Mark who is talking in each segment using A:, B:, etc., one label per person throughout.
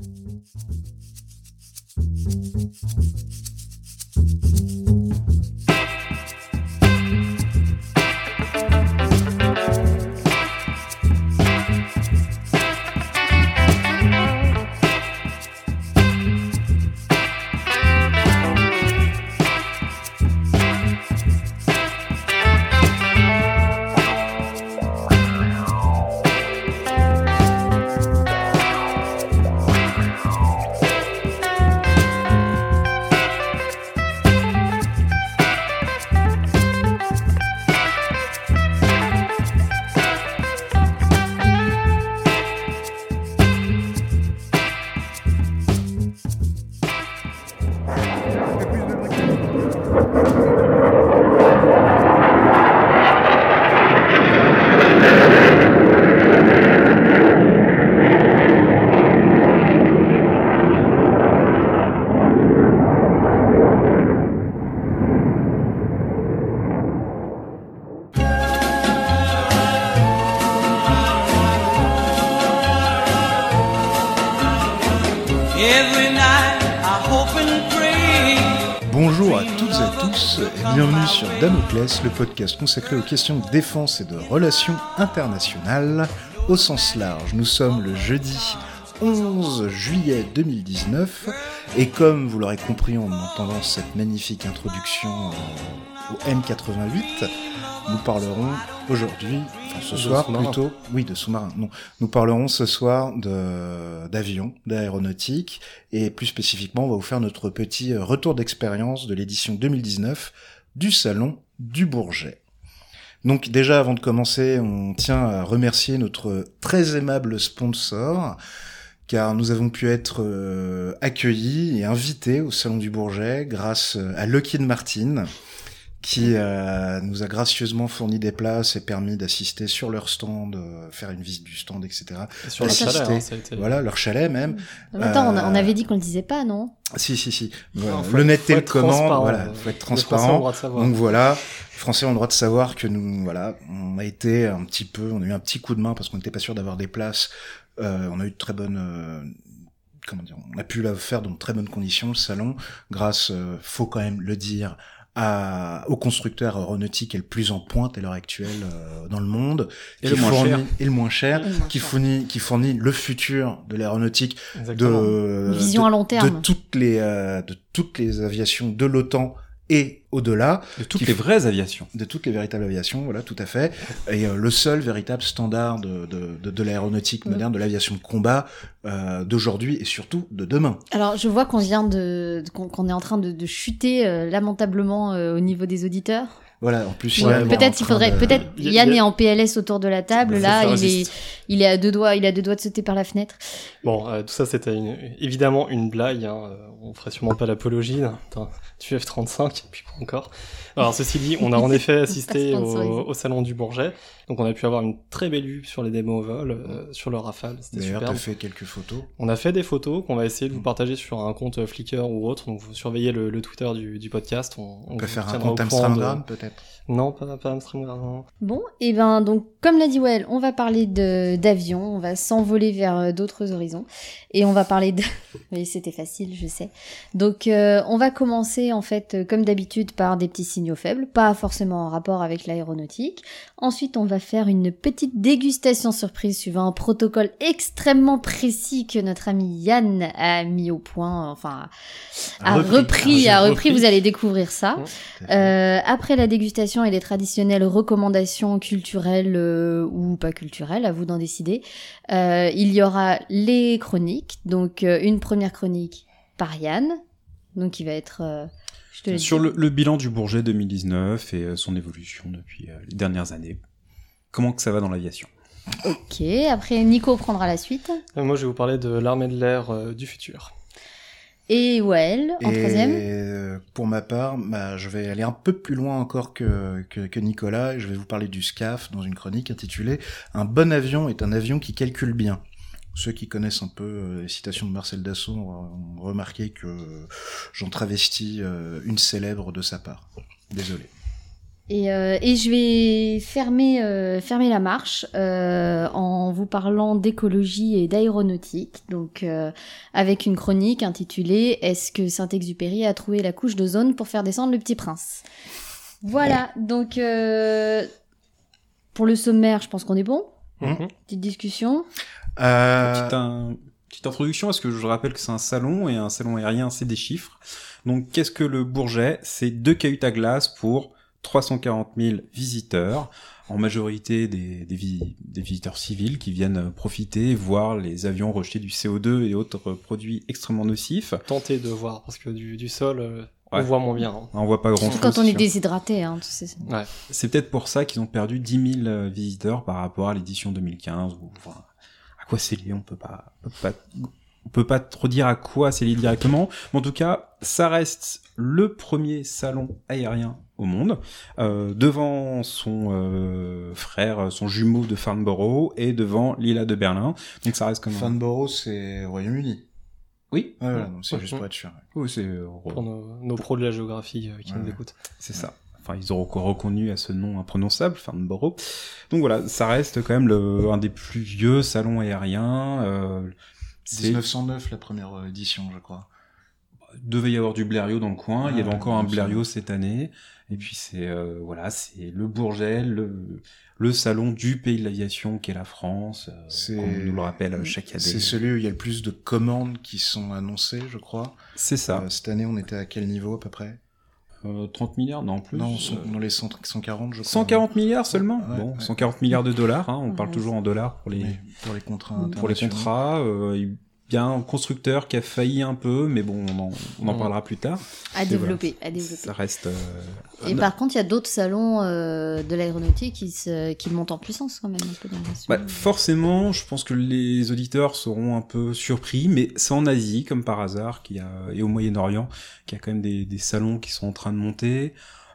A: Thank you. Damoclès, le podcast consacré aux questions de défense et de relations internationales. Au sens large. Nous sommes le jeudi 11 juillet 2019 et comme vous l'aurez compris en entendant cette magnifique introduction euh, au M88, nous parlerons aujourd'hui, enfin ce soir plutôt, oui de sous-marin, non, nous parlerons ce soir de d'avions, d'aéronautique. Et plus spécifiquement on va vous faire notre petit euh, retour d'expérience de l'édition 2019 du salon du Bourget. Donc déjà avant de commencer, on tient à remercier notre très aimable sponsor car nous avons pu être euh, accueillis et invités au salon du Bourget grâce euh, à Lockheed Martin qui euh, nous a gracieusement fourni des places et permis d'assister sur leur stand, euh, faire une visite du stand, etc.
B: Et sur le
A: Assister.
B: chalet, hein, ça a été...
A: Voilà, leur chalet même.
C: En même temps, on,
A: Euh,
C: avait dit qu'on le disait pas, non?
A: Si, si, si. Voilà. L'honnêteté le commande.
B: transparent.
A: Voilà, faut être transparent.
B: droit de savoir.
A: Donc voilà, les Français ont le droit de savoir que nous, voilà, on a été un petit peu, on a eu un petit coup de main parce qu'on n'était pas sûr d'avoir des places. Euh, on a eu de très bonnes, euh, comment dire, on a pu la faire dans de très bonnes conditions le salon, grâce, euh, faut quand même le dire, à, au constructeur aéronautique qui est le plus en pointe à l'heure actuelle euh, dans le monde,
D: Et
A: qui
D: le moins
A: fournit,
D: cher.
A: et le moins cher,
C: Et le moins
A: qui
C: cher.
A: fournit, qui fournit le futur de l'aéronautique de,
C: Une vision
A: de-
C: à long terme.
A: de toutes les euh, de toutes les aviations de l'OTAN et au-delà
D: De toutes les
A: f-
D: vraies aviations.
A: de toutes les véritables aviations voilà tout à fait et euh, le seul véritable standard de de, de, de l'aéronautique
C: Mm.
A: moderne de l'aviation de combat euh, d'aujourd'hui et surtout de demain
C: Alors, je vois qu'on vient de, qu'on est en train de, de chuter euh, lamentablement euh, au niveau des auditeurs.
A: Voilà en plus
B: Ouais,
A: en
C: peut-être il faudrait,
A: de-
C: peut-être Yann
B: il y a-
C: est en PLS autour de la table. Là, il est, il est à deux doigts, il a deux doigts de sauter par la fenêtre.
B: Bon, euh, tout ça c'était une- évidemment une blague. Hein. euh, On ferait sûrement pas l'apologie d'un- du F-35, puis pas encore. Alors ceci dit, on a en effet assisté au, salon du Bourget, donc on a pu avoir une très belle vue sur les démos au vol, euh, sur le Rafale, c'était
A: d'ailleurs
B: super.
A: t'as fait quelques photos
B: On a fait des photos qu'on va essayer de vous partager sur un compte Flickr ou autre, donc vous surveillez le, le Twitter du, du podcast. On,
A: on peut
B: vous
A: faire un compte
B: au courant de-
A: Amstramgram peut-être
B: Non, pas, pas Amstramgram. non.
C: Bon, et ben donc comme l'a dit Well, on va parler d'avion, on va s'envoler vers euh, d'autres horizons et on va parler de. Oui, c'était facile, je sais. Donc euh, on va commencer en fait euh, comme d'habitude par des petits signaux faibles, pas forcément en rapport avec l'aéronautique. Ensuite, on va faire une petite dégustation surprise suivant un protocole extrêmement précis que notre ami Yann a mis au point, enfin a
A: Repris.
C: repris,
B: Ah,
C: a repris.
B: repris.
C: Vous allez découvrir ça. Euh, après la dégustation et les traditionnelles recommandations culturelles euh, ou pas culturelles, à vous d'en décider, euh, il y aura les chroniques. Donc euh, une première chronique par Yann, donc qui va être, euh, je te le
D: Sur le, le bilan du Bourget 2019 et euh, son évolution depuis euh, les dernières années. Comment que ça va dans l'aviation?
C: Ok. Après Nico prendra la suite
B: Euh, Moi, je vais vous parler de l'armée de l'air euh, du futur.
C: Et Well en
A: Et
C: troisième.
A: pour ma part, bah, je vais aller un peu plus loin encore que, que, que Nicolas et je vais vous parler du SCAF dans une chronique intitulée Un bon avion est un avion qui calcule bien. Ceux qui connaissent un peu euh, les citations de Marcel Dassault ont remarqué que j'en travestis euh, une célèbre de sa part. Désolé.
C: Et, euh, et je vais fermer, euh, fermer la marche euh, en vous parlant d'écologie et d'aéronautique, donc euh, avec une chronique intitulée Est-ce que Saint-Exupéry a trouvé la couche d'ozone pour faire descendre le Petit Prince? Voilà, donc euh, pour le sommaire, je pense qu'on est bon.
B: Mhm.
C: Petite discussion.
A: Euh,
D: Petite, un- petite introduction, parce que je rappelle que c'est un salon, et un salon aérien, c'est des chiffres. Donc, qu'est-ce que le Bourget? C'est deux cahutes à glace pour 340 000 visiteurs, en majorité des, des, vi- des visiteurs civils qui viennent profiter, voir les avions rejeter du CO2 et autres produits extrêmement nocifs.
B: Tenter de voir, parce que du, du sol, euh,
D: Ouais.
B: on voit moins bien. hein.
D: On voit pas grand
C: Surtout
D: chose.
C: quand on est déshydraté, hein, tu sais.
B: Ouais.
D: C'est peut-être pour ça qu'ils ont perdu 10 000 euh, visiteurs par rapport à l'édition 2015. Ou, enfin, à quoi c'est lié On peut pas, on peut pas, on peut pas trop dire à quoi c'est lié directement. Mais en tout cas, ça reste le premier salon aérien au monde, euh, devant son euh, frère, son jumeau de Farnborough et devant l'ILA de Berlin. Donc ça reste comme.
A: Farnborough, c'est au Royaume-Uni.
D: Oui,
A: Ouais, voilà, donc c'est
B: Ouais.
A: juste pour être sûr.
D: oui c'est euh,
B: Pour nos, nos pros de la géographie euh, qui
A: Ouais.
B: nous écoutent.
D: C'est ça. Enfin, ils auront reconnu à ce nom imprononçable, Farnborough. Donc voilà, ça reste quand même le, un des plus vieux salons aériens. Euh, c'est-
A: 1909, la première euh, édition, je crois.
D: devait y avoir du Blériot dans le coin. il y avait
A: Ah,
D: encore un. Blériot cette année. Et puis c'est euh, voilà, c'est le Bourget, le, le salon du pays de l'aviation qu'est la France. euh, on nous le rappelle euh, chaque année.
A: C'est celui où il y a le plus de commandes qui sont annoncées, je crois.
D: C'est ça.
A: Euh, cette année, on était à quel niveau à peu près?
D: Euh, 30 milliards, non plus.
A: Non,
D: euh,
A: son- dans les 100 140, je crois.
D: 140 milliards seulement?
A: Ouais,
D: bon,
A: ouais.
D: 140 milliards de dollars. Hein, on parle toujours en dollars pour les
A: Mais pour les contrats
C: Pour
D: les contrats. Il y a un constructeur qui a failli un peu, mais bon, on en, on en
B: Ouais.
D: parlera plus tard.
C: À
D: Et
C: développer, à développer.
D: Ça reste. euh,
C: Et par contre, il y a d'autres salons euh, de l'aéronautique qui, se, qui montent en puissance quand même un peu dans.
D: Bah, forcément, je pense que les auditeurs seront un peu surpris, mais c'est en Asie, comme par hasard, qu'il y a, et au Moyen-Orient, qu'il y a quand même des, des salons qui sont en train de monter.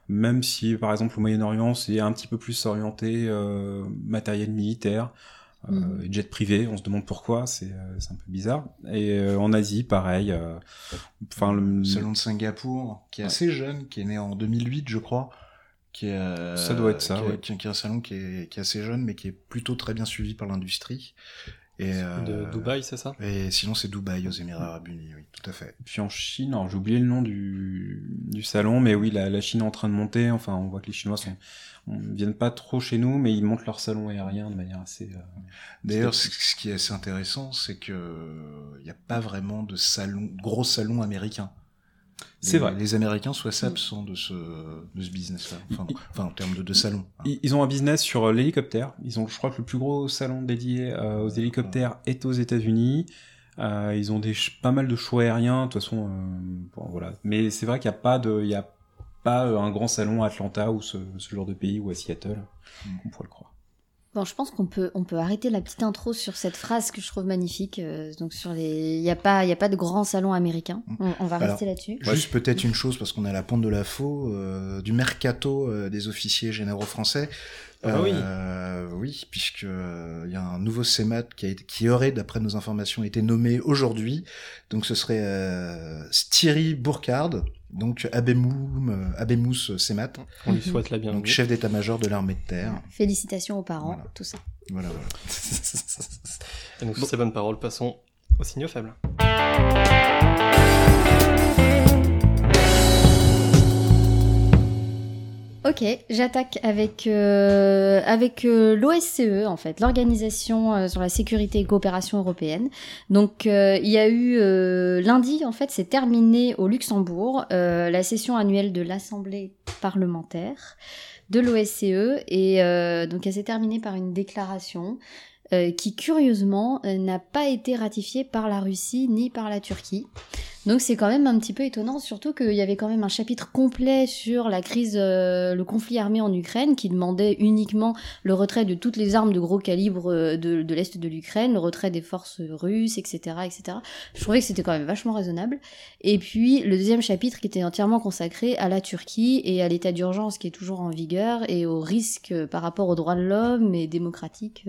D: Même si, par exemple, au Moyen-Orient, c'est un petit peu plus orienté euh, matériel militaire, et jet privé. On se demande pourquoi, c'est euh, c'est un peu bizarre. Et euh, en Asie, pareil. euh, Enfin, le
A: Le salon de Singapour, qui est
D: Ouais.
A: assez jeune, qui est né en 2008, je crois. Qui est, euh,
D: Ça doit être ça,
A: qui est,
D: ouais.
A: qui est- qui est un salon qui est, qui est assez jeune, mais qui est plutôt très bien suivi par l'industrie. Et,
B: De
A: euh,
B: Dubaï, c'est ça?
A: Et sinon, c'est Dubaï, aux Émirats Arabes Unis, oui, tout à fait.
D: Puis en Chine, alors j'ai oublié le nom du, du salon, mais oui, la, la Chine est en train de monter. Enfin, on voit que les Chinois sont, on, viennent pas trop chez nous, mais ils montent leur salon aérien de manière assez. euh,
A: D'ailleurs, ce qui est assez intéressant, c'est que il n'y a pas vraiment de salon, gros salons américains.
D: C'est vrai.
A: Les Américains soient s'absents de ce, de ce business-là. Enfin, en termes de, de salons. hein.
D: Ils, ont un business sur euh, l'hélicoptère. Ils ont, je crois que le plus gros salon dédié euh, aux hélicoptères est aux États-Unis. Euh, ils ont des pas mal de choix aériens, de toute façon. euh, bon, voilà. Mais c'est vrai qu'il n'y a pas de, il y a pas euh, un grand salon à Atlanta ou ce, ce genre de pays ou à Seattle.
A: Mm.
D: On pourrait le croire.
C: Bon, je pense qu'on peut, on peut arrêter la petite intro sur cette phrase que je trouve magnifique. euh, donc sur les, il y a pas, il y a pas de grand salon américain. On, on va
A: Alors,
C: rester là-dessus.
A: Juste peut-être une chose, parce qu'on est à la pointe de la faux, euh, du mercato euh, des officiers généraux français.
B: Ah oui.
A: Euh, oui, puisque il y a un nouveau CEMAT qui, a été, qui aurait, d'après nos informations, été nommé aujourd'hui. Donc ce serait euh, Thierry Bourcard, donc Abemoum, euh, Abemous CEMAT,
B: On lui souhaite la
A: donc
B: bienvenue.
A: chef d'état-major de l'armée de terre.
C: Félicitations aux parents,
A: Voilà.
C: tout ça.
A: Voilà, voilà.
B: Et donc, sur ces bonnes paroles, passons au signaux faible.
C: Ok, j'attaque avec euh, avec euh, l'OSCE en fait, l'organisation euh, sur la sécurité et coopération européenne. Donc euh, il y a eu lundi en fait, c'est terminé au Luxembourg la session annuelle de l'Assemblée parlementaire de l'OSCE et donc elle s'est terminée par une déclaration qui curieusement n'a pas été ratifiée par la Russie ni par la Turquie. Donc c'est quand même un petit peu étonnant, surtout qu'il y avait quand même un chapitre complet sur la crise, euh, le conflit armé en Ukraine, qui demandait uniquement le retrait de toutes les armes de gros calibre euh, de, l'est de l'Ukraine, le retrait des forces russes, etc., etc. Je trouvais que c'était quand même vachement raisonnable. Et puis le deuxième chapitre qui était entièrement consacré à la Turquie et à l'état d'urgence qui est toujours en vigueur et aux risques euh, par rapport aux droits de l'homme et démocratiques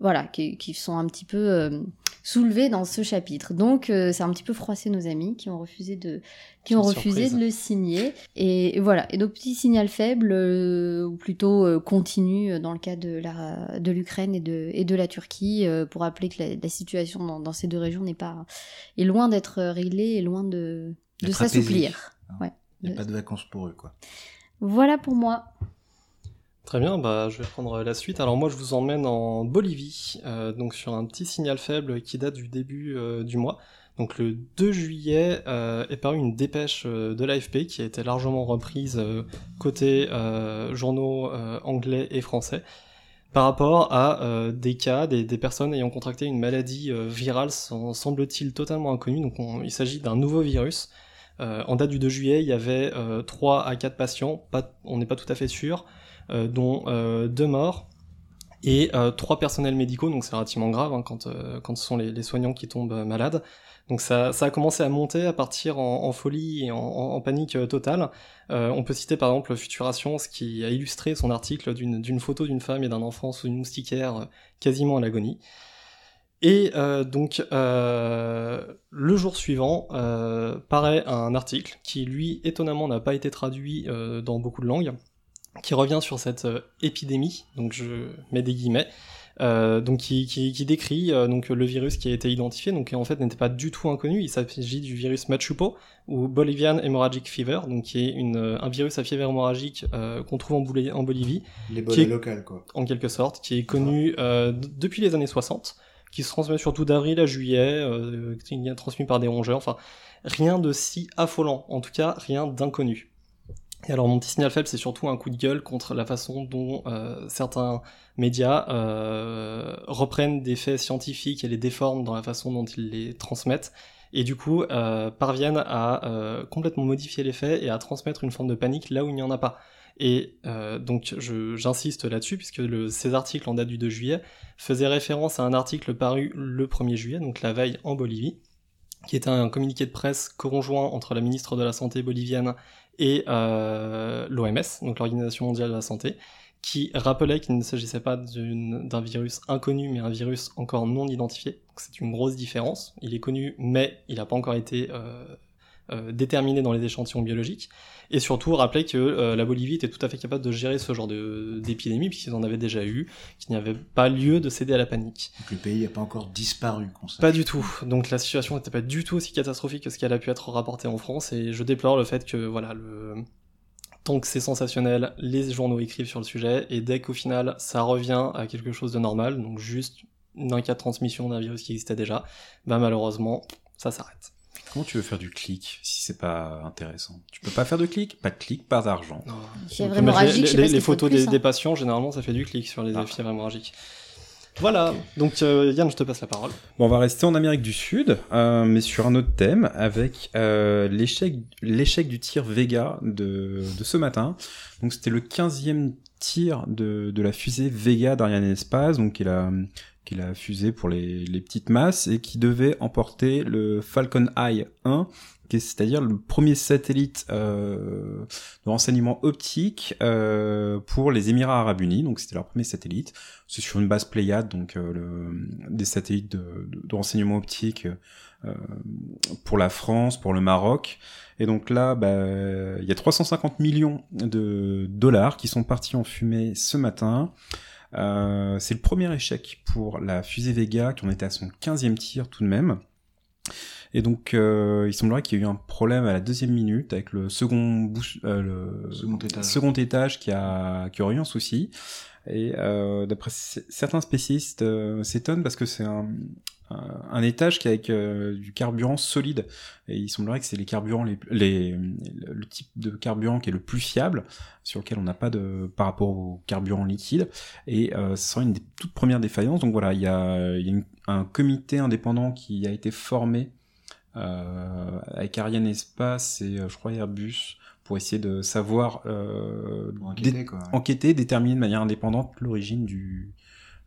C: voilà, qui, qui sont un petit peu euh, soulevés dans ce chapitre. Donc, euh, c'est un petit peu froissé nos amis qui ont refusé de, qui ont refusé
B: surprise.
C: de le signer. Et voilà. Et donc, petit signal faible, euh, ou plutôt euh, continu dans le cas de la, de l'Ukraine et de, et de la Turquie, pour rappeler que la, la situation dans, dans ces deux régions n'est pas, est loin d'être réglée et loin de, de s'assouplir. Ouais.
A: Il n'y a pas de vacances pour eux, quoi.
C: Voilà pour moi.
B: Très bien, bah, je vais prendre la suite. Alors moi, je vous emmène en Bolivie, euh, donc sur un petit signal faible qui date du début euh, du mois. Donc le 2 juillet euh, est paru une dépêche euh, de l'AFP qui a été largement reprise euh, côté euh, journaux euh, anglais et français par rapport à euh, des cas, des, personnes ayant contracté une maladie euh, virale sem- semble-t-il totalement inconnue. Donc on- il s'agit d'un nouveau virus. Euh, en date du 2 juillet, il y avait euh, 3 à 4 patients, on n'est pas tout à fait sûr, euh, dont euh, deux morts et euh, trois personnels médicaux, donc c'est relativement grave hein, quand, euh, ce sont les, soignants qui tombent euh, malades. Donc ça, ça a commencé à monter, à partir en, folie et en, panique euh, totale. Euh, on peut citer par exemple Futura Science qui a illustré son article d'une photo d'une femme et d'un enfant sous une moustiquaire euh, quasiment à l'agonie. Et euh, donc euh, le jour suivant euh, paraît un article qui lui étonnamment n'a pas été traduit euh, dans beaucoup de langues, qui revient sur cette euh, épidémie, donc je mets des guillemets, euh, donc qui, qui, qui décrit euh, donc le virus qui a été identifié, donc qui en fait n'était pas du tout inconnu. Il s'agit du virus Machupo ou Bolivian Hemorrhagic Fever, donc qui est une, euh, un virus à fièvre hémorragique euh, qu'on trouve en, Boli- en Bolivie,
A: Les
B: Qui est-
A: bonnes locales, quoi.
B: en quelque sorte, qui est connu euh, depuis les années 60, qui se transmet surtout d'avril à juillet, euh, qui est transmis par des rongeurs, enfin rien de si affolant, en tout cas rien d'inconnu. Et alors mon petit signal faible, c'est surtout un coup de gueule contre la façon dont euh, certains médias euh, reprennent des faits scientifiques et les déforment dans la façon dont ils les transmettent, et du coup euh, parviennent à complètement modifier les faits et à transmettre une forme de panique là où il n'y en a pas. Et donc j'insiste là-dessus, puisque ces articles en date du 2 juillet faisaient référence à un article paru le 1er juillet, donc la veille en Bolivie, qui était un communiqué de presse conjoint entre la ministre de la Santé bolivienne et euh, l'OMS, donc l'Organisation mondiale de la santé, qui rappelait qu'il ne s'agissait pas d'un virus inconnu, mais un virus encore non identifié. C'est une grosse différence. Il est connu, mais il n'a pas encore été euh, euh, déterminé dans les échantillons biologiques. Et surtout rappeler que euh, la Bolivie était tout à fait capable de gérer ce genre d'épidémie, puisqu'ils en avaient déjà eu, qu'il n'y avait pas lieu de céder à la panique.
A: Donc le pays n'a pas encore disparu, qu'on.
B: Pas du tout. Donc la situation n'était pas du tout aussi catastrophique que ce qu'elle a pu être rapportée en France et je déplore le fait que voilà le tant que c'est sensationnel, les journaux écrivent sur le sujet et dès qu'au final ça revient à quelque chose de normal, donc juste un cas de transmission d'un virus qui existait déjà, bah malheureusement ça s'arrête.
D: Comment tu veux faire du clic si c'est pas intéressant? Tu peux pas faire de clic? Pas de clic, pas d'argent.
B: Les, photos
C: plus,
B: des,
C: hein.
B: des patients, généralement ça fait du clic sur les
D: Ah.
B: fièvres hémorragiques. Voilà, donc euh, Yann, je te passe la parole.
D: Bon, on va rester en Amérique du Sud, euh, mais sur un autre thème, avec euh, l'échec l'échec du tir Vega de, de ce matin. Donc c'était le 15e tir de, de la fusée Vega d'Ariane Espace, donc qui est la, qui est la fusée pour les, les petites masses, et qui devait emporter le Falcon Eye 1, qui est- c'est-à-dire le premier satellite euh, de renseignement optique euh, pour les Émirats Arabes Unis. Donc c'était leur premier satellite. C'est sur une base Pléiade, donc euh, le, des satellites de, de- de renseignement optique euh, pour la France, pour le Maroc. Et donc là, bah, il y a 350 millions de dollars qui sont partis en fumée ce matin. Euh, c'est le premier échec pour la fusée Vega, qui en était à son 15e tir tout de même. Et donc, euh, il semblerait qu'il y ait eu un problème à la deuxième minute avec le second, bouche, euh, le
A: Second étage.
D: second étage qui a, qui aurait eu un souci. Et euh, d'après certains spécialistes euh, s'étonnent parce que c'est un, un, étage qui est avec euh, du carburant solide. Et il semblerait que c'est les carburants, les, les, le type de carburant qui est le plus fiable, sur lequel on n'a pas de par rapport au carburant liquide. Et euh, ce sera une des toutes premières défaillances. Donc voilà, il y a, il y a une- un comité indépendant qui a été formé euh, avec Ariane Espace et euh, je crois Airbus pour essayer de savoir euh, dé-
A: enquêter,
D: enquêter, déterminer de manière indépendante l'origine du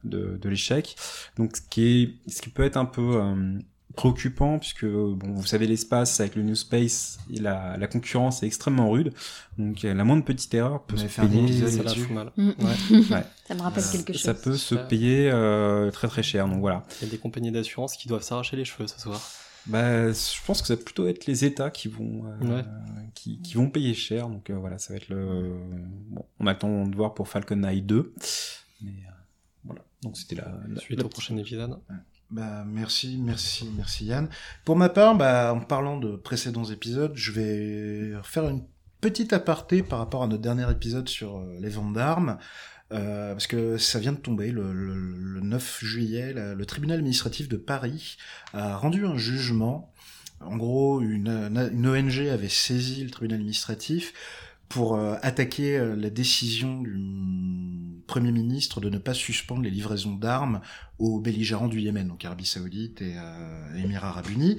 D: de, de l'échec. Donc ce qui est ce qui peut être un peu euh, préoccupant puisque bon vous savez l'espace avec le New Space et la, la concurrence est extrêmement rude donc la moindre petite erreur peut se payer
B: Ça mal.
C: Mm.
D: ouais,
C: Ça me rappelle
B: Euh,
C: quelque chose.
D: ça peut se
B: Ça-
D: payer euh, très très cher donc voilà
B: Il y a des compagnies d'assurance qui doivent s'arracher les cheveux ce soir.
D: bah je pense que ça va plutôt être les États qui vont euh,
B: Ouais.
D: qui, qui vont payer cher donc euh, voilà ça va être le bon on attend de voir pour Falcon Eye 2 mais euh, donc c'était la, la-
B: Suite
D: la
B: au prochain épisode.
A: Bah, merci, merci, merci Yann. Pour ma part, bah, en parlant de précédents épisodes, je vais faire une petite aparté par rapport à notre dernier épisode sur euh, les ventes d'armes. Euh, parce que ça vient de tomber le, le- le 9 juillet, la- le tribunal administratif de Paris a rendu un jugement. En gros, une, une ONG avait saisi le tribunal administratif pour euh, attaquer euh, la décision du Premier ministre de ne pas suspendre les livraisons d'armes aux belligérants du Yémen, donc Arabie Saoudite et euh, Émirats Arabes Unis.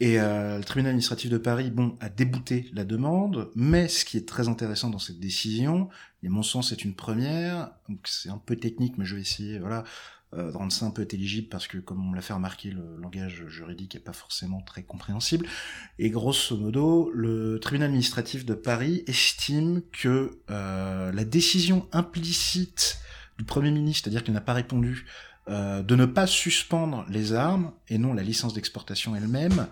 A: Et euh, le tribunal administratif de Paris, bon, a débouté la demande, mais ce qui est très intéressant dans cette décision, et à mon sens c'est une première, donc c'est un peu technique, mais je vais essayer, voilà, euh, rendre ça un peu intelligible parce que, comme on me l'a fait remarquer, le langage juridique est pas forcément très compréhensible. Et grosso modo, le tribunal administratif de Paris estime que euh, la décision implicite du Premier ministre, c'est-à-dire qu'il n'a pas répondu, euh, de ne pas suspendre les armes, et non la licence d'exportation elle-même,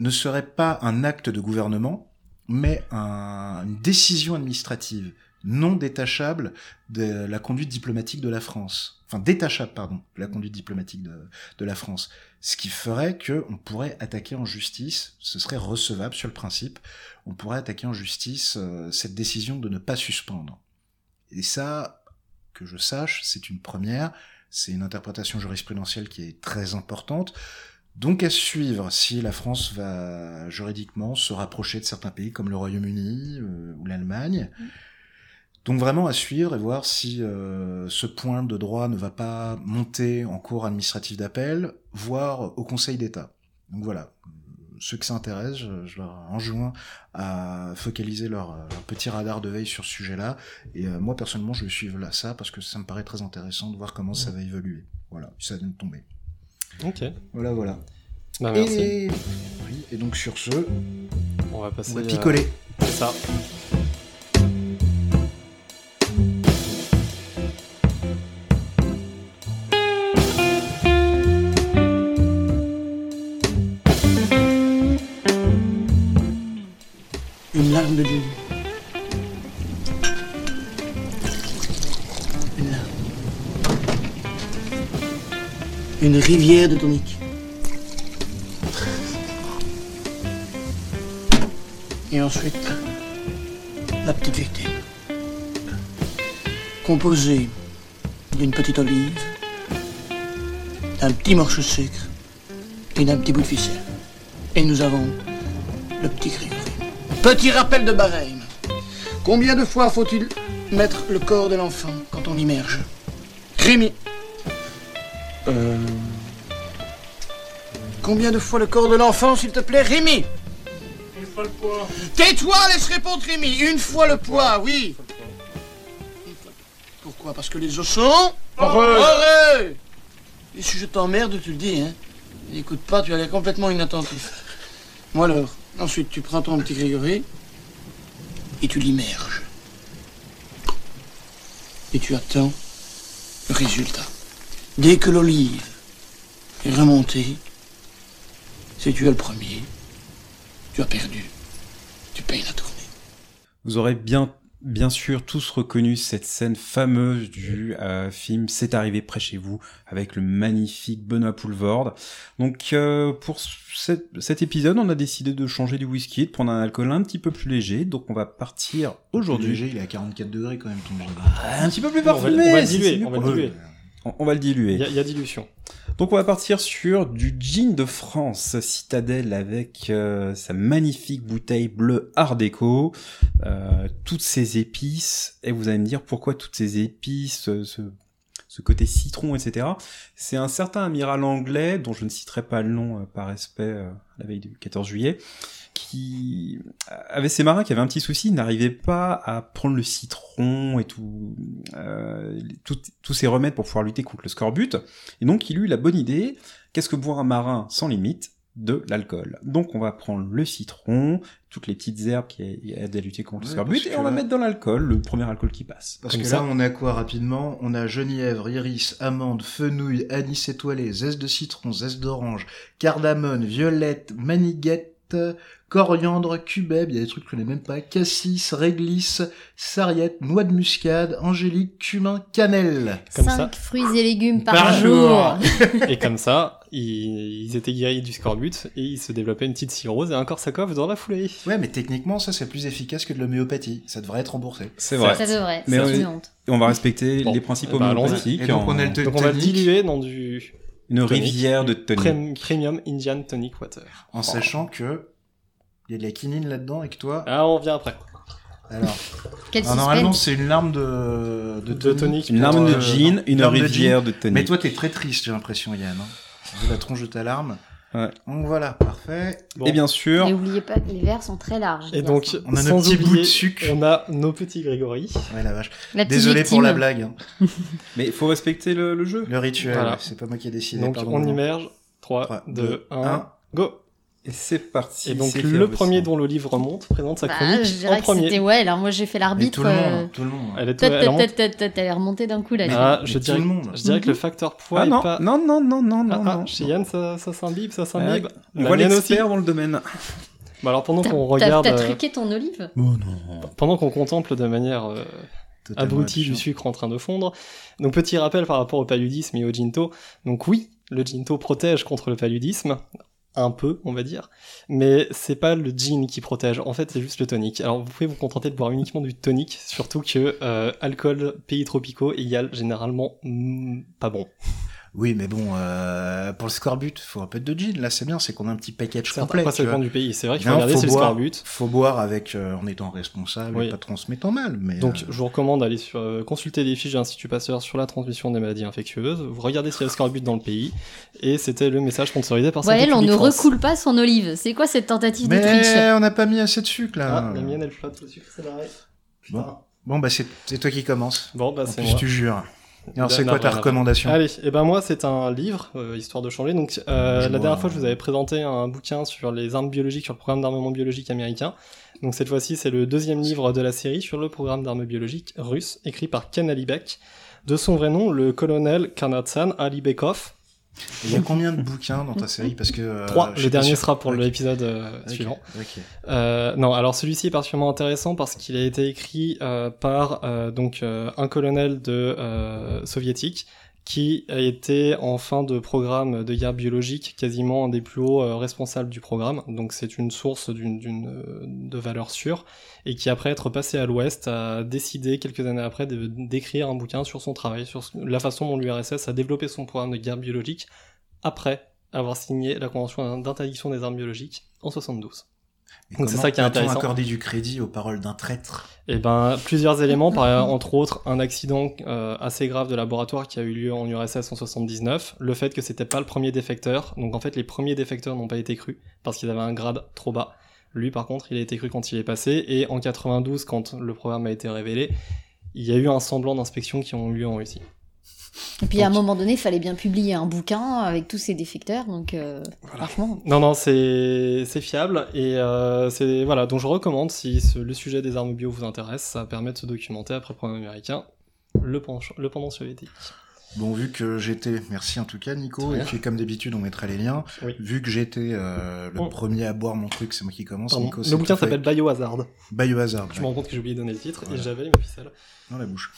A: ne serait pas un acte de gouvernement, mais un- une décision administrative non détachable de la conduite diplomatique de la France. Enfin, détachable, pardon, de la conduite diplomatique de, de la France. Ce qui ferait que on pourrait attaquer en justice, ce serait recevable sur le principe, on pourrait attaquer en justice euh, cette décision de ne pas suspendre. Et ça, que je sache, c'est une première, c'est une interprétation jurisprudentielle qui est très importante. Donc à suivre si la France va juridiquement se rapprocher de certains pays comme le Royaume-Uni euh, ou l'Allemagne. Donc vraiment à suivre et voir si euh, ce point de droit ne va pas monter en cours administratif d'appel, voire au Conseil d'État. Donc voilà, ceux que ça intéresse, je, je leur enjoins à focaliser leur, leur petit radar de veille sur ce sujet-là. Et euh, moi personnellement, je vais suivre là ça parce que ça me paraît très intéressant de voir comment ça va évoluer. Voilà, ça vient de tomber.
B: Ok.
A: Voilà, voilà.
B: Bah, merci.
A: Et... Oui, et donc sur ce,
B: On va passer.
A: on va
B: à-
A: picoler.
B: C'est ça.
E: De. Une rivière de tonique. Et ensuite, la petite victime. Composée d'une petite olive, d'un petit morceau de sucre et d'un petit bout de ficelle. Et nous avons le petit Grégory. Petit rappel de barème. Combien de fois faut-il mettre le corps de l'enfant quand on l'immerge Rémi.
F: Euh,
E: Combien de fois le corps de l'enfant, s'il te plaît, Rémi
F: une fois le poids.
E: Tais-toi, laisse répondre Rémi. Une fois le poids, oui. Pourquoi? Parce que les os sont
F: Heureux.
E: heureux. Et si je t'emmerde, tu le dis, hein. Écoute pas, tu as l'air complètement inattentif. Moi alors, ensuite tu prends ton petit Grégory et tu l'immerges. Et tu attends le résultat. Dès que l'olive est remontée, si tu es le premier, tu as perdu. Tu payes la tournée.
D: Vous aurez bien, bien sûr tous reconnu cette scène fameuse du euh, film C'est arrivé près chez vous avec le magnifique Benoît Poulvorde. Donc euh, pour cet, cet épisode, on a décidé de changer du whisky, de prendre un alcool un petit peu plus léger. Donc on va partir aujourd'hui.
A: Léger, il est à 44 degrés quand même ton gin.
D: Un petit peu plus
B: On va,
D: parfumé.
B: on va diluer. On va diluer.
D: On, va le diluer.
B: Il y, a- il y a dilution.
D: Donc on va partir sur du gin de France Citadelle avec euh, sa magnifique bouteille bleue Art déco, euh, toutes ces épices, et vous allez me dire pourquoi toutes ces épices, ce, ce côté citron, etc. C'est un certain amiral anglais, dont je ne citerai pas le nom euh, par respect à la veille du 14 juillet, qui avait ses marins qui avaient un petit souci, ils n'arrivaient pas à prendre le citron et tout, euh, tout- tous ces remèdes pour pouvoir lutter contre le scorbut. Et donc il eut la bonne idée, qu'est-ce que boire un marin sans limite? De l'alcool. Donc on va prendre le citron, toutes les petites herbes qui aident à lutter contre le scorbut, et on va
A: là-
D: mettre dans l'alcool, le premier alcool qui passe.
A: Parce
B: Comme
A: que
B: ça.
A: là, on a quoi rapidement? On a genièvre, iris, amande, fenouil, anis étoilé, zeste de citron, zeste d'orange, cardamone, violette, maniguette, coriandre, cubeb, il y a des trucs que je connais même pas, cassis, réglisse, sarriette, noix de muscade, angélique, cumin, cannelle.
B: Comme
C: 5
B: ça.
C: fruits et légumes par,
A: Par
C: jour.
B: Et comme ça, ils, ils étaient guéris du scorbut et ils se développaient une petite cirrhose et un Korsakoff dans la foulée.
A: Ouais, mais techniquement, ça c'est plus efficace que de l'homéopathie. Ça devrait être remboursé.
D: C'est vrai.
C: Ça devrait.
D: Mais. Et on va respecter
B: Bon,
D: les principes
B: bah,
D: homéopathiques.
A: Et donc on a le
B: Donc on va diluer dans du
D: une
B: tonic.
D: rivière de tonic.
B: Prem- Premium Indian Tonic Water.
A: en sachant que il y a de la quinine là-dedans et que toi.
B: Ah, on vient après.
A: Alors,
C: Quel
A: alors, normalement c'est une larme de de,
B: De tonic.
D: Une larme de
A: Euh,
D: gin, une
A: larme de
D: rivière de tonic.
A: Mais toi t'es très triste, j'ai l'impression, Yann. Hein Vu la tronche de ta larme.
D: Ouais.
A: Donc voilà, parfait.
B: Bon.
D: Et bien sûr,
C: Et oubliez pas que les verres sont très larges.
B: Et donc.
A: On a
B: sans
A: nos petits bouts de
B: oublier,
A: sucre.
B: on a nos petits Grégory.
A: Ouais la vache.
C: La
A: Désolé
C: victime.
A: pour la blague. hein.
D: mais il faut respecter le, le jeu.
A: Le rituel,
B: Voilà.
A: c'est pas moi qui ai décidé.
B: Donc,
A: pardon.
B: on immerge. 3,
A: Trois,
B: 2,
A: deux,
B: 1,
A: un.
B: go
D: Et c'est parti.
B: Et donc, le premier dont le livre remonte présente sa
C: Bah,
B: chronique
C: je dirais
B: en
C: que c'était
B: premier.
C: ouais. Alors moi j'ai fait l'arbitre.
A: tout le
C: euh,
A: monde, tout le monde.
B: Elle est elle
C: toi,
B: remonte-
C: toi, toi, t'avais remonté d'un coup là.
B: Ah, je
A: tout
B: dirais,
A: le monde.
B: je dirais que le facteur poids
D: Ah
B: est
D: non,
B: pas...
D: non, non, non, non,
B: Ah,
D: non,
B: ah,
D: non.
B: chez Yann, ça, ça s'imbibe, ça
D: Ouais,
B: s'imbibe.
D: on
B: La
D: voit l'expert dans le domaine.
B: Bah alors pendant qu'on regarde,
C: t'as
B: euh,
C: truqué ton olive?
D: Oh non.
B: pendant qu'on contemple de manière euh, abrutie du sucre en train de fondre. Donc petit rappel par rapport au paludisme et au ginto. Donc oui, le ginto protège contre le paludisme, un peu, on va dire, mais c'est pas le gin qui protège. En fait, c'est juste le tonique. Alors vous pouvez vous contenter de boire uniquement du tonique, surtout que euh, alcool pays tropicaux égale généralement mm, pas bon.
A: Oui, mais bon, euh, pour le scorbut, faut un peu de gin. Là, c'est bien, c'est qu'on a un petit package complet.
B: Après, ça dépend du pays. C'est vrai qu'il faut regarder
A: faut
B: c'est le
A: boire.
B: scorbut.
A: Faut boire avec, euh, en étant responsable
B: Oui.
A: et pas transmettant mal. Mais
B: Donc,
A: euh,
B: je vous recommande d'aller sur, euh, consulter les fiches de l'Institut Pasteur sur la transmission des maladies infectieuses. Vous regardez s'il y a le scorbut dans le pays. Et c'était le message sponsorisé par
C: Well, on ne
B: France.
C: recoule pas son olive. C'est quoi cette tentative de triche
A: mais on n'a pas mis assez de sucre là.
B: Ah, la mienne, elle flotte au sucre, c'est.
A: Bon.
B: Putain.
A: Bon, bah c'est toi qui commences.
B: Bon, bah, c'est moi.
A: tu jures. Alors, c'est quoi ta recommandation?
B: Allez, et ben moi c'est un livre, euh, histoire de changer. Donc euh, la
A: vois.
B: dernière fois je vous avais présenté un bouquin sur les armes biologiques, sur le programme d'armement biologique américain. Donc cette fois-ci c'est le deuxième livre de la série sur le programme d'armes biologiques russe, écrit par Ken Alibek. De son vrai nom, le colonel Karnatsan Alibekov.
A: Il y a combien de bouquins dans ta série Parce que euh,
B: Trois. le dernier
A: sûr.
B: sera pour
A: Ok.
B: l'épisode euh, suivant. Euh, non, alors celui-ci est particulièrement intéressant parce qu'il a été écrit euh, par euh, donc euh, un colonel de euh, soviétique qui a été en fin de programme de guerre biologique quasiment un des plus hauts euh, responsables du programme. Donc c'est une source d'une d'une euh, de valeur sûre et qui après être passé à l'Ouest a décidé quelques années après d'écrire un bouquin sur son travail, sur la façon dont l'URSS a développé son programme de guerre biologique après avoir signé la convention d'interdiction des armes biologiques en 72.
A: Et
B: Donc c'est ça qui est intéressant.
A: accorder du crédit aux paroles d'un traître?
B: Eh ben, plusieurs éléments, par, entre autres un accident euh, assez grave de laboratoire qui a eu lieu en URSS en 79, le fait que c'était pas le premier défecteur, donc en fait les premiers défecteurs n'ont pas été crus parce qu'ils avaient un grade trop bas. Lui par contre, il a été cru quand il est passé et en 92 quand le programme a été révélé, il y a eu un semblant d'inspection qui ont eu lieu en Russie.
C: Et puis à un moment donné, il fallait bien publier un bouquin avec tous ces défecteurs. Donc euh, franchement,
B: Non, non, c'est c'est fiable et euh, c'est voilà. Donc je recommande si ce- le sujet des armes bio vous intéresse, ça permet de se documenter après le programme américain, le, pench- le pendant soviétique.
A: Bon, vu que j'étais, merci en tout cas Nico, et puis comme d'habitude on mettra les liens,
B: Oui.
A: vu que j'étais euh, le
B: Oh.
A: premier à boire mon truc, c'est moi qui commence,
B: Pardon.
A: Nico,
B: le bouquin s'appelle Biohazard.
A: Biohazard,
B: Je me rends compte que j'ai oublié de donner le titre
A: Voilà.
B: et j'avais ma ficelle.
A: dans la bouche.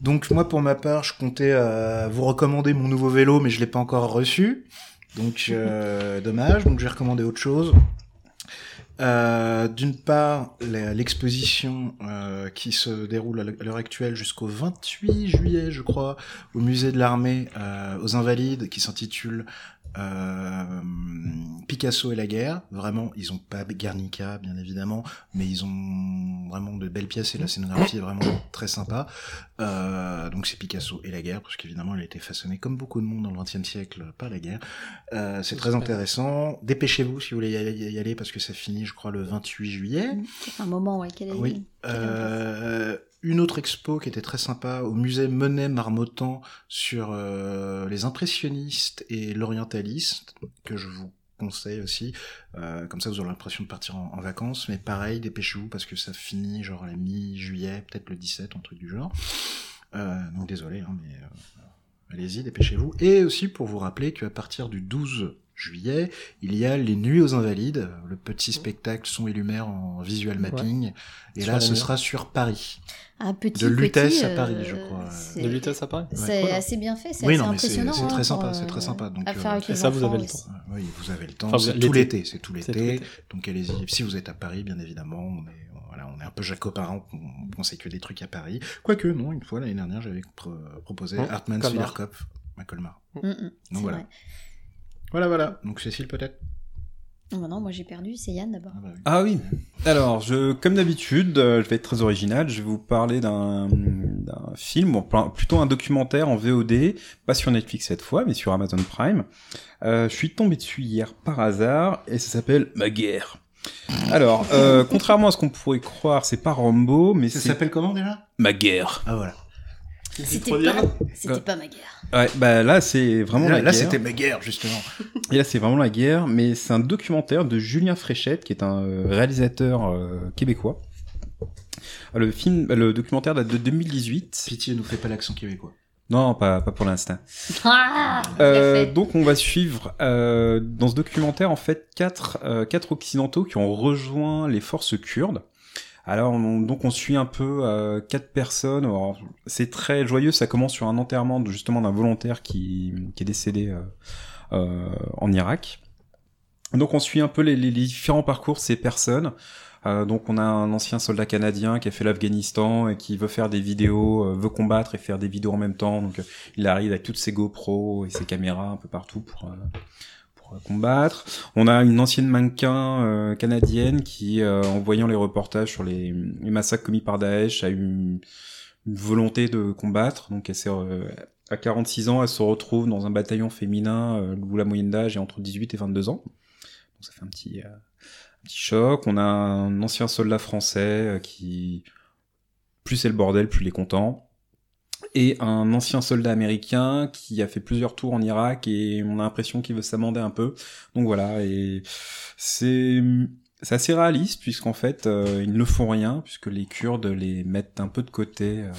A: Donc moi pour ma part, je comptais euh, vous recommander mon nouveau vélo, mais je l'ai pas encore reçu. Donc euh, dommage, donc j'ai recommandé autre chose. Euh, D'une part, l'exposition euh, qui se déroule à l'heure actuelle jusqu'au 28 juillet, je crois, au musée de l'armée euh, aux Invalides, qui s'intitule Picasso et la guerre, vraiment, ils ont pas Guernica, bien évidemment, mais ils ont vraiment de belles pièces et la scénographie est vraiment très sympa. Euh, donc c'est Picasso et la guerre, parce qu'évidemment, elle a été façonné comme beaucoup de monde dans le XXe siècle par la guerre. Euh, c'est très intéressant. Dépêchez-vous si vous voulez y aller, parce que ça finit, je crois, le 28 juillet.
C: C'est un moment, ouais. Quel est
A: Oui.
C: quelle est
A: Euh, une autre expo qui était très sympa au musée Monet Marmottan sur euh, les impressionnistes et l'orientaliste que je vous conseille aussi. Euh, comme ça, vous aurez l'impression de partir en, vacances. Mais pareil, dépêchez-vous parce que ça finit genre à la mi-juillet, peut-être le 17, un truc du genre. Euh, donc désolé, hein, mais allez-y, dépêchez-vous. Et aussi pour vous rappeler qu'à partir du 12 juillet, il y a les Nuits aux Invalides, le petit spectacle son et lumière en visual mapping. Et
B: Sur
A: là, ce sera sur Paris.
C: Un petit
A: de Lutèce
C: petit,
A: à Paris,
C: euh,
A: je crois.
C: c'est-
B: De Lutèce à Paris
C: C'est
B: Cool.
C: assez bien fait, c'est
A: Oui,
C: assez
A: non,
C: impressionnant.
A: c'est
C: hein,
A: très
C: pour,
A: sympa, c'est
C: euh,
A: très sympa. Donc,
C: à
A: euh,
C: faire avec
B: Et ça, vous avez le temps.
A: Oui, vous avez le temps.
B: Enfin,
A: c'est tout l'été, c'est tout l'été. Donc allez-y. Si vous êtes à Paris, bien évidemment, on est, voilà, on est un peu jacoparents, on pensait que des trucs à Paris. Quoique, non, une fois, l'année dernière, j'avais pro- proposé
B: Hum,
A: Hartmann
B: Colmar.
A: Swillerkopf à Colmar.
C: Mm, mm, c'est
A: voilà.
C: vrai.
A: Voilà, voilà. Donc Cécile, peut-être?
C: Non, bah non, moi j'ai perdu, c'est Yann d'abord.
A: ah, bah oui.
D: Ah oui. Alors, je, comme d'habitude, euh, je vais être très original. Je vais vous parler d'un d'un film, bon, plutôt un documentaire en VOD, pas sur Netflix cette fois, mais sur Amazon Prime. Euh, je suis tombé dessus hier par hasard et ça s'appelle Ma guerre. Alors, euh, contrairement à ce qu'on pourrait croire, c'est pas Rambo, mais
A: Ça
D: c'est
A: s'appelle comment déjà?
D: Ma guerre.
A: Ah voilà.
C: C'était pas, c'était pas ma guerre.
D: Ouais, bah là c'est vraiment
A: là,
D: la
A: là,
D: guerre.
A: c'était ma guerre, justement.
D: Et là, c'est vraiment la guerre, mais c'est un documentaire de Julien Fréchette, qui est un euh, réalisateur euh, québécois. Le film, le documentaire date de 2018.
A: Pitié, nous fait pas l'accent québécois.
D: Non, pas, pas pour l'instant.
C: Ah,
D: Euh, donc, on va suivre euh, dans ce documentaire en fait quatre, euh, quatre occidentaux qui ont rejoint les forces kurdes. Alors, on- donc, on suit un peu euh, quatre personnes. C'est très joyeux. Ça commence sur un enterrement justement d'un volontaire qui, est décédé euh, euh, en Irak. Donc, on suit un peu les, différents parcours de ces personnes. Euh, donc, on a un ancien soldat canadien qui a fait l'Afghanistan et qui veut faire des vidéos, veut combattre et faire des vidéos en même temps. Donc, il arrive avec toutes ses GoPro et ses caméras un peu partout pour, On a une ancienne mannequin euh, canadienne qui, euh, en voyant les reportages sur les, massacres commis par Daesh, a eu une, volonté de combattre. Donc, elle euh, à 46 ans, elle se retrouve dans un bataillon féminin où la moyenne d'âge est entre 18 et 22 ans. Donc, ça fait un petit, un petit choc. On a un ancien soldat français qui, plus c'est le bordel, plus il est content et un ancien soldat américain qui a fait plusieurs tours en Irak et on a l'impression qu'il veut s'amender un peu. Donc voilà, et c'est c'est assez réaliste puisqu'en fait euh, ils ne font rien puisque les Kurdes les mettent un peu de côté, euh,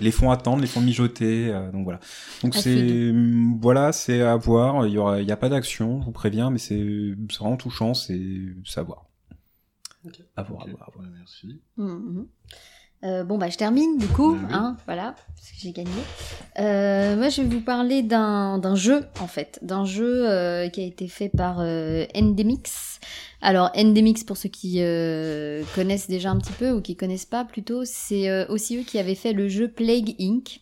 D: les font attendre, les font mijoter. euh, donc voilà. Donc c'est voilà, c'est à voir. Il y aura, il y a pas d'action, je vous préviens, mais c'est c'est vraiment touchant, c'est c'est à voir. À voir, à voir,
A: merci.
C: Mhm. Euh, bon bah je termine du coup,
A: oui.
C: hein, voilà, parce que j'ai gagné. Euh, moi je vais vous parler d'un d'un jeu en fait, d'un jeu euh, qui a été fait par euh, Endemix. Alors Endemix pour ceux qui euh, connaissent déjà un petit peu ou qui connaissent pas plutôt, c'est euh, aussi eux qui avaient fait le jeu Plague Inc.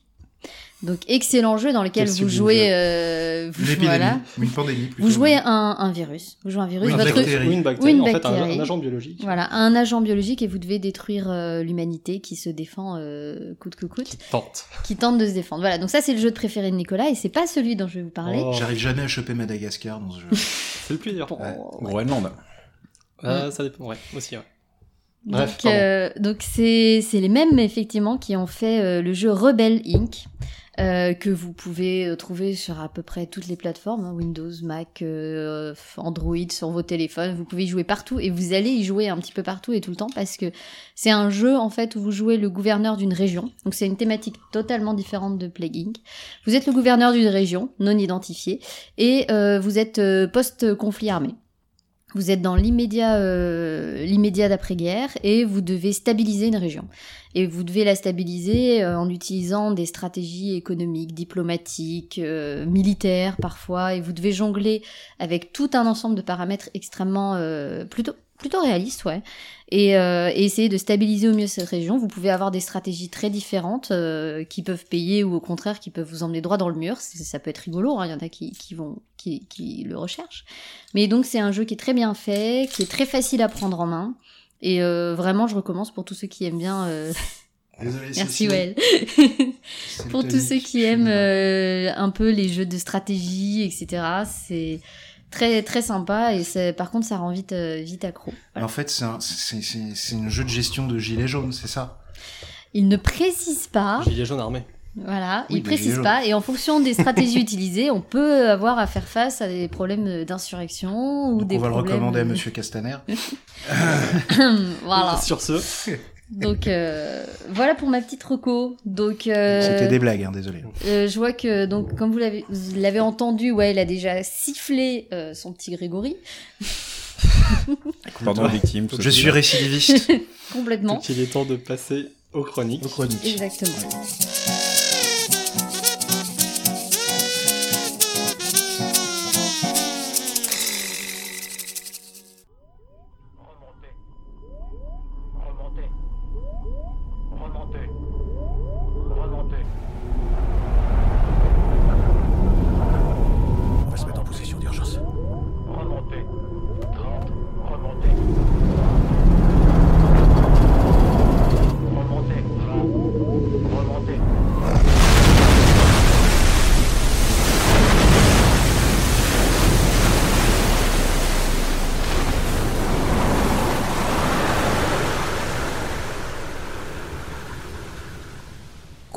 C: Donc excellent jeu dans lequel
B: Quel
C: vous jouez, euh, vous,
A: Une épidémie,
C: voilà,
A: une pandémie plutôt.
C: vous jouez un, un virus, vous jouez un virus,
A: Oui,
C: votre
A: bactérie.
B: Ou une bactérie,
C: une
B: en fait, un,
C: bactérie.
B: un agent biologique.
C: voilà, un agent biologique et vous devez détruire euh, l'humanité qui se défend euh, coûte que coûte,
B: Tente.
C: qui tente de se défendre. Voilà, donc ça c'est le jeu de préféré de Nicolas et c'est pas celui dont je vais vous parler.
B: Oh,
A: J'arrive jamais à choper Madagascar dans ce jeu.
B: c'est le plus dur.
C: Bon,
A: Ouais.
C: ouais.
D: Groenland.
B: Euh, ça dépend, ouais, aussi, ouais. Bref,
C: Donc, euh, donc c'est c'est les mêmes effectivement qui ont fait euh, le jeu Rebel Inc. euh, que vous pouvez euh, trouver sur à peu près toutes les plateformes, hein, Windows, Mac, euh, Android, sur vos téléphones. Vous pouvez y jouer partout et vous allez y jouer un petit peu partout et tout le temps parce que c'est un jeu en fait où vous jouez le gouverneur d'une région. Donc c'est une thématique totalement différente de Plague Inc. Vous êtes le gouverneur d'une région non identifiée et vous êtes post-conflit armé. Vous êtes dans l'immédiat, euh, l'immédiat d'après-guerre et vous devez stabiliser une région. Et vous devez la stabiliser euh, en utilisant des stratégies économiques, diplomatiques, euh, militaires parfois. Et vous devez jongler avec tout un ensemble de paramètres extrêmement, euh, plutôt plutôt réaliste, ouais. Et, euh, et essayer de stabiliser au mieux cette région. Vous pouvez avoir des stratégies très différentes euh, qui peuvent payer ou au contraire qui peuvent vous emmener droit dans le mur. Ça peut être rigolo, hein, il y en a qui, qui vont qui, qui le recherchent. Mais donc c'est un jeu qui est très bien fait, qui est très facile à prendre en main. Et euh, vraiment, je recommence pour tous ceux qui aiment bien. euh,
A: Désolé,
C: Merci. Well. Pour tous ceux qui aiment euh, un peu les jeux de stratégie, etc. C'est très très sympa et c'est par contre ça rend vite euh, vite accro. Voilà.
A: En fait, c'est un, c'est, c'est, c'est un jeu de gestion de gilet jaune, c'est ça?
C: Il ne précise pas,
B: Gilet jaune armé.
C: voilà,
A: Oui,
C: il précise pas et en fonction des stratégies utilisées, on peut avoir à faire face à des problèmes d'insurrection ou
A: Donc
C: des
A: on va le recommander à Monsieur Castaner.
C: voilà.
B: Sur ce,
C: Donc euh, voilà pour ma petite reco. Donc euh,
A: C'était des blagues, hein, désolé.
C: Euh, je vois que, donc, comme vous l'avez, vous l'avez entendu, ouais, il a déjà sifflé euh, son petit Grégory,
D: Pardon, victime.
A: Je suis récidiviste.
C: complètement.
B: donc il est temps de passer aux chroniques.
A: Aux chroniques.
C: Exactement.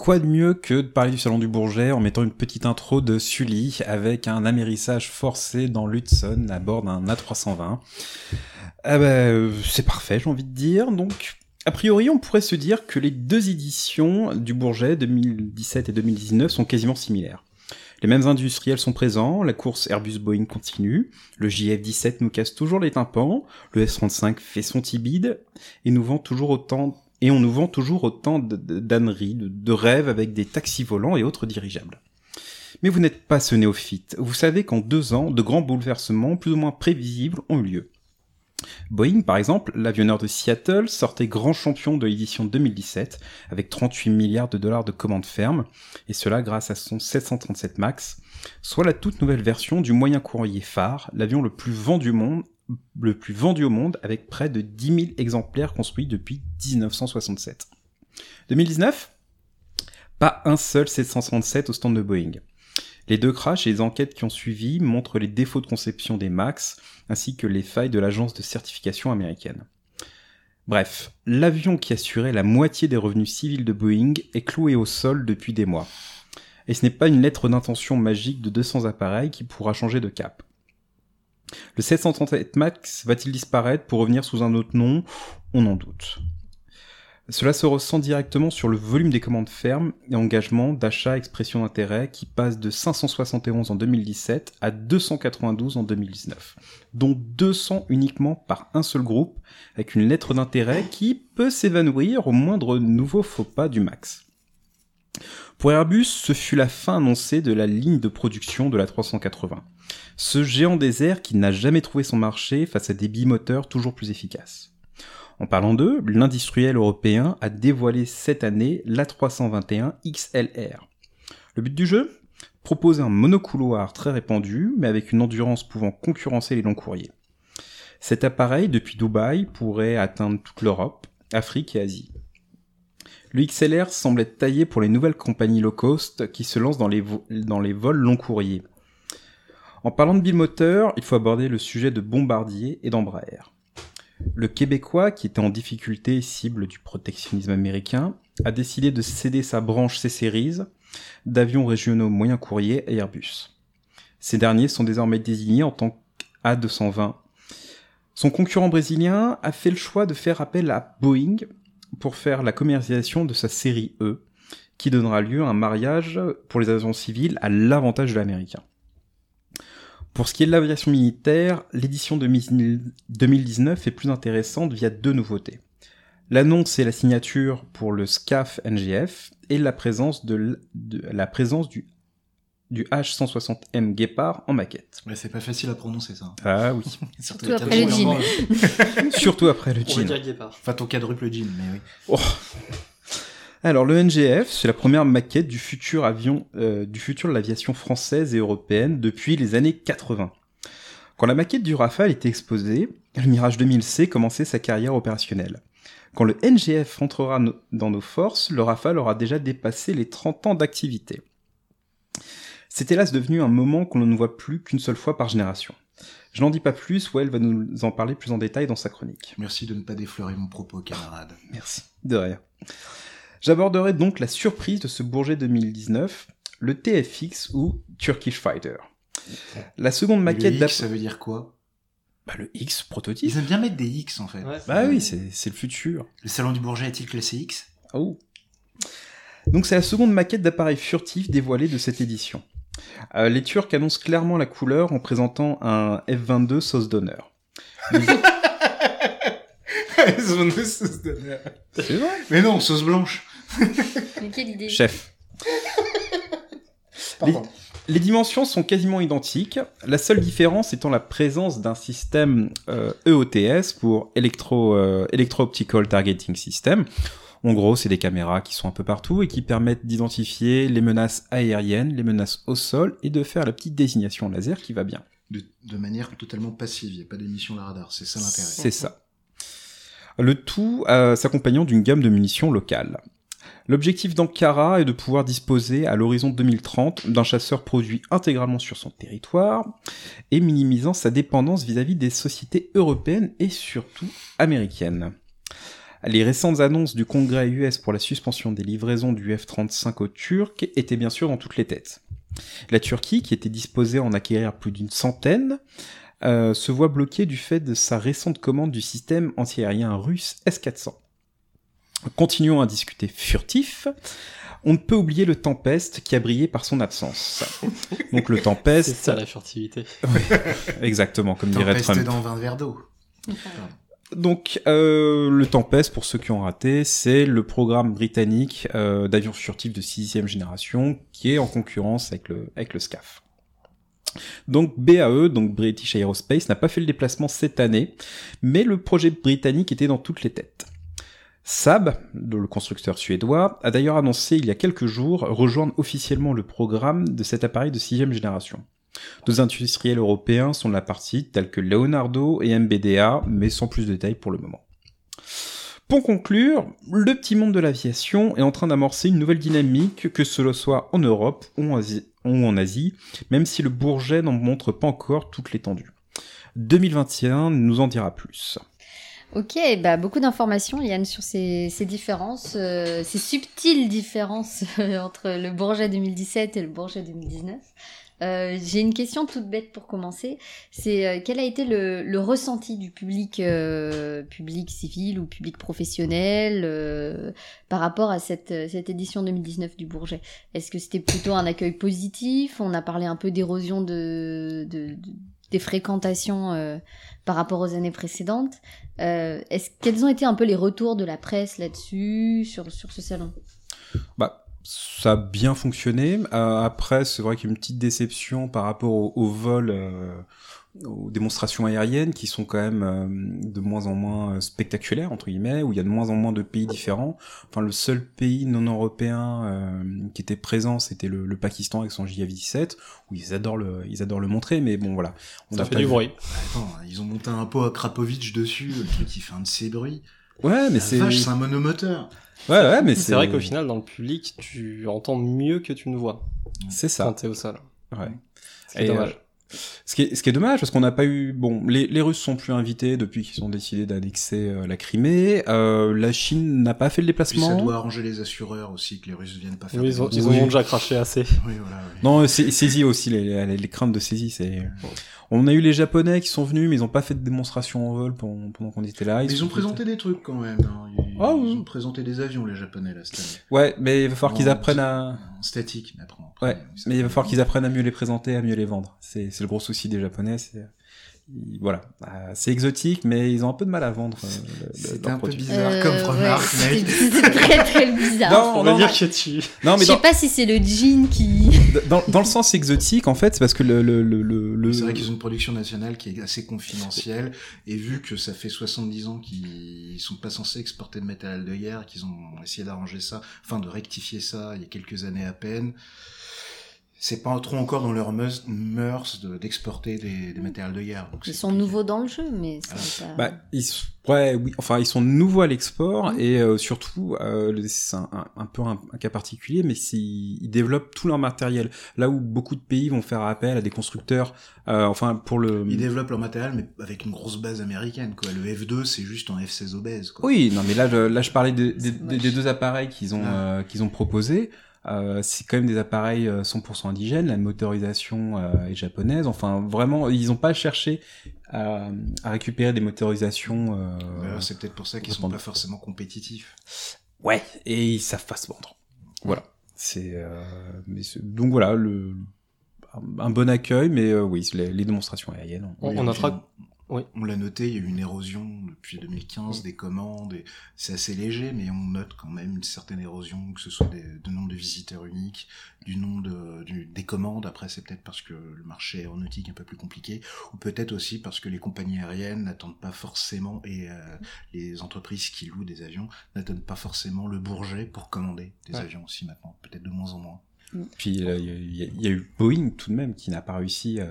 D: Quoi de mieux que de parler du salon du Bourget en mettant une petite intro de Sully avec un amérissage forcé dans l'Hudson à bord d'un A320 Ah bah, c'est parfait, j'ai envie de dire. Donc, a priori, on pourrait se dire que les deux éditions du Bourget 2017 et 2019 sont quasiment similaires. Les mêmes industriels sont présents, la course Airbus-Boeing continue, le JF-17 nous casse toujours les tympans, le S-35 fait son tibide, et nous vend toujours autant et on nous vend toujours autant d'âneries, de, rêves avec des taxis volants et autres dirigeables. Mais vous n'êtes pas ce néophyte. Vous savez qu'en deux ans, de grands bouleversements plus ou moins prévisibles ont eu lieu. Boeing, par exemple, l'avionneur de Seattle, sortait grand champion de l'édition 2017 avec 38 milliards de dollars de commandes fermes, et cela grâce à son 737 MAX, soit la toute nouvelle version du moyen courrier phare, l'avion le plus vendu au monde, le plus vendu au monde avec près de 10 000 exemplaires construits depuis 1967. 2019 Pas un seul 737 au stand de Boeing. Les deux crashs et les enquêtes qui ont suivi montrent les défauts de conception des MAX, ainsi que les failles de l'agence de certification américaine. Bref, l'avion qui assurait la moitié des revenus civils de Boeing est cloué au sol depuis des mois. Et ce n'est pas une lettre d'intention magique de 200 appareils qui pourra changer de cap. Le 737 MAX va-t-il disparaître pour revenir sous un autre nom? On en doute. Cela se ressent directement sur le volume des commandes fermes et engagements d'achat expression d'intérêt qui passe de 571 en 2017 à 292 en 2019, dont 200 uniquement par un seul groupe, avec une lettre d'intérêt qui peut s'évanouir au moindre nouveau faux pas du max. Pour Airbus, ce fut la fin annoncée de la ligne de production de la 380. Ce géant des airs qui n'a jamais trouvé son marché face à des bimoteurs toujours plus efficaces. En parlant d'eux, l'industriel européen a dévoilé cette année l'A321 XLR. Le but du jeu? Proposer un monocouloir très répandu, mais avec une endurance pouvant concurrencer les longs courriers. Cet appareil, depuis Dubaï, pourrait atteindre toute l'Europe, Afrique et Asie. Le XLR semble être taillé pour les nouvelles compagnies low cost qui se lancent dans les, vols long courriers. En parlant de bimoteur, il faut aborder le sujet de Bombardier et d'Embraer. Le Québécois, qui était en difficulté cible du protectionnisme américain, a décidé de céder sa branche C-Series d'avions régionaux moyen courrier à Airbus. Ces derniers sont désormais désignés en tant qu'A220. Son concurrent brésilien a fait le choix de faire appel à Boeing pour faire la commercialisation de sa série E, qui donnera lieu à un mariage pour les avions civils à l'avantage de l'américain. Pour ce qui est de l'aviation militaire, l'édition de 2019 est plus intéressante via deux nouveautés. L'annonce et la signature pour le SCAF NGF et la présence, de, la présence du, du H160M Guépard en maquette.
A: Ouais, c'est pas facile à prononcer ça.
D: Ah oui.
C: Surtout après le jean.
D: Surtout après le
B: On va
D: jean.
B: dire guépard.
A: Enfin, ton quadruple jean, mais oui.
D: Alors le NGF, c'est la première maquette du futur avion, euh, du futur de l'aviation française et européenne depuis les années 80. Quand la maquette du Rafale était exposée, le Mirage 2000C commençait sa carrière opérationnelle. Quand le NGF entrera no- dans nos forces, le Rafale aura déjà dépassé les 30 ans d'activité. C'est hélas devenu un moment qu'on ne voit plus qu'une seule fois par génération. Je n'en dis pas plus, Well va nous en parler plus en détail dans sa chronique.
A: Merci de ne pas déflorer mon propos, camarade.
D: Merci. De rien. J'aborderai donc la surprise de ce Bourget 2019, le TFX ou Turkish Fighter. La seconde maquette
A: X,
D: d'app-
A: ça veut dire quoi?
D: Bah, le X prototype.
A: Ils aiment bien mettre des X, en fait.
B: Ouais.
D: Bah oui, c'est le futur.
A: Le salon du Bourget est-il classé X?
D: Oh. Donc c'est la seconde maquette d'appareil furtif dévoilée de cette édition. Euh, les Turcs annoncent clairement la couleur en présentant un F-22 sauce d'honneur. C'est vrai
A: Mais non, sauce blanche.
C: Mais quelle idée.
D: Chef. Les, les dimensions sont quasiment identiques, la seule différence étant la présence d'un système euh, EOTS pour Electro, euh, Electro Optical Targeting System. En gros, c'est des caméras qui sont un peu partout et qui permettent d'identifier les menaces aériennes, les menaces au sol et de faire la petite désignation laser qui va bien.
A: De, de manière totalement passive, il n'y a pas d'émission la radar, c'est ça l'intérêt.
D: C'est ça. Le tout euh, s'accompagnant d'une gamme de munitions locales. L'objectif d'Ankara est de pouvoir disposer à l'horizon 2030 d'un chasseur produit intégralement sur son territoire et minimisant sa dépendance vis-à-vis des sociétés européennes et surtout américaines. Les récentes annonces du Congrès US pour la suspension des livraisons du F-35 aux Turcs étaient bien sûr dans toutes les têtes. La Turquie, qui était disposée à en acquérir plus d'une centaine, euh, se voit bloquée du fait de sa récente commande du système antiaérien russe S-400. Continuons à discuter furtif. On ne peut oublier le Tempest qui a brillé par son absence. Donc le
B: C'est
D: Tempest,
B: ça la furtivité.
D: exactement comme dirait
A: Tempeste
D: Trump.
A: dans 20 verres d'eau.
D: Donc euh, le Tempest, pour ceux qui ont raté, c'est le programme britannique euh, d'avions furtifs de sixième génération qui est en concurrence avec le, avec le SCAF. Donc BAE, donc British Aerospace, n'a pas fait le déplacement cette année, mais le projet britannique était dans toutes les têtes. Saab, le constructeur suédois, a d'ailleurs annoncé il y a quelques jours rejoindre officiellement le programme de cet appareil de sixième génération. Deux industriels européens sont de la partie, tels que Leonardo et MBDA, mais sans plus de détails pour le moment. Pour conclure, le petit monde de l'aviation est en train d'amorcer une nouvelle dynamique, que cela soit en Europe ou en Asie même si le Bourget n'en montre pas encore toute l'étendue. 2021 nous en dira plus.
C: Ok, bah beaucoup d'informations, Yann, sur ces, ces différences, euh, ces subtiles différences euh, entre le Bourget 2017 et le Bourget 2019. Euh, J'ai une question toute bête pour commencer. C'est euh, quel a été le, le ressenti du public, euh, public civil ou public professionnel euh, par rapport à cette, cette édition 2019 du Bourget? Est-ce que c'était plutôt un accueil positif? On a parlé un peu d'érosion de, de, de- des fréquentations par rapport aux années précédentes. Euh, est-ce quels ont été un peu les retours de la presse là-dessus sur sur ce salon?
D: Bah, ça a bien fonctionné. Euh, après, c'est vrai qu'il y a une petite déception par rapport au, vol, euh, aux démonstrations aériennes qui sont quand même euh, de moins en moins euh, spectaculaires entre guillemets, où il y a de moins en moins de pays différents. Enfin, le seul pays non européen euh, qui était présent, c'était le, le Pakistan avec son JAV-17, où ils adorent le, ils adorent le montrer, mais bon voilà. On
B: Ça
D: a
B: fait du
D: vu-
B: bruit.
A: Attends, ils ont monté un pot à Krapovitch dessus, le truc il fait un de ces bruits.
D: Ouais, mais c'est,
A: c'est un monomoteur.
D: ouais, ouais, mais
B: C'est vrai qu'au final, dans le public, tu entends mieux que tu ne vois
D: c'est
B: quand
D: ça.
B: t'es au sol.
D: Ouais.
B: C'est dommage.
D: Euh, Ce qui, est, ce qui est dommage, parce qu'on n'a pas eu... Bon, les, les Russes sont plus invités depuis qu'ils ont décidé d'annexer euh, la Crimée. Euh, la Chine n'a pas fait le
A: Puis
D: déplacement.
A: ça doit arranger les assureurs aussi, que les Russes viennent pas faire
B: Oui, ils, ont, ils
D: Oui.
B: ont déjà craché assez.
A: Oui, voilà, oui.
D: Non, c'est- saisie aussi, les, les, les craintes de saisie. c'est... On a eu les Japonais qui sont venus, mais ils n'ont pas fait de démonstration en vol pendant, pendant qu'on était là.
A: Mais ils ont présenté des trucs quand même. hein. Ils,
D: Ah,
A: ils
D: oui.
A: ont présenté des avions, les Japonais, là, cette année.
D: Ouais, mais il va falloir qu'ils apprennent à...
A: En statique, mais après.
D: Ouais, mais il va falloir qu'ils apprennent à mieux les présenter, à mieux les vendre. C'est c'est le gros souci des Japonais, c'est ils- voilà, Euh, c'est exotique, mais ils ont un peu de mal à vendre. euh, leur
A: un peu bizarre
C: Euh,
A: comme
C: ouais,
A: remarque,
C: c'était-
A: mec.
C: C'était très très bizarre.
D: Non,
B: On va dire que tu...
D: Non,
C: Je
D: mais
C: sais
D: dans,
C: pas si c'est le jean qui.
D: dans, dans le sens exotique, en fait, c'est parce que le, le, le, le- le-
A: C'est vrai qu'ils ont une production nationale qui est assez confidentielle, et vu que ça fait 70 ans qu'ils sont pas censés exporter de matériel de guerre, qu'ils ont essayé d'arranger ça, enfin de rectifier ça il y a quelques années à peine, c'est pas trop encore dans leurs mœurs de- d'exporter des, des matériels de guerre. Donc
C: Ils sont
A: compliqué.
C: nouveaux dans le jeu, mais c'est pas.
D: Bah, ils, ouais, oui, enfin, ils sont nouveaux à l'export
C: Mhm.
D: et euh, surtout, euh, c'est un, un- un peu un, un cas particulier, mais ils développent tout leur matériel. Là où beaucoup de pays vont faire appel à des constructeurs, euh, enfin pour le.
A: Ils développent leur matériel, mais avec une grosse base américaine, quoi. Le F2, c'est juste un F16 obèse, quoi.
D: Oui, non, mais là, je, là, je parlais des deux appareils qu'ils ont,
A: Ah.
D: euh, qu'ils ont proposés. Euh, c'est quand même des appareils euh, 100% indigènes. La motorisation euh, est japonaise. Enfin, vraiment, ils n'ont pas cherché à, à récupérer des motorisations. euh,
A: c'est peut-être pour ça qu'ils sont
D: répondre.
A: pas forcément compétitifs.
D: Ouais, et ils savent pas se vendre. Voilà. C'est euh, donc voilà le un, bon accueil, mais euh, oui, les, les démonstrations aériennes. on-
B: On, on notera... oui.
A: On l'a noté, il y a eu une érosion depuis 2015
B: Mm.
A: des commandes. et C'est assez léger, mais on note quand même une certaine érosion, que ce soit des, du nombre de visiteurs uniques, du nombre de, du- des commandes. Après, c'est peut-être parce que le marché aéronautique est un peu plus compliqué, ou peut-être aussi parce que les compagnies aériennes n'attendent pas forcément, et euh, les entreprises qui louent des avions n'attendent pas forcément le Bourget pour commander des
B: Ouais.
A: avions aussi maintenant, peut-être de moins en moins.
D: Puis euh, il y, a- y eu Boeing tout de même qui n'a pas réussi, euh,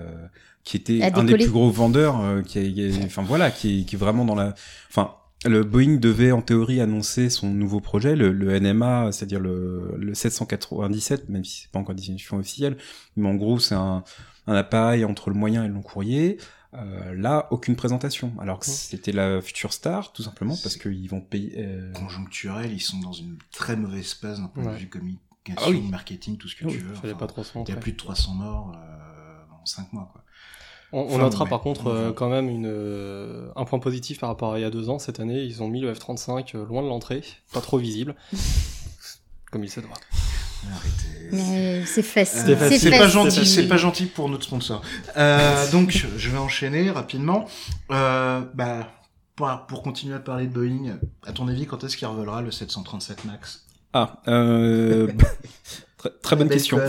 D: qui était un des plus gros vendeurs, euh, qui, est- enfin voilà, qui, est- qui est vraiment dans la, enfin. Le Boeing devait en théorie annoncer son nouveau projet, le, le NMA, c'est-à-dire le, le 797, même si c'est pas encore définition officielle, mais en gros c'est un, un appareil entre le moyen et le long courrier. Euh, là, aucune présentation. Alors que c'était la future star, tout simplement parce qu'ils vont payer. euh,
A: Conjoncturels, ils sont dans une très mauvaise passe d'un point de vue communication,
D: Ah oui.
A: marketing, tout ce que tu veux.
B: Fallait
A: Enfin,
B: pas trop se
A: Il y a plus de 300 morts euh, en 5 mois, quoi.
B: On, on
A: Enfin,
B: notera par contre euh, quand même une, euh, un point positif par rapport à il y a deux ans. Cette année, ils ont mis le F-35 euh, loin de l'entrée, pas trop visible, comme il se doit.
A: Arrêtez.
C: Mais c'est facile.
A: Euh, c'est pas gentil, c'est pas gentil pour notre sponsor. Euh, donc, je vais enchaîner rapidement. Euh, bah, pour, pour continuer à parler de Boeing, à ton avis, quand est-ce qu'il revolera le 737 Max?
D: Ah, euh... très, très bonne question.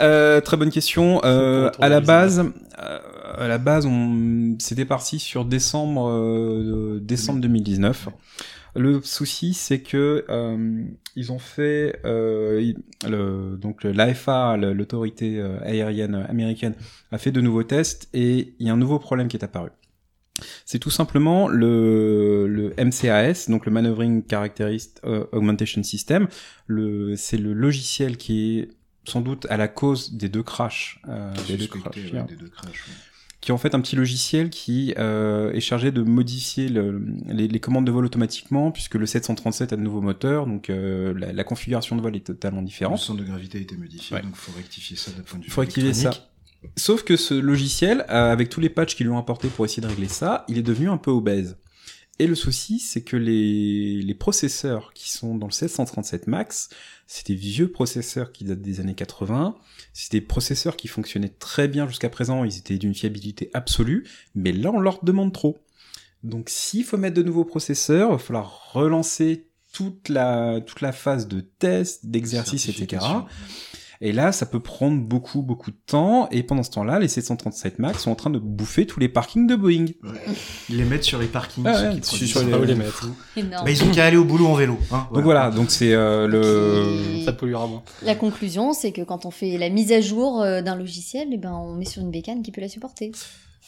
D: Euh, très bonne question. Euh, à la base, euh, à la base, on c'était parti sur décembre, euh, décembre 2019. Le souci, c'est que euh, ils ont fait euh, le, donc l'AFA, l'autorité euh, aérienne américaine, a fait de nouveaux tests et il y a un nouveau problème qui est apparu. C'est tout simplement le, le MCAS, donc le Maneuvering Characteristic euh, Augmentation System. Le, c'est le logiciel qui est sans doute à la cause des deux crashs, euh, des deux crashs,
A: ouais, des deux crashs. ouais.
D: qui est en fait un petit logiciel qui euh, est chargé de modifier le- les, les commandes de vol automatiquement, puisque le 737 a de nouveaux moteurs, donc euh, la, la configuration de vol est totalement
A: Le
D: différente.
A: centre de gravité a été modifié,
D: Ouais.
A: donc faut rectifier ça d'un point de vue
D: Il faut activer ça. Sauf que ce logiciel, euh, avec tous les patchs qu'ils lui ont apportés pour essayer de régler ça, il est devenu un peu obèse. Et le souci, c'est que les, les processeurs qui sont dans le 737 Max, c'est des vieux processeurs qui datent des années 80. C'est des processeurs qui fonctionnaient très bien jusqu'à présent, ils étaient d'une fiabilité absolue, mais là on leur demande trop. Donc s'il faut mettre de nouveaux processeurs, il va falloir relancer toute la, toute la phase de test, d'exercice, etc. Et là, ça peut prendre beaucoup, beaucoup de temps. Et pendant ce temps-là, les 737 MAX sont en train de bouffer tous les parkings de Boeing.
A: Ouais. Ils les mettent sur les parkings,
D: Ah
A: ceux
D: ouais,
A: qui
D: sur- les-
B: mettre.
A: Bah, ils ont qu'à aller au boulot en vélo. Hein,
D: Donc voilà, donc c'est euh, le...
B: Ça polluera moins.
C: La conclusion, c'est que quand on fait la mise à jour euh, d'un logiciel, eh ben, on met sur une bécane qui peut la supporter.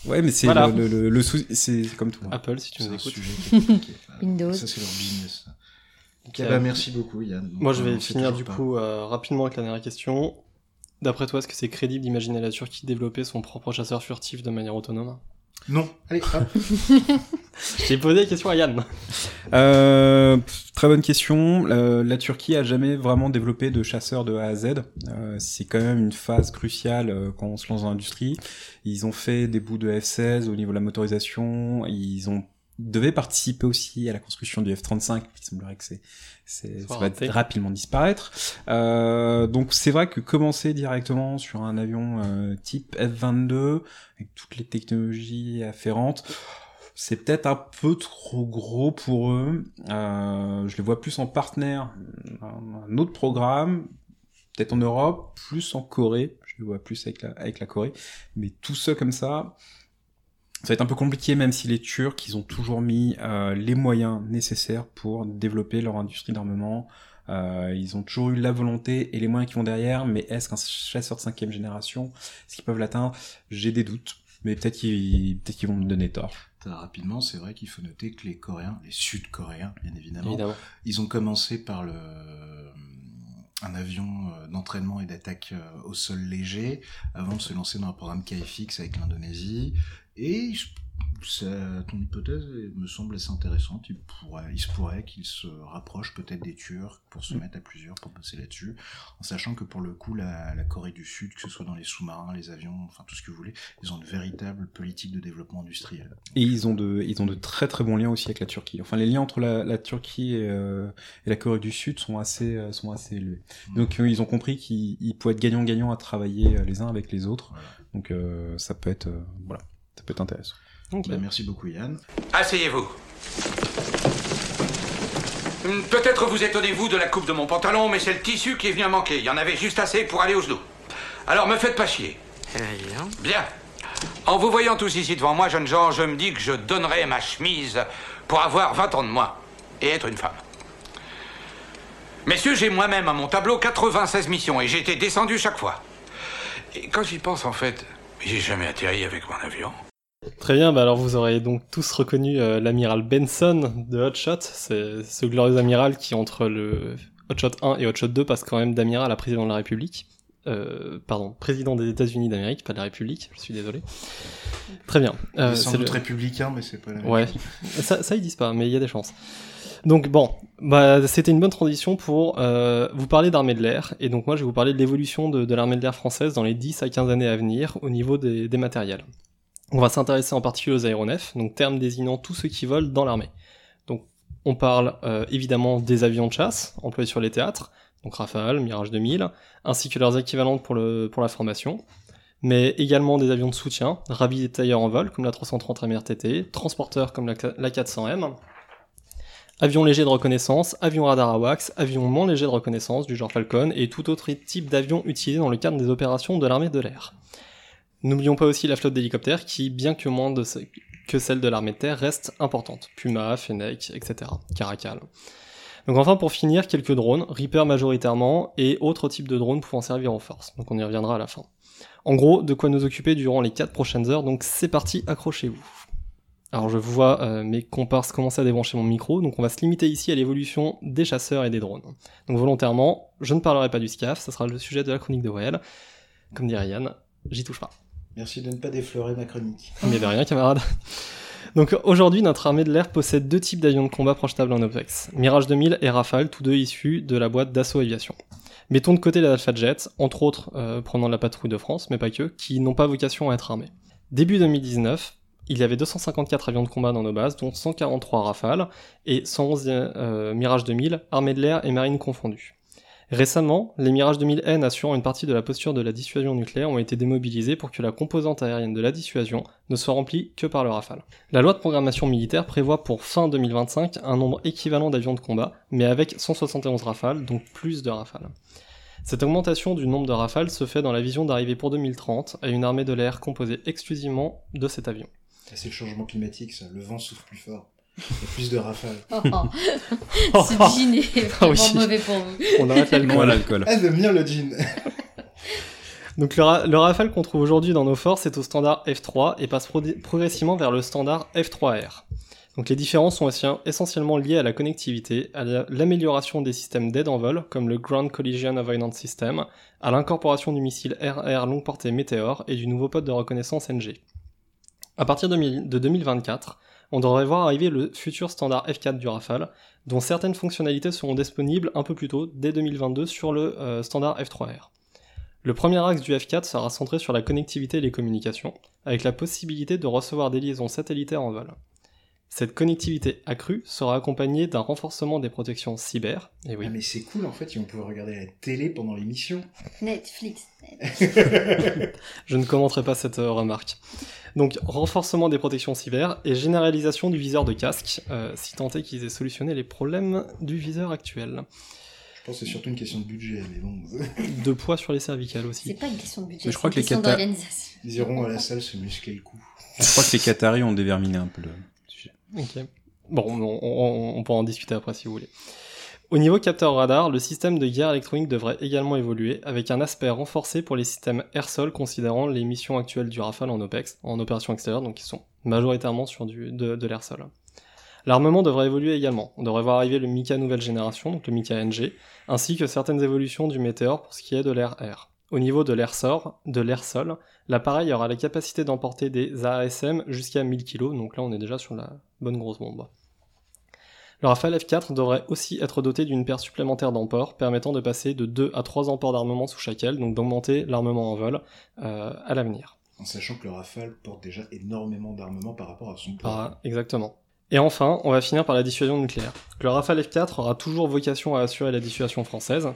D: Ouais, mais c'est
B: Voilà.
D: le, le, le, c'est comme tout. hein.
B: Apple, si tu
A: C'est
B: nous écoutes.
C: Windows.
A: Ça, c'est leur business. Ça. Ok,
B: Euh,
A: bah, merci beaucoup, Yann.
B: Moi, je vais
A: sait
B: finir du
A: pas.
B: coup euh, rapidement avec la dernière question. D'après toi, est-ce que c'est crédible d'imaginer la Turquie développer son propre chasseur furtif de manière autonome?
A: Non, allez, hop.
B: J'ai posé la question à Yann.
D: Euh, très bonne question. Euh, la Turquie a jamais vraiment développé de chasseurs de A à Z. Euh, c'est quand même une phase cruciale euh, quand on se lance dans l'industrie. Ils ont fait des bouts de F-16 au niveau de la motorisation. Ils ont devait participer aussi à la construction du F-35. Il semblerait que c'est, c'est,
B: Ça va
D: rapidement disparaître. Euh, donc c'est vrai que commencer directement sur un avion euh, type F-22 avec toutes les technologies afférentes, c'est peut-être un peu trop gros pour eux. Euh, je les vois plus en partenaire, un, un autre programme, peut-être en Europe, plus en Corée. Je les vois plus avec la, avec la Corée. Mais tout ça comme ça, ça va être un peu compliqué, même si les Turcs, ils ont toujours mis euh, les moyens nécessaires pour développer leur industrie d'armement. Euh, ils ont toujours eu la volonté et les moyens qui vont derrière, mais est-ce qu'un chasseur de cinquième génération, est-ce qu'ils peuvent l'atteindre? J'ai des doutes, mais peut-être qu'ils peut qu'ils vont me donner tort.
A: Très Rapidement, c'est vrai qu'il faut noter que les Coréens, les Sud-Coréens, bien évidemment,
B: Évidemment.
A: ils ont commencé par le un avion euh, d'entraînement et d'attaque euh, au sol léger avant de se lancer dans un programme KFX avec l'Indonésie. Et je- ça, ton hypothèse me semble assez intéressante. Il, pourrait, il se pourrait qu'ils se rapprochent peut-être des Turcs pour se mettre à plusieurs pour bosser là-dessus, en sachant que pour le coup, la, la Corée du Sud, que ce soit dans les sous-marins, les avions, enfin tout ce que vous voulez, ils ont une véritable politique de développement industriel.
D: Et ils ont de, ils ont de très très bons liens aussi avec la Turquie. Enfin, les liens entre la, la Turquie et, euh, et la Corée du Sud sont assez, euh, sont assez élevés. Donc euh, ils ont compris qu'ils ils pouvaient être gagnant-gagnant à travailler euh, les uns avec les autres.
A: Voilà.
D: Donc euh, ça peut être, euh, voilà, ça peut être intéressant.
B: Ok.
A: Bah, merci beaucoup Yann.
G: Asseyez-vous. Peut-être vous étonnez-vous de la coupe de mon pantalon, mais c'est le tissu qui est venu à manquer. Il y en avait juste assez pour aller au genou. Alors me faites pas chier. Bien. En vous voyant tous ici devant moi, jeunes gens, je me dis que je donnerais ma chemise pour avoir 20 ans de moins et être une femme. Messieurs, j'ai moi-même à mon tableau 96 missions et j'ai été descendu chaque fois. Et quand j'y pense, en fait, j'ai jamais atterri avec mon avion.
B: Très bien, bah alors vous aurez donc tous reconnu euh, l'amiral Benson de Hot Shot, c'est ce glorieux amiral qui entre le Hot Shot 1 et Hot Shot 2 passe quand même d'amiral à président de la République. Euh, pardon, président des États-Unis d'Amérique, pas de la République, je suis désolé. Très bien. Euh,
A: est sans
B: c'est
A: doute
B: le-
A: républicain, mais c'est pas la même
B: Ouais,
A: chose.
B: ça, ça ils disent pas, mais il y a des chances. Donc bon, bah, c'était une bonne transition pour euh, vous parler d'armée de l'air, et donc moi je vais vous parler de l'évolution de, de l'armée de l'air française dans les 10 à 15 années à venir au niveau des, des matériels. On va s'intéresser en particulier aux aéronefs, donc terme désignant tous ceux qui volent dans l'armée. Donc on parle euh, évidemment des avions de chasse employés sur les théâtres, donc Rafale, Mirage 2000, ainsi que leurs équivalentes pour, le, pour la formation, mais également des avions de soutien, ravitailleurs en vol comme la 330 MRTT, transporteurs comme la, la 400M, avions légers de reconnaissance, avions radar AWACS, avions moins légers de reconnaissance du genre Falcon et tout autre type d'avion utilisé dans le cadre des opérations de l'armée de l'air. N'oublions pas aussi la flotte d'hélicoptères qui, bien que moins que celle de l'armée de terre, reste importante. Puma, Fennec, etc. Caracal. Donc enfin pour finir, quelques drones, Reaper majoritairement, et autres types de drones pouvant servir en force. Donc on y reviendra à la fin. En gros, de quoi nous occuper durant les 4 prochaines heures, donc c'est parti, accrochez-vous. Alors je vois euh, mes comparses commencer à débrancher mon micro, donc on va se limiter ici à l'évolution des chasseurs et des drones. Donc volontairement, je ne parlerai pas du SCAF, ça sera le sujet de la chronique de Well. Comme dirait Yann, j'y touche pas.
A: Merci de ne pas déflorer ma chronique.
B: Mais de rien, camarade. Donc aujourd'hui, notre armée de l'air possède deux types d'avions de combat projetables en OPEX. Mirage 2000 et Rafale, tous deux issus de la boîte d'assaut aviation. Mettons de côté les Alpha Jets, entre autres euh, prenant la patrouille de France, mais pas que, qui n'ont pas vocation à être armés. Début 2019, il y avait 254 avions de combat dans nos bases, dont 143 Rafale et 111 euh, Mirage 2000, armées de l'air et marine confondues. Récemment, les Mirage 2000N assurant une partie de la posture de la dissuasion nucléaire ont été démobilisés pour que la composante aérienne de la dissuasion ne soit remplie que par le Rafale. La loi de programmation militaire prévoit pour fin 2025 un nombre équivalent d'avions de combat, mais avec 171 Rafales, donc plus de Rafales. Cette augmentation du nombre de Rafales se fait dans la vision d'arriver pour 2030 à une armée de l'air composée exclusivement de cet avion.
A: C'est le changement climatique, ça. Le vent souffle plus fort. Il y a plus de rafales.
C: Oh, ce jean est
B: Ah
C: vraiment
B: oui.
C: mauvais pour vous.
B: On arrête l'alcool.
D: à l'alcool.
A: Ah, bien le jean.
B: Donc le, Ra- le Rafale qu'on trouve aujourd'hui dans nos forces est au standard F3 et passe pro- progressivement vers le standard F3R. Donc les différences sont aussi- essentiellement liées à la connectivité, à la- l'amélioration des systèmes d'aide en vol, comme le Ground Collision Avoidance System, à l'incorporation du missile RR longue portée Meteor et du nouveau pod de reconnaissance NG. À partir de, mi- de 2024, on devrait voir arriver le futur standard F4 du Rafale, dont certaines fonctionnalités seront disponibles un peu plus tôt, dès 2022, sur le euh, standard F3R. Le premier axe du F4 sera centré sur la connectivité et les communications, avec la possibilité de recevoir des liaisons satellitaires en vol. Cette connectivité accrue sera accompagnée d'un renforcement des protections cyber. Et oui.
A: Ah, mais c'est cool en fait, on peut regarder la télé pendant l'émission.
C: Netflix.
B: Je ne commenterai pas cette euh, remarque. Donc, renforcement des protections cyber et généralisation du viseur de casque, euh, si tant est qu'ils aient solutionné les problèmes du viseur actuel.
A: Je pense que c'est surtout une question de budget, mais bon.
B: De poids sur les cervicales
C: C'est
B: aussi.
C: pas une question de budget.
D: Mais je crois
C: c'est
D: que les
C: d'organisation.
A: Ils iront à la salle se muscler le cou.
D: Je crois que les Qataris ont déverminé un peu le.
B: Ok. Bon, on, on, on pourra en discuter après si vous voulez. Au niveau capteur radar, le système de guerre électronique devrait également évoluer, avec un aspect renforcé pour les systèmes air-sol considérant les missions actuelles du Rafale en OPEX, en opération extérieure, donc qui sont majoritairement sur du, de, l'air-sol. L'armement devrait évoluer également. On devrait voir arriver le Mika nouvelle génération, donc le Mika NG, ainsi que certaines évolutions du Météor pour ce qui est de l'air-air. Au niveau de l'air-sol, l'appareil aura la capacité d'emporter des ASM jusqu'à 1000 kg, donc là on est déjà sur la bonne grosse bombe. Le Rafale F4 devrait aussi être doté d'une paire supplémentaire d'emports, permettant de passer de 2 à 3 emports d'armement sous chaque aile, donc d'augmenter l'armement en vol euh, à l'avenir.
A: En sachant que le Rafale porte déjà énormément d'armement par rapport à son poids.
B: Exactement. Et enfin, on va finir par la dissuasion nucléaire. Le Rafale F4 aura toujours vocation à assurer la dissuasion française,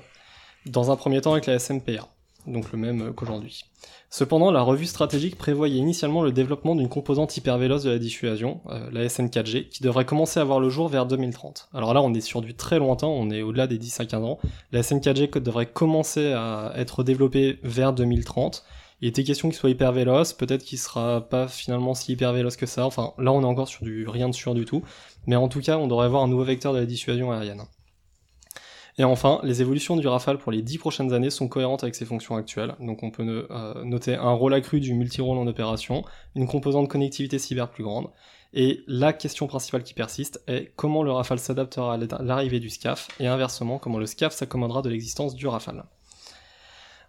B: dans un premier temps avec la SMPA, donc le même qu'aujourd'hui. Cependant, la revue stratégique prévoyait initialement le développement d'une composante hypervéloce de la dissuasion, euh, la SN4G, qui devrait commencer à voir le jour vers 2030. Alors là, on est sur du très lointain, on est au-delà des 10 à 15 ans. La SN4G co- devrait commencer à être développée vers 2030. Il était question qu'il soit hyper véloce, peut-être qu'il sera pas finalement si hyper véloce que ça. Enfin, là, on est encore sur du rien de sûr du tout. Mais en tout cas, on devrait avoir un nouveau vecteur de la dissuasion aérienne. Et enfin, les évolutions du Rafale pour les 10 prochaines années sont cohérentes avec ses fonctions actuelles. Donc on peut euh, noter un rôle accru du multirôle en opération, une composante connectivité cyber plus grande, et la question principale qui persiste est comment le Rafale s'adaptera à l'arrivée du SCAF, et inversement, comment le SCAF s'accommodera de l'existence du Rafale.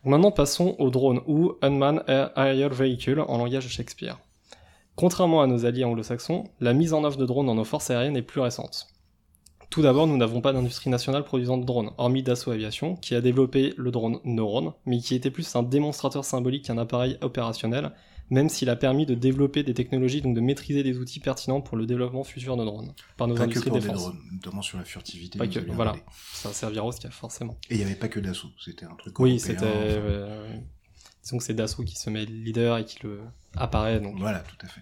B: Maintenant passons au drone, ou Unmanned Aerial Vehicle en langage Shakespeare. Contrairement à nos alliés anglo-saxons, la mise en œuvre de drones dans nos forces aériennes est plus récente. Tout d'abord, nous n'avons pas d'industrie nationale produisant de drones, hormis Dassault Aviation, qui a développé le drone Neuron, mais qui était plus un démonstrateur symbolique qu'un appareil opérationnel, même s'il a permis de développer des technologies, donc de maîtriser des outils pertinents pour le développement futur de drones, par nos
A: Pas que
B: industries
A: pour
B: de
A: des
B: défense.
A: drones, notamment sur la furtivité.
B: Pas que, voilà.
A: parlé.
B: Ça servira au SCAF, forcément.
A: Et il n'y avait pas que d'assaut, c'était un truc
B: Oui, c'était...
A: enfin,
B: euh, disons que c'est Dassault qui se met leader et qui le apparaît, donc
A: Voilà, tout à fait.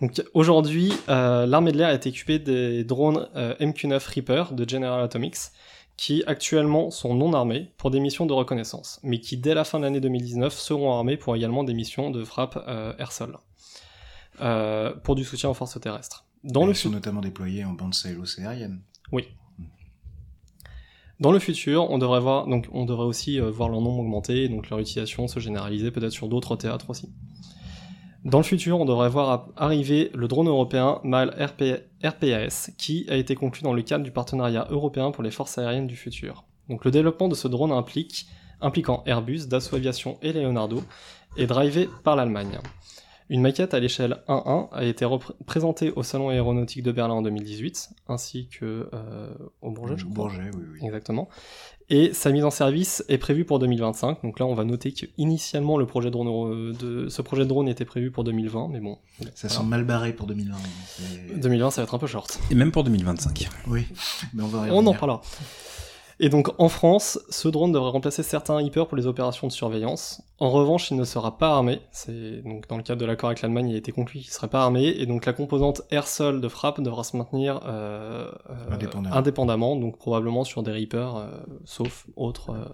B: Donc aujourd'hui, euh, l'armée de l'air est équipée des drones euh, MQ-9 Reaper de General Atomics, qui actuellement sont non armés pour des missions de reconnaissance, mais qui dès la fin de l'année 2019 seront armés pour également des missions de frappe euh, air-sol, pour du soutien aux forces terrestres. Dans le,
A: Ils sont notamment déployés en bande sahélo-saharienne.
B: dans le futur, on devrait voir, donc on devrait aussi voir leur nombre augmenter, donc leur utilisation se généraliser peut-être sur d'autres théâtres aussi. Dans le futur, on devrait voir arriver le drone européen MAL RP RPAS, qui a été conclu dans le cadre du partenariat européen pour les forces aériennes du futur. Donc le développement de ce drone implique, impliquant Airbus, Dassault Aviation et Leonardo, est drivé par l'Allemagne. Une maquette à l'échelle 1.1 a été présentée au Salon aéronautique de Berlin en 2018, ainsi que euh, au Bourget, je crois.
A: Bourget, oui, oui.
B: Exactement. Et sa mise en service est prévue pour 2025. Donc là, on va noter qu'initialement, le projet de drone, euh, de, ce projet de drone était prévu pour 2020, mais bon.
A: Ça
B: voilà.
A: semble mal barré pour 2020. mais-
B: 2020, ça va être un peu short.
D: Et même pour 2025.
A: Oui, mais on va y
B: On en parlera. Et donc en France, ce drone devrait remplacer certains hyper pour les opérations de surveillance. En revanche, il ne sera pas armé. C'est donc dans le cadre de l'accord avec l'Allemagne, il a été conclu qu'il ne serait pas armé, et donc la composante air-sol de frappe devra se maintenir euh, euh,
A: Indépendamment.
B: donc probablement sur des Reapers, euh, sauf autres euh,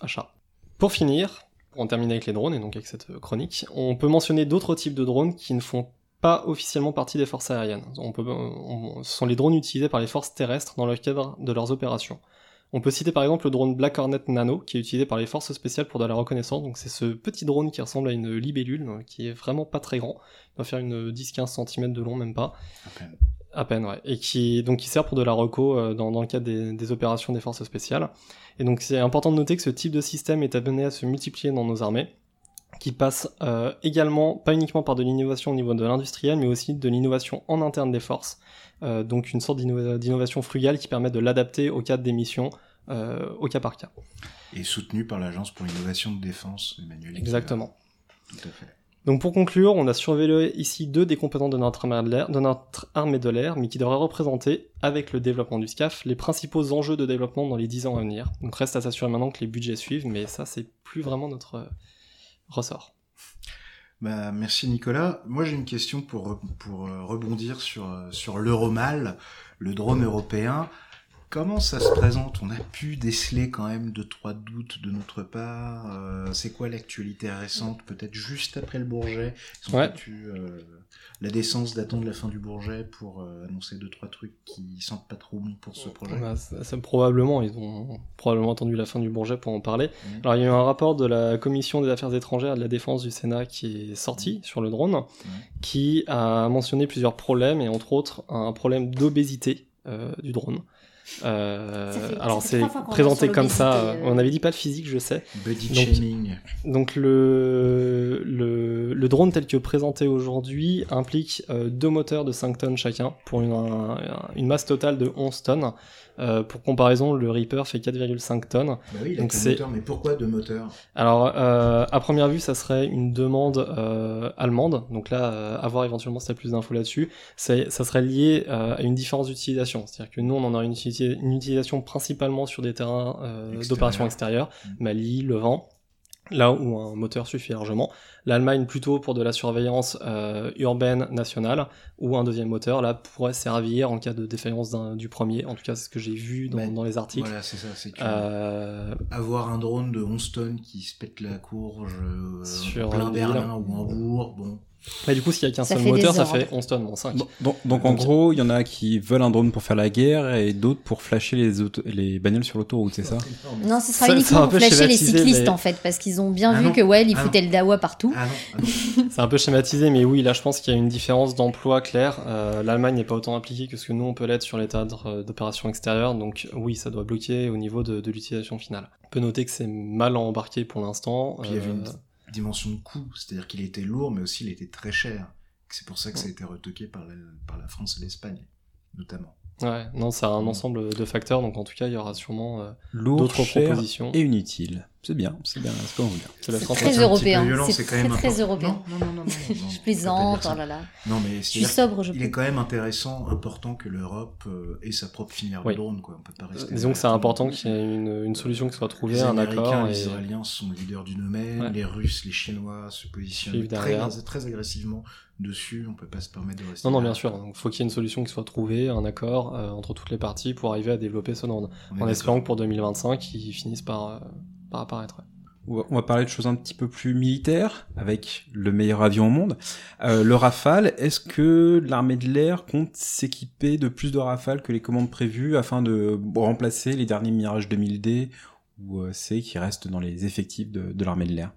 B: achats. Pour finir, pour en terminer avec les drones et donc avec cette chronique, on peut mentionner d'autres types de drones qui ne font pas officiellement partie des forces aériennes. On peut, on- ce sont les drones utilisés par les forces terrestres dans le cadre de leurs opérations. On peut citer par exemple le drone Black Hornet Nano qui est utilisé par les forces spéciales pour de la reconnaissance. Donc c'est ce petit drone qui ressemble à une libellule, euh, qui est vraiment pas très grand. Il doit faire une 10-15 cm de long, même pas.
A: À peine.
B: À peine, ouais. Et qui, donc, qui sert pour de la reco euh, dans, dans le cadre des, des opérations des forces spéciales. Et donc, c'est important de noter que ce type de système est amené à se multiplier dans nos armées, qui passe euh, également, pas uniquement par de l'innovation au niveau de l'industriel, mais aussi de l'innovation en interne des forces. Euh, donc, une sorte d'inno- d'innovation frugale qui permet de l'adapter au cadre des missions, euh, au cas par cas.
A: Et soutenu par l'Agence pour l'innovation de défense, Emmanuel.
B: Exactement.
A: Tout à fait.
B: Donc pour conclure, on a surveillé ici deux des composants de notre armée de l'air, mais qui devraient représenter, avec le développement du SCAF, les principaux enjeux de développement dans les 10 ans à venir. Donc reste à s'assurer maintenant que les budgets suivent, mais ça c'est plus vraiment notre ressort.
A: Bah, merci Nicolas. Moi j'ai une question pour, euh, rebondir euh, sur l'Euromal, le drone européen. Comment ça se présente? On a pu déceler quand même deux trois doutes de notre part. Euh, c'est quoi l'actualité récente Peut-être juste après le Bourget? Ils ont
B: Ouais.
A: eu, euh, la décence d'attendre la fin du Bourget pour euh, annoncer deux trois trucs qui sentent pas trop bon pour ce projet?
B: Bah, ça- ça- probablement, ils ont probablement attendu la fin du Bourget pour en parler.
A: Mhm.
B: Alors il y a eu un rapport de la Commission des Affaires étrangères et de la Défense du Sénat qui est sorti sur le drone, qui a mentionné plusieurs problèmes, et entre autres un problème d'obésité euh, du drone. Euh,
C: fait-
B: alors c'est présenté comme ça, euh, on avait dit pas le physique, je sais.
A: Body
B: Donc-
A: shaming.
B: Donc le, le, le drone tel que présenté aujourd'hui implique euh, deux moteurs de 5 tonnes chacun pour une, un- une masse totale de 11 tonnes. Euh, pour comparaison, le Reaper fait 4,5 tonnes.
A: Bah oui, il a
B: Donc c'est-
A: moteur, mais pourquoi deux moteurs?
B: Alors, euh, à première vue, ça serait une demande euh, allemande. Donc là, euh, à voir éventuellement si tu as plus d'infos là-dessus. Ça serait lié euh, à une différence d'utilisation. C'est-à-dire que nous, on en a une, utilisa- une utilisation principalement sur des terrains euh, d'opération extérieure,
A: Mm.
B: Mali, Levant, là où un moteur suffit largement. L'Allemagne plutôt pour de la surveillance euh, urbaine nationale, où un deuxième moteur là pourrait servir en cas de défaillance du premier. En tout cas, c'est ce que j'ai vu dans, dans les articles.
A: Voilà, c'est ça. C'est que
B: Euh,
A: avoir un drone de 11 tonnes qui se pète la courge euh,
B: Sur
A: plein Berlin ou Hambourg, bon.
B: Mais du coup, s'il y a qu'un seul moteur, ça fait 11 tonnes, moins 5.
D: Donc, donc, donc, en
B: Donc-
D: gros, il y en a qui veulent un drone pour faire la guerre et d'autres pour flasher les, auto- les bagnoles sur l'autoroute, c'est ça?
C: Non, ce sera
B: Ça-
C: uniquement pour flasher les cyclistes
B: mais-
C: en fait, parce qu'ils ont bien
A: Ah
C: vu
A: non.
C: que ouais, ils
A: Ah
C: foutaient le dawa partout.
A: Ah non, ah.
B: C'est un peu schématisé, mais oui, là, je pense qu'il y a une différence d'emploi claire. Euh, L'Allemagne n'est pas autant impliquée que ce que nous, on peut l'être sur les théâtres euh, d'opérations extérieures. Donc, oui, ça doit bloquer au niveau de, de l'utilisation finale. On peut noter que c'est mal embarqué pour l'instant.
A: Puis il y avait une
B: Euh,
A: dimension de coût, c'est-à-dire qu'il était lourd, mais aussi il était très cher. C'est pour ça que ça a été retoqué par la, par la France et l'Espagne, notamment.
B: Ouais, non, c'est un ensemble de facteurs. Donc, en tout cas, il y aura sûrement euh, d'autres propositions.
D: et inutile. C'est bien, c'est bien, c'est comme on veut.
B: C'est la
C: C'est
B: France
C: très européen. C'est
A: quand même
C: très, très européen.
A: Non, non, non, non, non, non,
C: Je plaisante, oh là là.
A: Non, mais
C: Je suis sobre, je
A: Il
C: peux.
A: est quand même intéressant, important que l'Europe euh, ait sa propre filière
B: Oui.
A: de drone, quoi. On peut pas rester.
B: Disons que c'est important qu'il y ait une, une solution qui soit trouvée,
A: les
B: un
A: Américains,
B: accord.
A: les
B: et-
A: Israéliens sont leaders du domaine,
B: Ouais.
A: les Russes, les Chinois se positionnent très, agressivement dessus. On peut pas se permettre de rester.
B: Non, non, bien sûr. Donc, faut qu'il y ait une solution qui soit trouvée, un accord euh, entre toutes les parties pour arriver à développer ce
A: est
B: En espérant que pour 2025, ils finissent par, euh,
D: on va parler de choses un petit peu plus militaires, avec le meilleur avion au monde. Euh, le Rafale, est-ce que l'armée de l'air compte s'équiper de plus de Rafale que les commandes prévues afin de remplacer les derniers Mirage 2000D ou euh, C qui restent dans les effectifs de, de l'armée de l'air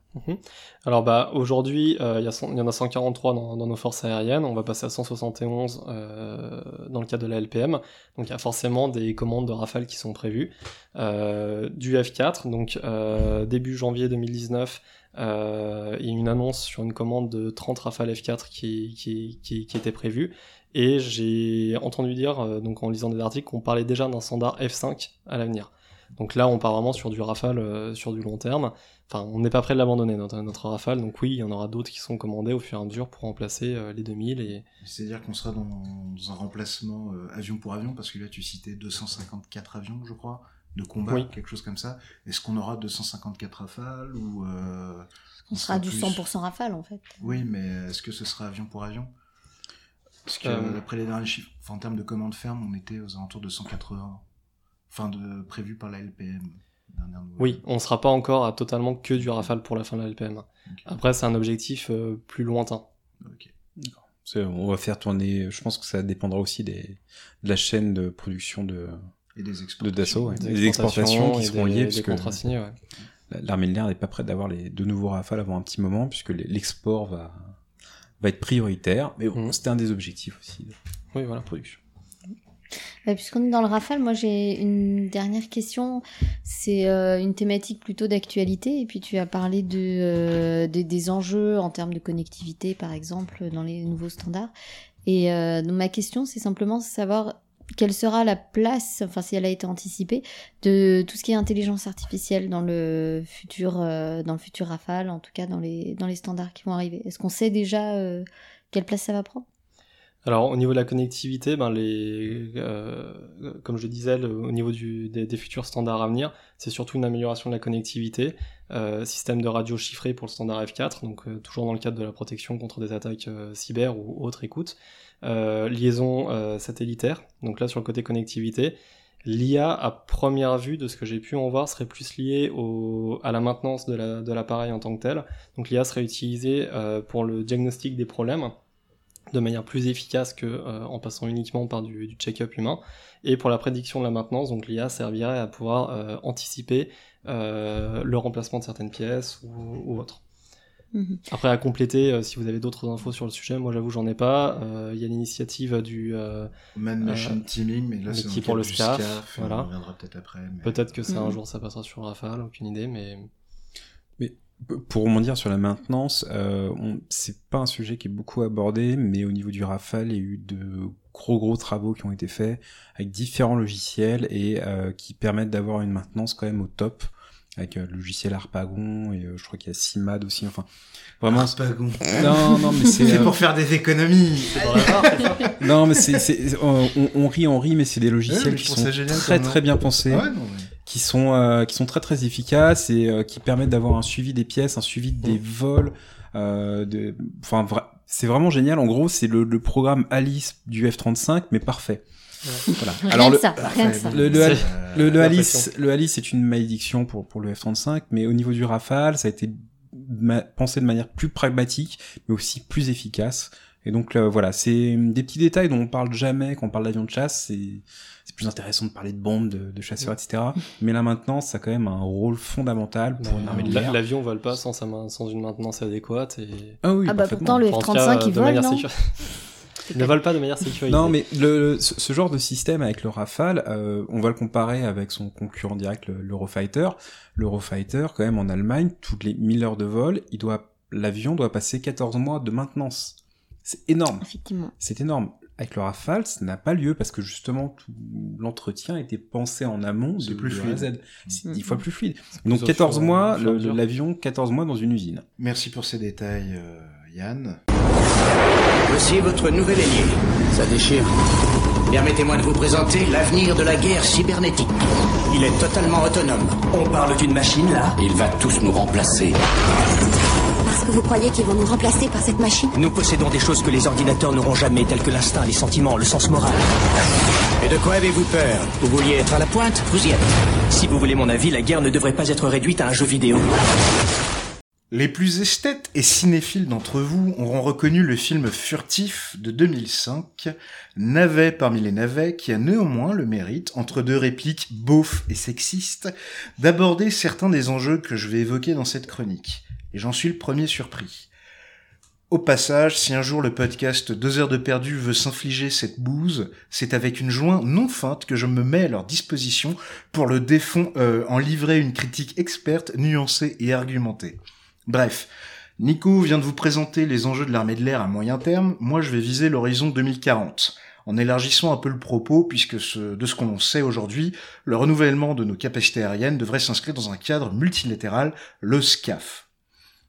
B: Alors bah aujourd'hui, euh, il y, cent- il y en a 143 dans, nos forces aériennes. On va passer à 171 euh, dans le cadre de la LPM. Donc il y a forcément des commandes de Rafale qui sont prévues. Euh, du F4, donc euh, début janvier 2019, euh, il y a une annonce sur une commande de 30 Rafale F4 qui, qui, qui, était prévue. Et j'ai entendu dire, euh, donc en lisant des articles, qu'on parlait déjà d'un standard F5 à l'avenir. Donc là, on part vraiment sur du Rafale euh, sur du long terme. Enfin, on n'est pas prêt de l'abandonner, notre, notre Rafale. Donc oui, il y en aura d'autres qui sont commandés au fur et à mesure pour remplacer euh, les 2000. Et...
A: C'est-à-dire qu'on sera dans, dans un remplacement euh, avion pour avion, parce que là tu citais 254 avions, je crois, de combat,
B: Oui.
A: quelque chose comme ça. Est-ce qu'on aura 254 rafales ou euh,
C: On sera du
A: plus
C: 100% rafale en fait.
A: Oui, mais est-ce que ce sera avion pour avion? Parce que
B: Euh.
A: d'après les derniers chiffres, enfin, en termes de commandes fermes, on était aux alentours de 180, enfin de prévu par la LPM.
B: Oui, on sera pas encore à totalement que du Rafale pour la fin de la LPM. Après, c'est un objectif euh, plus lointain.
D: On va faire tourner, je pense que ça dépendra aussi des, de la chaîne de production de,
A: Et des
D: de. Dassault, ouais. des exportations qui
B: et
D: seront
B: des-
D: liées,
B: signés, ouais.
D: l'armée de l'air n'est pas prête d'avoir les deux nouveaux Rafales avant un petit moment, puisque l'export va, va être prioritaire. Mais bon,
B: Mhm.
D: c'était un des objectifs aussi.
B: Oui, voilà, production.
C: Ouais, Puisqu'on est dans le rafale, moi j'ai une dernière question. C'est euh, une thématique plutôt d'actualité. Et puis tu as parlé euh, des- enjeux en termes de connectivité, par exemple, dans les nouveaux standards. Et euh, donc ma question, c'est simplement savoir quelle sera la place, enfin si elle a été anticipée, de tout ce qui est intelligence artificielle dans le futur, dans le futur Rafale, en tout cas dans les dans les standards qui vont arriver. Est-ce qu'on sait déjà quelle place ça va prendre?
B: Alors au niveau de la connectivité, ben euh, comme je disais, au niveau des, futurs standards à venir, c'est surtout une amélioration de la connectivité, euh, système de radio chiffré pour le standard F4, donc euh, toujours dans le cadre de la protection contre des attaques cyber ou autres écoutes, liaison satellitaire, donc là sur le côté connectivité. L'IA à première vue, de ce que j'ai pu en voir, serait plus lié au, à la maintenance de la- de l'appareil en tant que tel. Donc l'IA serait utilisée pour le diagnostic des problèmes de manière plus efficace que euh, en passant uniquement par du, du check-up humain. Et pour la prédiction de la maintenance, donc l'IA servirait à pouvoir euh, anticiper euh, le remplacement de certaines pièces ou, ou autre.
C: Mhm.
B: Après à compléter, euh, si vous avez d'autres infos sur le sujet, moi j'avoue j'en ai pas. Euh, Il y a l'initiative du euh,
A: Man Machine
B: Euh,
A: Teaming, mais là c'est
B: pour le SCAF,
A: et
B: voilà.
A: On reviendra peut-être après. mais-
B: peut-être que ça un
C: Mhm.
B: jour ça passera sur Rafale, aucune idée, mais
D: Pour rebondir sur la maintenance, euh, on- c'est pas un sujet qui est beaucoup abordé, mais au niveau du Rafale, il y a eu de gros gros travaux qui ont été faits avec différents logiciels et euh, qui permettent d'avoir une maintenance quand même au top avec euh, le logiciel Harpagon et euh, je crois qu'il y a Cimad aussi. Enfin, vraiment.
A: Harpagon.
D: Non, non, mais c'est.
A: C'est
D: euh,
A: pour faire des économies.
D: Non, mais c'est, c'est- on, on rit, on rit, mais c'est des logiciels qui sont très très bien pensés.
A: Ah ouais, non, mais-
D: qui sont euh, qui sont très très efficaces et euh, qui permettent d'avoir un suivi des pièces, un suivi des vols. Euh, de, enfin, vra- c'est vraiment génial. En gros, c'est le, le programme Alice du F-35, mais parfait. Voilà.
C: Rien
D: Alors
C: que
D: le,
C: ça, rien que ça.
D: le, le, le, le
B: la
D: Alice, le Alice, c'est une malédiction pour pour le F-35, mais au niveau du Rafale, ça a été pensé de manière plus pragmatique, mais aussi plus efficace. Et donc euh, voilà, c'est des petits détails dont on parle jamais quand on parle d'avion de chasse. C'est plus intéressant de parler de bombes, de, de chasseurs, etc. Mais là maintenant, ça a quand même un rôle fondamental pour une armée de
B: La-
D: l'air.
B: L'avion vole pas sans, sa main- sans une maintenance adéquate et
D: Ah oui,
C: Ah bah pourtant le
B: en tout cas,
C: F-35 il
B: de
C: vole,
B: manière
C: non
B: sécure- Il ne vole pas de manière sécurisée.
D: Non, mais le, ce, ce genre de système avec le Rafale, euh, on va le comparer avec son concurrent direct, le- l'Eurofighter. L'Eurofighter, quand même, en Allemagne, toutes les 1000 heures de vol, il doit, l'avion doit passer 14 mois de maintenance. C'est énorme.
C: Effectivement.
D: C'est énorme. Avec le Rafale, ça n'a pas lieu parce que justement, tout l'entretien était pensé en amont
A: C'est
D: de,
A: plus
D: de A à
A: fluide.
D: Z. C'est. 10 fois plus fluide. Donc
B: au
D: 14
B: fur-
D: mois, l'avion, 14 mois dans une usine.
A: Merci pour ces détails, euh, Yann.
E: Voici votre nouvel ailier. Ça déchire. Permettez-moi de vous présenter l'avenir de la guerre cybernétique. Il est totalement autonome.
H: On parle d'une machine là?
E: Il va tous nous remplacer.
I: Que vous croyez qu'ils vont nous remplacer par cette machine
H: Nous possédons des choses que les ordinateurs n'auront jamais, telles que l'instinct, les sentiments, le sens moral.
E: Et de quoi avez-vous peur Vous vouliez être à la pointe Vous y êtes.
H: Si vous voulez mon avis, la guerre ne devrait pas être réduite à un jeu vidéo.
A: Les plus esthètes et cinéphiles d'entre vous auront reconnu le film Furtif de 2005, navet parmi les navets, qui a néanmoins le mérite, entre deux répliques beaufs et sexistes, d'aborder certains des enjeux que je vais évoquer dans cette chronique. Et j'en suis le premier surpris. Au passage, si un jour le podcast Deux heures de perdu veut s'infliger cette bouse, c'est avec une joie non feinte que je me mets à leur disposition pour le défond euh, en livrer une critique experte, nuancée et argumentée. Bref, Nico vient de vous présenter les enjeux de l'armée de l'air à moyen terme, moi je vais viser l'horizon 2040, en élargissant un peu le propos, puisque ce, de ce qu'on sait aujourd'hui, le renouvellement de nos capacités aériennes devrait s'inscrire dans un cadre multilatéral, le SCAF.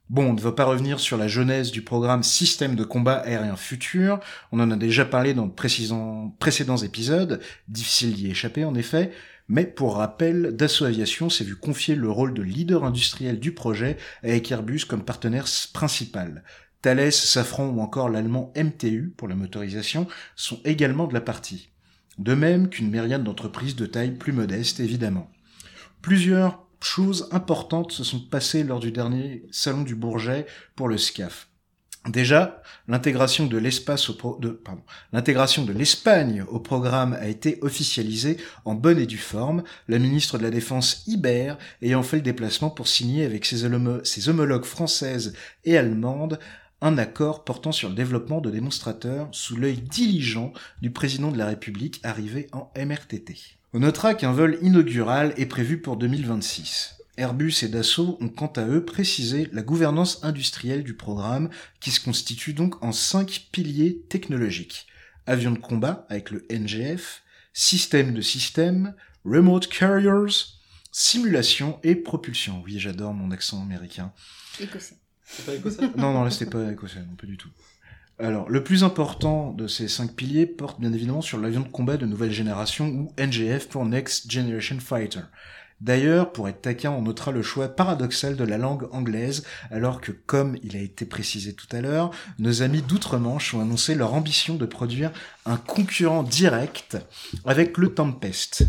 A: Bon, on ne va pas revenir sur la genèse du programme Système de combat aérien futur, on en a déjà parlé dans de précédents épisodes, difficile d'y échapper en effet, mais pour rappel, Dassault Aviation s'est vu confier le rôle de leader industriel du projet avec Airbus comme partenaire principal. Thales, Safran ou encore l'allemand MTU pour la motorisation sont également de la partie. De même qu'une myriade d'entreprises de taille plus modeste évidemment. Plusieurs choses importantes se sont passées lors du dernier salon du Bourget pour le SCAF. Déjà, l'intégration de l'espace au pro- l'intégration de l'Espagne au programme a été officialisée en bonne et due forme, la ministre de la Défense Iber ayant fait le déplacement pour signer avec ses, ses homologues françaises et allemandes un accord portant sur le développement de démonstrateurs sous l'œil diligent du président de la République arrivé en MRTT. On notera qu'un vol inaugural est prévu pour 2026. Airbus et Dassault ont quant à eux précisé la gouvernance industrielle du programme qui se constitue donc en cinq piliers technologiques. Avions de combat avec le NGF, système de système, remote carriers, simulation et propulsion. Oui, j'adore mon accent américain.
C: Écossais.
B: C'est pas écossais?
A: Non, non, là c'était pas écossais, non, pas du tout. Alors, le plus important de ces cinq piliers porte bien évidemment sur l'avion de combat de nouvelle génération ou NGF pour Next Generation Fighter. D'ailleurs, pour être taquin, on notera le choix paradoxal de la langue anglaise, alors que, comme il a été précisé tout à l'heure, nos amis d'outre-Manche ont annoncé leur ambition de produire un concurrent direct avec le Tempest.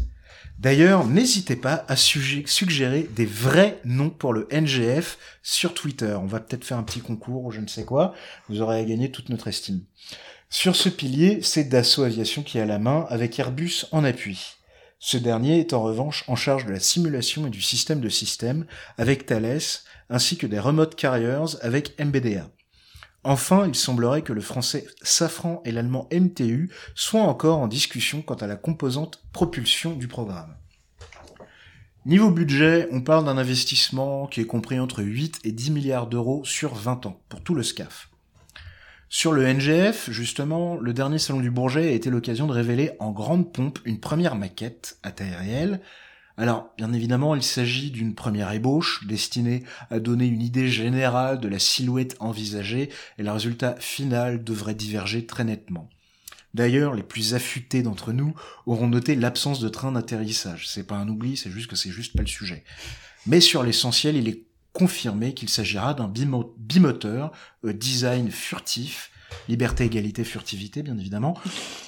A: D'ailleurs, n'hésitez pas à suggé- suggérer des vrais noms pour le NGF sur Twitter. On va peut-être faire un petit concours ou je ne sais quoi. Vous aurez à gagner toute notre estime. Sur ce pilier, c'est Dassault Aviation qui a la main avec Airbus en appui. Ce dernier est en revanche en charge de la simulation et du système de système avec Thales, ainsi que des remote carriers avec MBDA. Enfin, il semblerait que le français Safran et l'allemand MTU soient encore en discussion quant à la composante propulsion du programme. Niveau budget, on parle d'un investissement qui est compris entre 8 et 10 milliards d'euros sur 20 ans pour tout le SCAF. Sur le NGF, justement, le dernier salon du Bourget a été l'occasion de révéler en grande pompe une première maquette à taille réelle. Alors, bien évidemment, il s'agit d'une première ébauche destinée à donner une idée générale de la silhouette envisagée et le résultat final devrait diverger très nettement. D'ailleurs, les plus affûtés d'entre nous auront noté l'absence de train d'atterrissage. C'est pas un oubli, c'est juste que c'est juste pas le sujet. Mais sur l'essentiel, il est confirmé qu'il s'agira d'un bimo- bimoteur, euh, design furtif, liberté, égalité, furtivité, bien évidemment,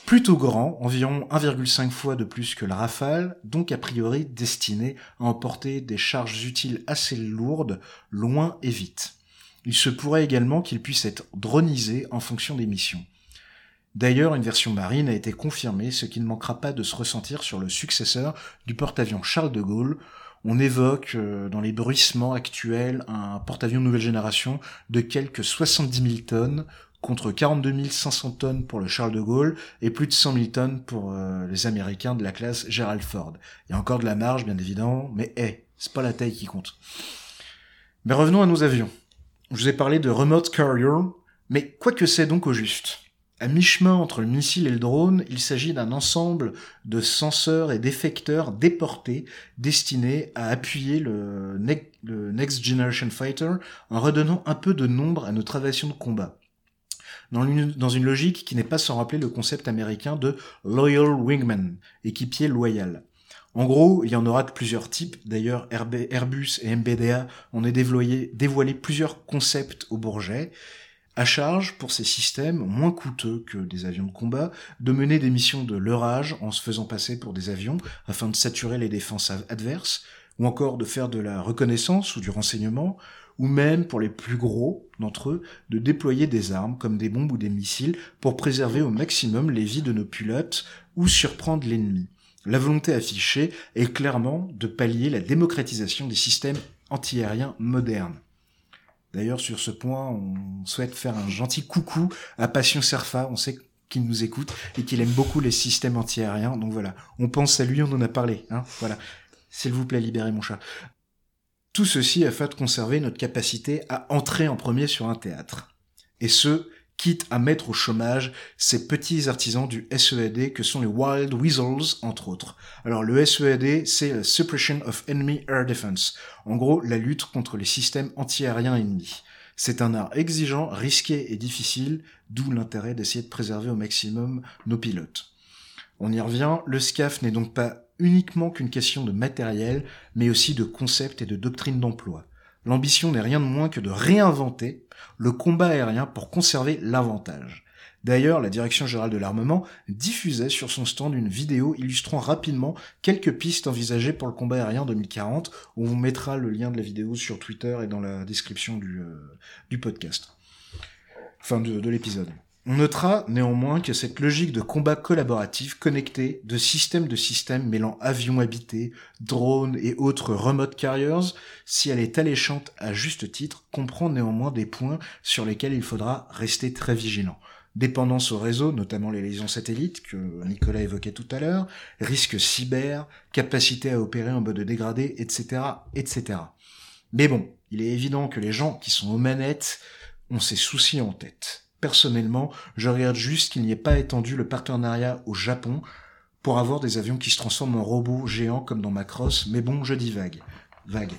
A: plutôt grand, environ 1,5 fois de plus que le Rafale, donc a priori destiné à emporter des charges utiles assez lourdes, loin et vite. Il se pourrait également qu'il puisse être dronisé en fonction des missions. D'ailleurs, une version marine a été confirmée, ce qui ne manquera pas de se ressentir sur le successeur du porte-avions Charles de Gaulle. On évoque euh, dans les bruissements actuels un porte-avions nouvelle génération de quelques 70 000 tonnes contre 42 500 tonnes pour le Charles de Gaulle et plus de 100 000 tonnes pour euh, les Américains de la classe Gerald Ford. Il y a encore de la marge, bien évidemment, mais hé, c'est pas la taille qui compte. Mais revenons à nos avions. Je vous ai parlé de remote carrier, mais quoi que c'est donc au juste à mi-chemin entre le missile et le drone, il s'agit d'un ensemble de senseurs et d'effecteurs déportés destinés à appuyer le, ne- le Next Generation Fighter en redonnant un peu de nombre à notre aviation de combat. Dans une, logique qui n'est pas sans rappeler le concept américain de Loyal Wingman, équipier loyal. En gros, il y en aura de plusieurs types. D'ailleurs, RB Airbus et MBDA ont dévoilé, dévoilé plusieurs concepts au Bourget à charge pour ces systèmes, moins coûteux que des avions de combat, de mener des missions de leurrage en se faisant passer pour des avions afin de saturer les défenses adverses, ou encore de faire de la reconnaissance ou du renseignement, ou même pour les plus gros d'entre eux, de déployer des armes comme des bombes ou des missiles pour préserver au maximum les vies de nos pilotes ou surprendre l'ennemi. La volonté affichée est clairement de pallier la démocratisation des systèmes antiaériens modernes. D'ailleurs, sur ce point, on souhaite faire un gentil coucou à Passion Serfa. On sait qu'il nous écoute et qu'il aime beaucoup les systèmes antiaériens. Donc voilà, on pense à lui, on en a parlé. Hein voilà. S'il vous plaît, libérez mon chat. Tout ceci afin de conserver notre capacité à entrer en premier sur un théâtre. Et ce, quitte à mettre au chômage ces petits artisans du SEAD que sont les Wild Weasels, entre autres. Alors le SEAD, c'est la Suppression of Enemy Air Defense. En gros, la lutte contre les systèmes antiaériens ennemis. C'est un art exigeant, risqué et difficile, d'où l'intérêt d'essayer de préserver au maximum nos pilotes. On y revient, le SCAF n'est donc pas uniquement qu'une question de matériel, mais aussi de concept et de doctrine d'emploi. L'ambition n'est rien de moins que de réinventer le combat aérien pour conserver l'avantage. D'ailleurs, la Direction générale de l'armement diffusait sur son stand une vidéo illustrant rapidement quelques pistes envisagées pour le combat aérien 2040. On mettra le lien de la vidéo sur Twitter et dans la description du, euh, podcast. Enfin, de l'épisode. On notera néanmoins que cette logique de combat collaboratif connecté de système de système mêlant avions habités, drones et autres remote carriers, si elle est alléchante à juste titre, comprend néanmoins des points sur lesquels il faudra rester très vigilant. Dépendance au réseau, notamment les liaisons satellites que Nicolas évoquait tout à l'heure, risque cyber, capacité à opérer en mode dégradé, etc., etc. Mais bon, il est évident que les gens qui sont aux manettes ont ces soucis en tête. Personnellement, je regarde juste qu'il n'y ait pas étendu le partenariat au Japon pour avoir des avions qui se transforment en robots géants comme dans Macross, mais bon, je dis vague. Vague.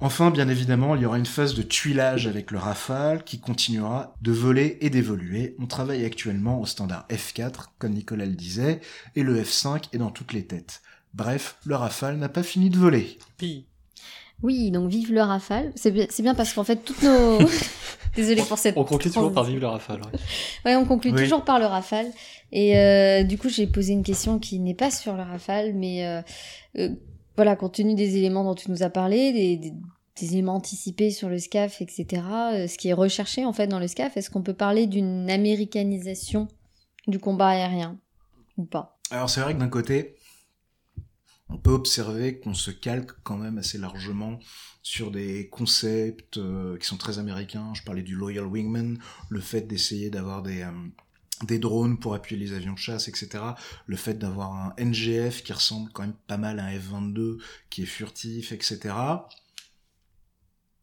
A: Enfin, bien évidemment, il y aura une phase de tuilage avec le Rafale qui continuera de voler et d'évoluer. On travaille actuellement au standard F4, comme Nicolas le disait, et le F5 est dans toutes les têtes. Bref, le Rafale n'a pas fini de voler.
C: Oui, donc vive le Rafale. C'est bien, c'est bien parce qu'en fait, toutes nos... Désolée pour cette...
B: On conclut toujours par vivre le rafale. ouais.
C: Ouais, on conclut
A: Oui.
C: toujours par le Rafale. Et euh, du coup, j'ai posé une question qui n'est pas sur le Rafale, mais euh, euh, voilà, compte tenu des éléments dont tu nous as parlé, des, des- des éléments anticipés sur le SCAF, etc., euh, ce qui est recherché en fait dans le SCAF, est-ce qu'on peut parler d'une américanisation du combat aérien ou pas?
A: Alors c'est vrai que d'un côté, on peut observer qu'on se calque quand même assez largement sur des concepts euh, qui sont très américains. Je parlais du Loyal Wingman, le fait d'essayer d'avoir des, euh, des drones pour appuyer les avions de chasse, etc. Le fait d'avoir un NGF qui ressemble quand même pas mal à un F-22, qui est furtif, etc.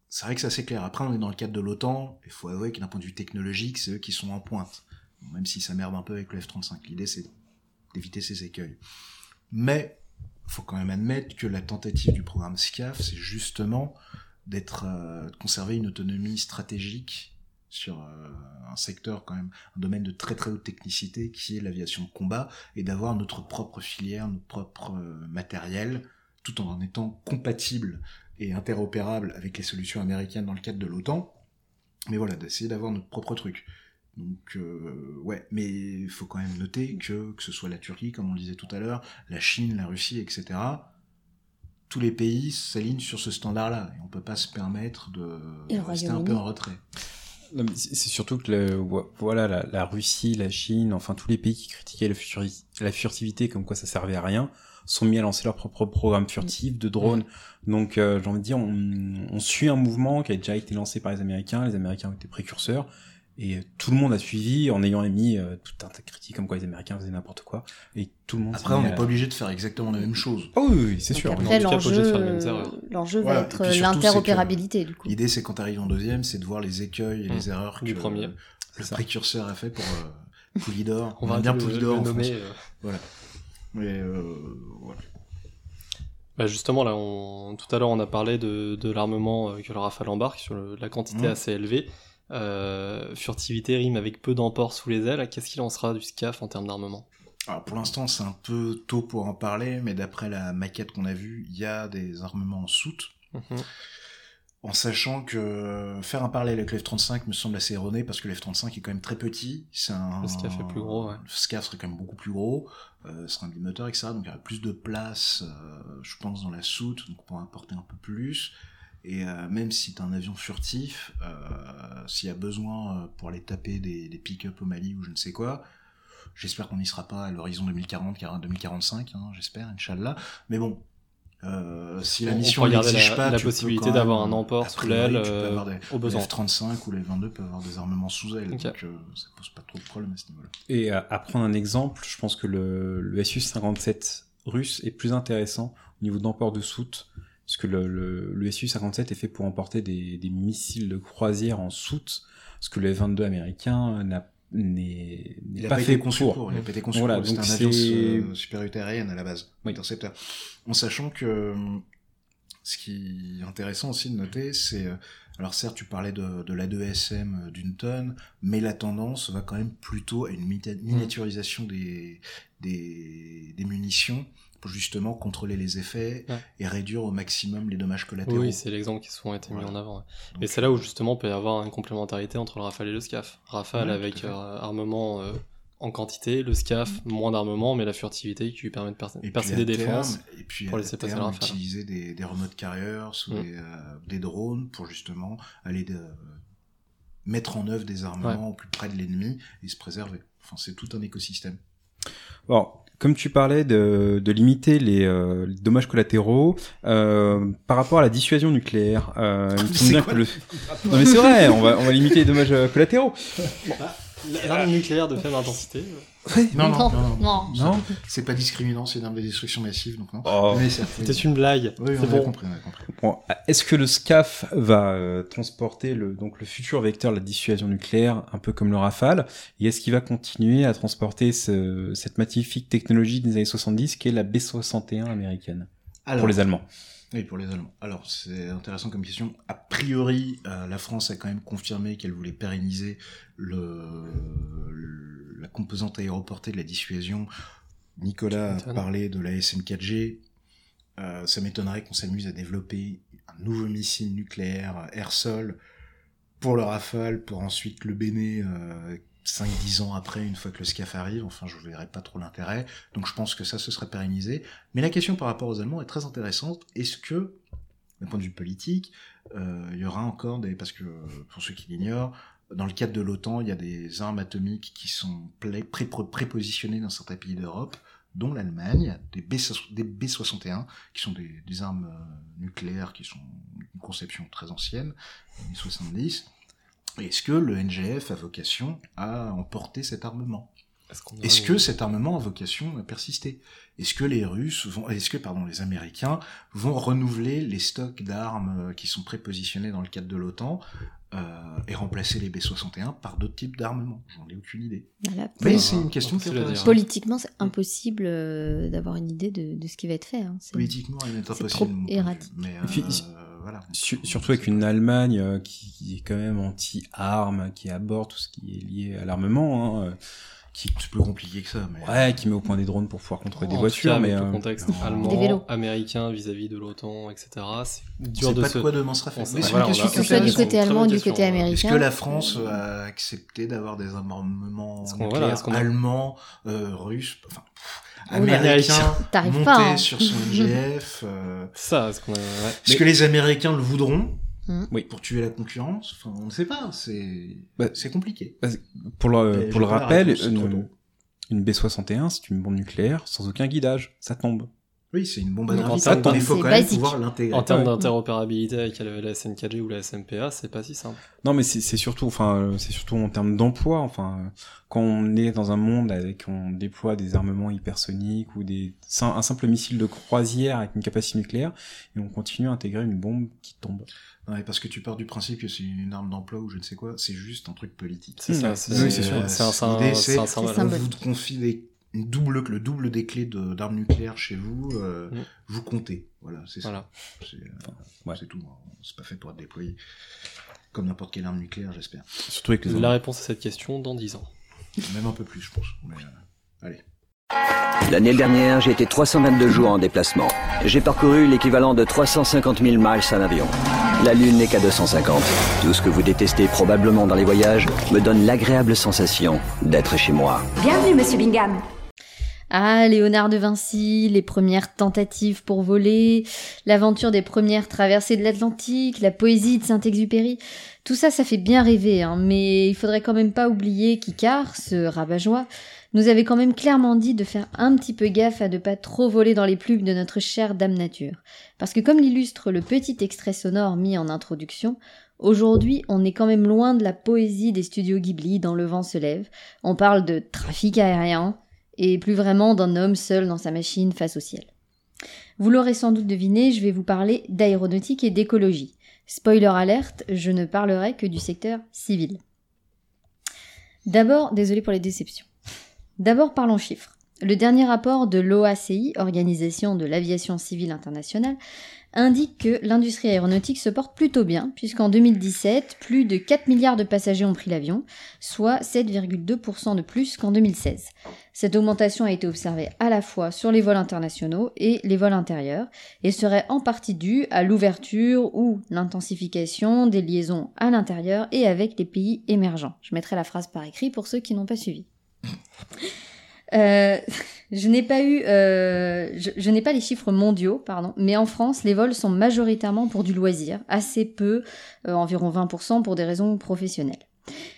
A: C'est vrai que c'est assez clair. Après, on est dans le cadre de l'OTAN. Il faut avouer que d'un point de vue technologique, c'est eux qui sont en pointe. Même si ça merde un peu avec le F-35. L'idée, c'est d'éviter ces écueils. Mais faut quand même admettre que la tentative du programme SCAF, c'est justement d'être euh, de conserver une autonomie stratégique sur euh, un secteur quand même, un domaine de très très haute technicité qui est l'aviation de combat et d'avoir notre propre filière, notre propre euh, matériel, tout en étant compatible et interopérable avec les solutions américaines dans le cadre de l'OTAN. Mais voilà, d'essayer d'avoir notre propre truc. Donc euh, ouais, mais il faut quand même noter que que ce soit la Turquie, comme on le disait tout à l'heure, la Chine, la Russie, etc. Tous les pays s'alignent sur ce standard-là et on peut pas se permettre de rester un peu en retrait.
D: C'est surtout que le, voilà la, la Russie, la Chine, enfin tous les pays qui critiquaient la, futuri- la furtivité comme quoi ça servait à rien, sont mis à lancer leur propre programme furtif de drones. Donc euh, j'ai envie de dire, on, on suit un mouvement qui a déjà été lancé par les Américains. Les Américains ont été précurseurs et euh, tout le monde a suivi en ayant émis euh, tout un tas de critiques comme quoi les Américains faisaient n'importe quoi et tout le monde.
A: Après, on n'est pas obligé de faire exactement la même chose.
D: Oh oui, oui, c'est sûr.
C: Après,
B: En tout cas, faut
C: l'enjeu,
B: juste faire les mêmes erreurs.
C: l'enjeu
A: Voilà.
C: va être l'interopérabilité, du coup.
A: L'idée, c'est quand tu arrives en deuxième, c'est de voir les écueils et les
B: Mmh.
A: erreurs
B: Du
A: que
B: premier.
A: le précurseur a fait pour euh, Poulidor.
B: On va
A: bien Poulidor
B: nommer. Euh.
A: Mais euh, voilà.
B: Bah justement, là, on... tout à l'heure, on a parlé de, de l'armement que le Rafale embarque sur le- la quantité
A: Mhm.
B: assez élevée. Euh, furtivité rime avec peu d'emport sous les ailes. Qu'est-ce qu'il en sera du SCAF en termes d'armement?
A: Alors pour l'instant, c'est un peu tôt pour en parler, mais d'après la maquette qu'on a vue, il y a des armements en soute.
B: Mhm.
A: En sachant que faire un parallèle avec le F-35 me semble assez erroné parce que le F-35 est quand même très petit. C'est un...
B: Le SCAF est plus gros, ouais.
A: Le SCAF serait quand même beaucoup plus gros. Euh, ce sera un bimoteur, etc. Donc il y aura plus de place, euh, je pense, dans la soute. Donc on pourra apporter un peu plus. Et euh, même si t'as un avion furtif, euh, s'il y a besoin euh, pour aller taper des, des pick-up au Mali ou je ne sais quoi, j'espère qu'on n'y sera pas à l'horizon 2040, car 2045, hein, j'espère, Inch'Allah. Mais bon, euh, si la
B: On
A: mission n'exige pas,
B: la
A: tu peux
B: possibilité d'avoir un emport sous l'aile,
A: tu peux
B: euh,
A: avoir des,
B: au besoin.
A: Les F-35 ou les F-22 peuvent avoir des armements sous aile,
B: Ok.
A: donc euh, ça pose pas trop de problème à ce niveau-là.
D: Et à, à prendre un exemple, je pense que le, le Su-57 russe est plus intéressant au niveau d'emport de soute, puisque le, le, le Su-57 est fait pour emporter des, des missiles de croisière en soute, parce que le F-22 américain n'a n'est pas,
A: pas,
D: fait
A: conçu
D: pour.
A: pour. Il a pas été conçu
D: Voilà,
A: pour.
D: Donc
A: un avion
D: c'est-
A: euh, supériorité aérienne à la base.
D: Oui.
A: Intercepteur. En sachant que euh, ce qui est intéressant aussi de noter, c'est euh, alors certes tu parlais de, de l'A2SM d'une tonne, mais la tendance va quand même plutôt à une mita- miniaturisation des, des, des munitions justement contrôler les effets
B: Ouais.
A: et réduire au maximum les dommages collatéraux.
B: Oui, c'est l'exemple qui souvent été mis
A: Voilà.
B: en avant. ouais.
A: Donc,
B: Et c'est là où justement peut y avoir une complémentarité entre le Rafale et le SCAF. Rafale
A: Ouais,
B: avec euh, armement euh, en quantité, le SCAF moins d'armement, mais la furtivité qui lui permet de percer, des
A: terme-
B: défenses.
A: et puis
B: pour laisser passer Rafale.
A: utiliser des, des remote carriers ou
B: Mm.
A: des, euh, des drones pour justement aller de- mettre en œuvre des armements au plus près de l'ennemi et se préserver. Enfin, c'est tout un écosystème.
D: Bon, comme tu parlais de, de limiter les, euh, les dommages collatéraux, euh, par rapport à la dissuasion nucléaire, euh, il bien
A: quoi
D: que le... Non mais c'est vrai, on va, on va limiter les dommages collatéraux.
B: L'arme nucléaire de faible intensité.
A: Non, non,
C: Non,
A: non, non.
C: non.
D: Non
A: C'est pas discriminant, c'est une arme de destruction massive, donc non.
D: Oh.
A: Mais c'est-
B: C'était une blague.
A: Oui, on a
B: bon.
A: compris, on a compris.
D: Bon, est-ce que le SCAF va euh, transporter le, donc le futur vecteur de la dissuasion nucléaire, un peu comme le Rafale, et est-ce qu'il va continuer à transporter ce- cette magnifique technologie des années 70 qui est la B-61 américaine
A: Alors,
D: pour les Allemands?
A: Oui, pour les Allemands. Alors, c'est intéressant comme question. A priori, euh, la France a quand même confirmé qu'elle voulait pérenniser le, le- la composante aéroportée de la dissuasion. Nicolas a parlé de la SN4G. Euh, ça m'étonnerait qu'on s'amuse à développer un nouveau missile nucléaire air-sol pour le Rafale, pour ensuite le béné euh, 5-10 ans après, une fois que le SCAF arrive. Enfin, je verrais pas trop l'intérêt. Donc je pense que ça, ce serait pérennisé. Mais la question par rapport aux Allemands est très intéressante. Est-ce que, d'un point de vue politique, euh, il y aura encore des... Parce que, pour ceux qui l'ignorent, dans le cadre de l'OTAN, il y a des armes atomiques qui sont pré- pré- prépositionnées dans certains pays d'Europe, dont l'Allemagne, des, B, des B-61, qui sont des, armes euh, nucléaires qui sont une conception très ancienne, des 70. Est-ce que le NGF a vocation à emporter cet armement?
B: Est-ce
A: que cet armement a vocation à persister? Est-ce que les Russes vont, est-ce que pardon, les Américains vont renouveler les stocks d'armes qui sont prépositionnés dans le cadre de l'OTAN euh, et remplacer les B-61 par d'autres types d'armements? J'en ai aucune idée.
C: Voilà.
A: Mais c'est une question qui.
C: Politiquement, c'est impossible euh, d'avoir une idée de, de ce qui va être fait. hein. C'est-
A: Politiquement, il est
C: c'est
A: impossible.
C: trop erratique.
A: Mais euh, voilà.
D: Su- surtout avec une Allemagne euh, qui, qui est quand même anti-armes, qui aborde tout ce qui est lié à l'armement, hein, euh, qui,
A: C'est plus compliqué que ça. Mais
D: ouais, qui met au point des drones pour pouvoir contrôler des
B: En
D: voitures,
B: cas,
D: mais euh,
B: le contexte
A: non.
B: allemand,
C: Des vélos.
B: américain vis-à-vis de l'OTAN, etc. C'est dur de
A: pas
B: se.
A: de quoi demain sera fait. c'est
B: voilà,
A: une
B: on
A: question
C: soit du côté allemand du côté américain.
A: Est-ce que la France a accepté d'avoir des armements nucléaires
B: voilà,
A: allemands, euh, russes, enfin, pff,
C: T'arrives
A: montés
C: pas, hein.
A: sur son NGF euh,
B: Ça, est-ce qu'on a. ouais.
A: Est-ce que les Américains le voudront
C: Hmm.
D: Oui.
A: pour tuer la concurrence Enfin, on ne sait pas. C'est
D: Bah,
A: c'est compliqué.
D: pour le, pour le rappel, une B-61, c'est une bombe nucléaire sans aucun guidage, ça tombe.
A: Oui, c'est une bombe à
B: de-
A: mais il faut quand même
C: basique.
A: pouvoir l'intégrer.
B: En termes d'interopérabilité avec la SN4G ou la SMPA, c'est pas si simple.
D: Non, mais c'est surtout, enfin, euh, c'est surtout en termes d'emploi. Enfin, euh, quand on est dans un monde avec, on déploie des armements hypersoniques ou des, un simple missile de croisière avec une capacité nucléaire, et on continue à intégrer une bombe qui tombe.
A: Ouais, parce que tu pars du principe que c'est une arme d'emploi ou je ne sais quoi, c'est juste un truc politique.
B: C'est
D: Hmm,
B: ça,
D: ouais.
B: c'est
D: Oui, c'est sûr.
B: c'est un, c'est un- symbole.
A: On vous confie des, double, le double des clés de- d'armes nucléaires chez vous, euh,
B: Mm.
A: vous comptez. Voilà, c'est ça.
B: Voilà.
A: C'est euh,
D: ouais.
A: c'est tout. C'est pas fait pour être déployé comme n'importe quelle arme nucléaire, j'espère.
D: Surtout avec les
B: La réponse à cette question dans 10 ans.
A: Même un peu plus, je pense. Mais, euh, allez.
J: L'année dernière, j'ai été 322 jours en déplacement. J'ai parcouru l'équivalent de 350 000 miles en avion. La Lune n'est qu'à 250. Tout ce que vous détestez probablement dans les voyages me donne l'agréable sensation d'être chez moi.
I: Bienvenue, monsieur Bingham.
C: Ah, Léonard de Vinci, les premières tentatives pour voler, l'aventure des premières traversées de l'Atlantique, la poésie de Saint-Exupéry. Tout ça, ça fait bien rêver, hein, mais il faudrait quand même pas oublier qu'Icare, ce rabat-joie, nous avait quand même clairement dit de faire un petit peu gaffe à ne pas trop voler dans les plumes de notre chère Dame Nature. Parce que comme l'illustre le petit extrait sonore mis en introduction, aujourd'hui on est quand même loin de la poésie des studios Ghibli dans Le vent se lève. On parle de trafic aérien, et plus vraiment d'un homme seul dans sa machine face au ciel. Vous l'aurez sans doute deviné, je vais vous parler d'aéronautique et d'écologie. Spoiler alerte, je ne parlerai que du secteur civil. D'abord, désolé pour les déceptions. D'abord parlons chiffres. Le dernier rapport de l'OACI, Organisation de l'aviation civile internationale, indique que l'industrie aéronautique se porte plutôt bien, puisqu'en 2017, plus de 4 milliards de passagers ont pris l'avion, soit 7,2% de plus qu'en 2016. Cette augmentation a été observée à la fois sur les vols internationaux et les vols intérieurs, et serait en partie due à l'ouverture ou l'intensification des liaisons à l'intérieur et avec les pays émergents. Je mettrai la phrase par écrit pour ceux qui n'ont pas suivi. Euh, je n'ai pas eu, euh, je, n'ai pas les chiffres mondiaux, pardon, mais en France, les vols sont majoritairement pour du loisir, assez peu, euh, environ 20% pour des raisons professionnelles.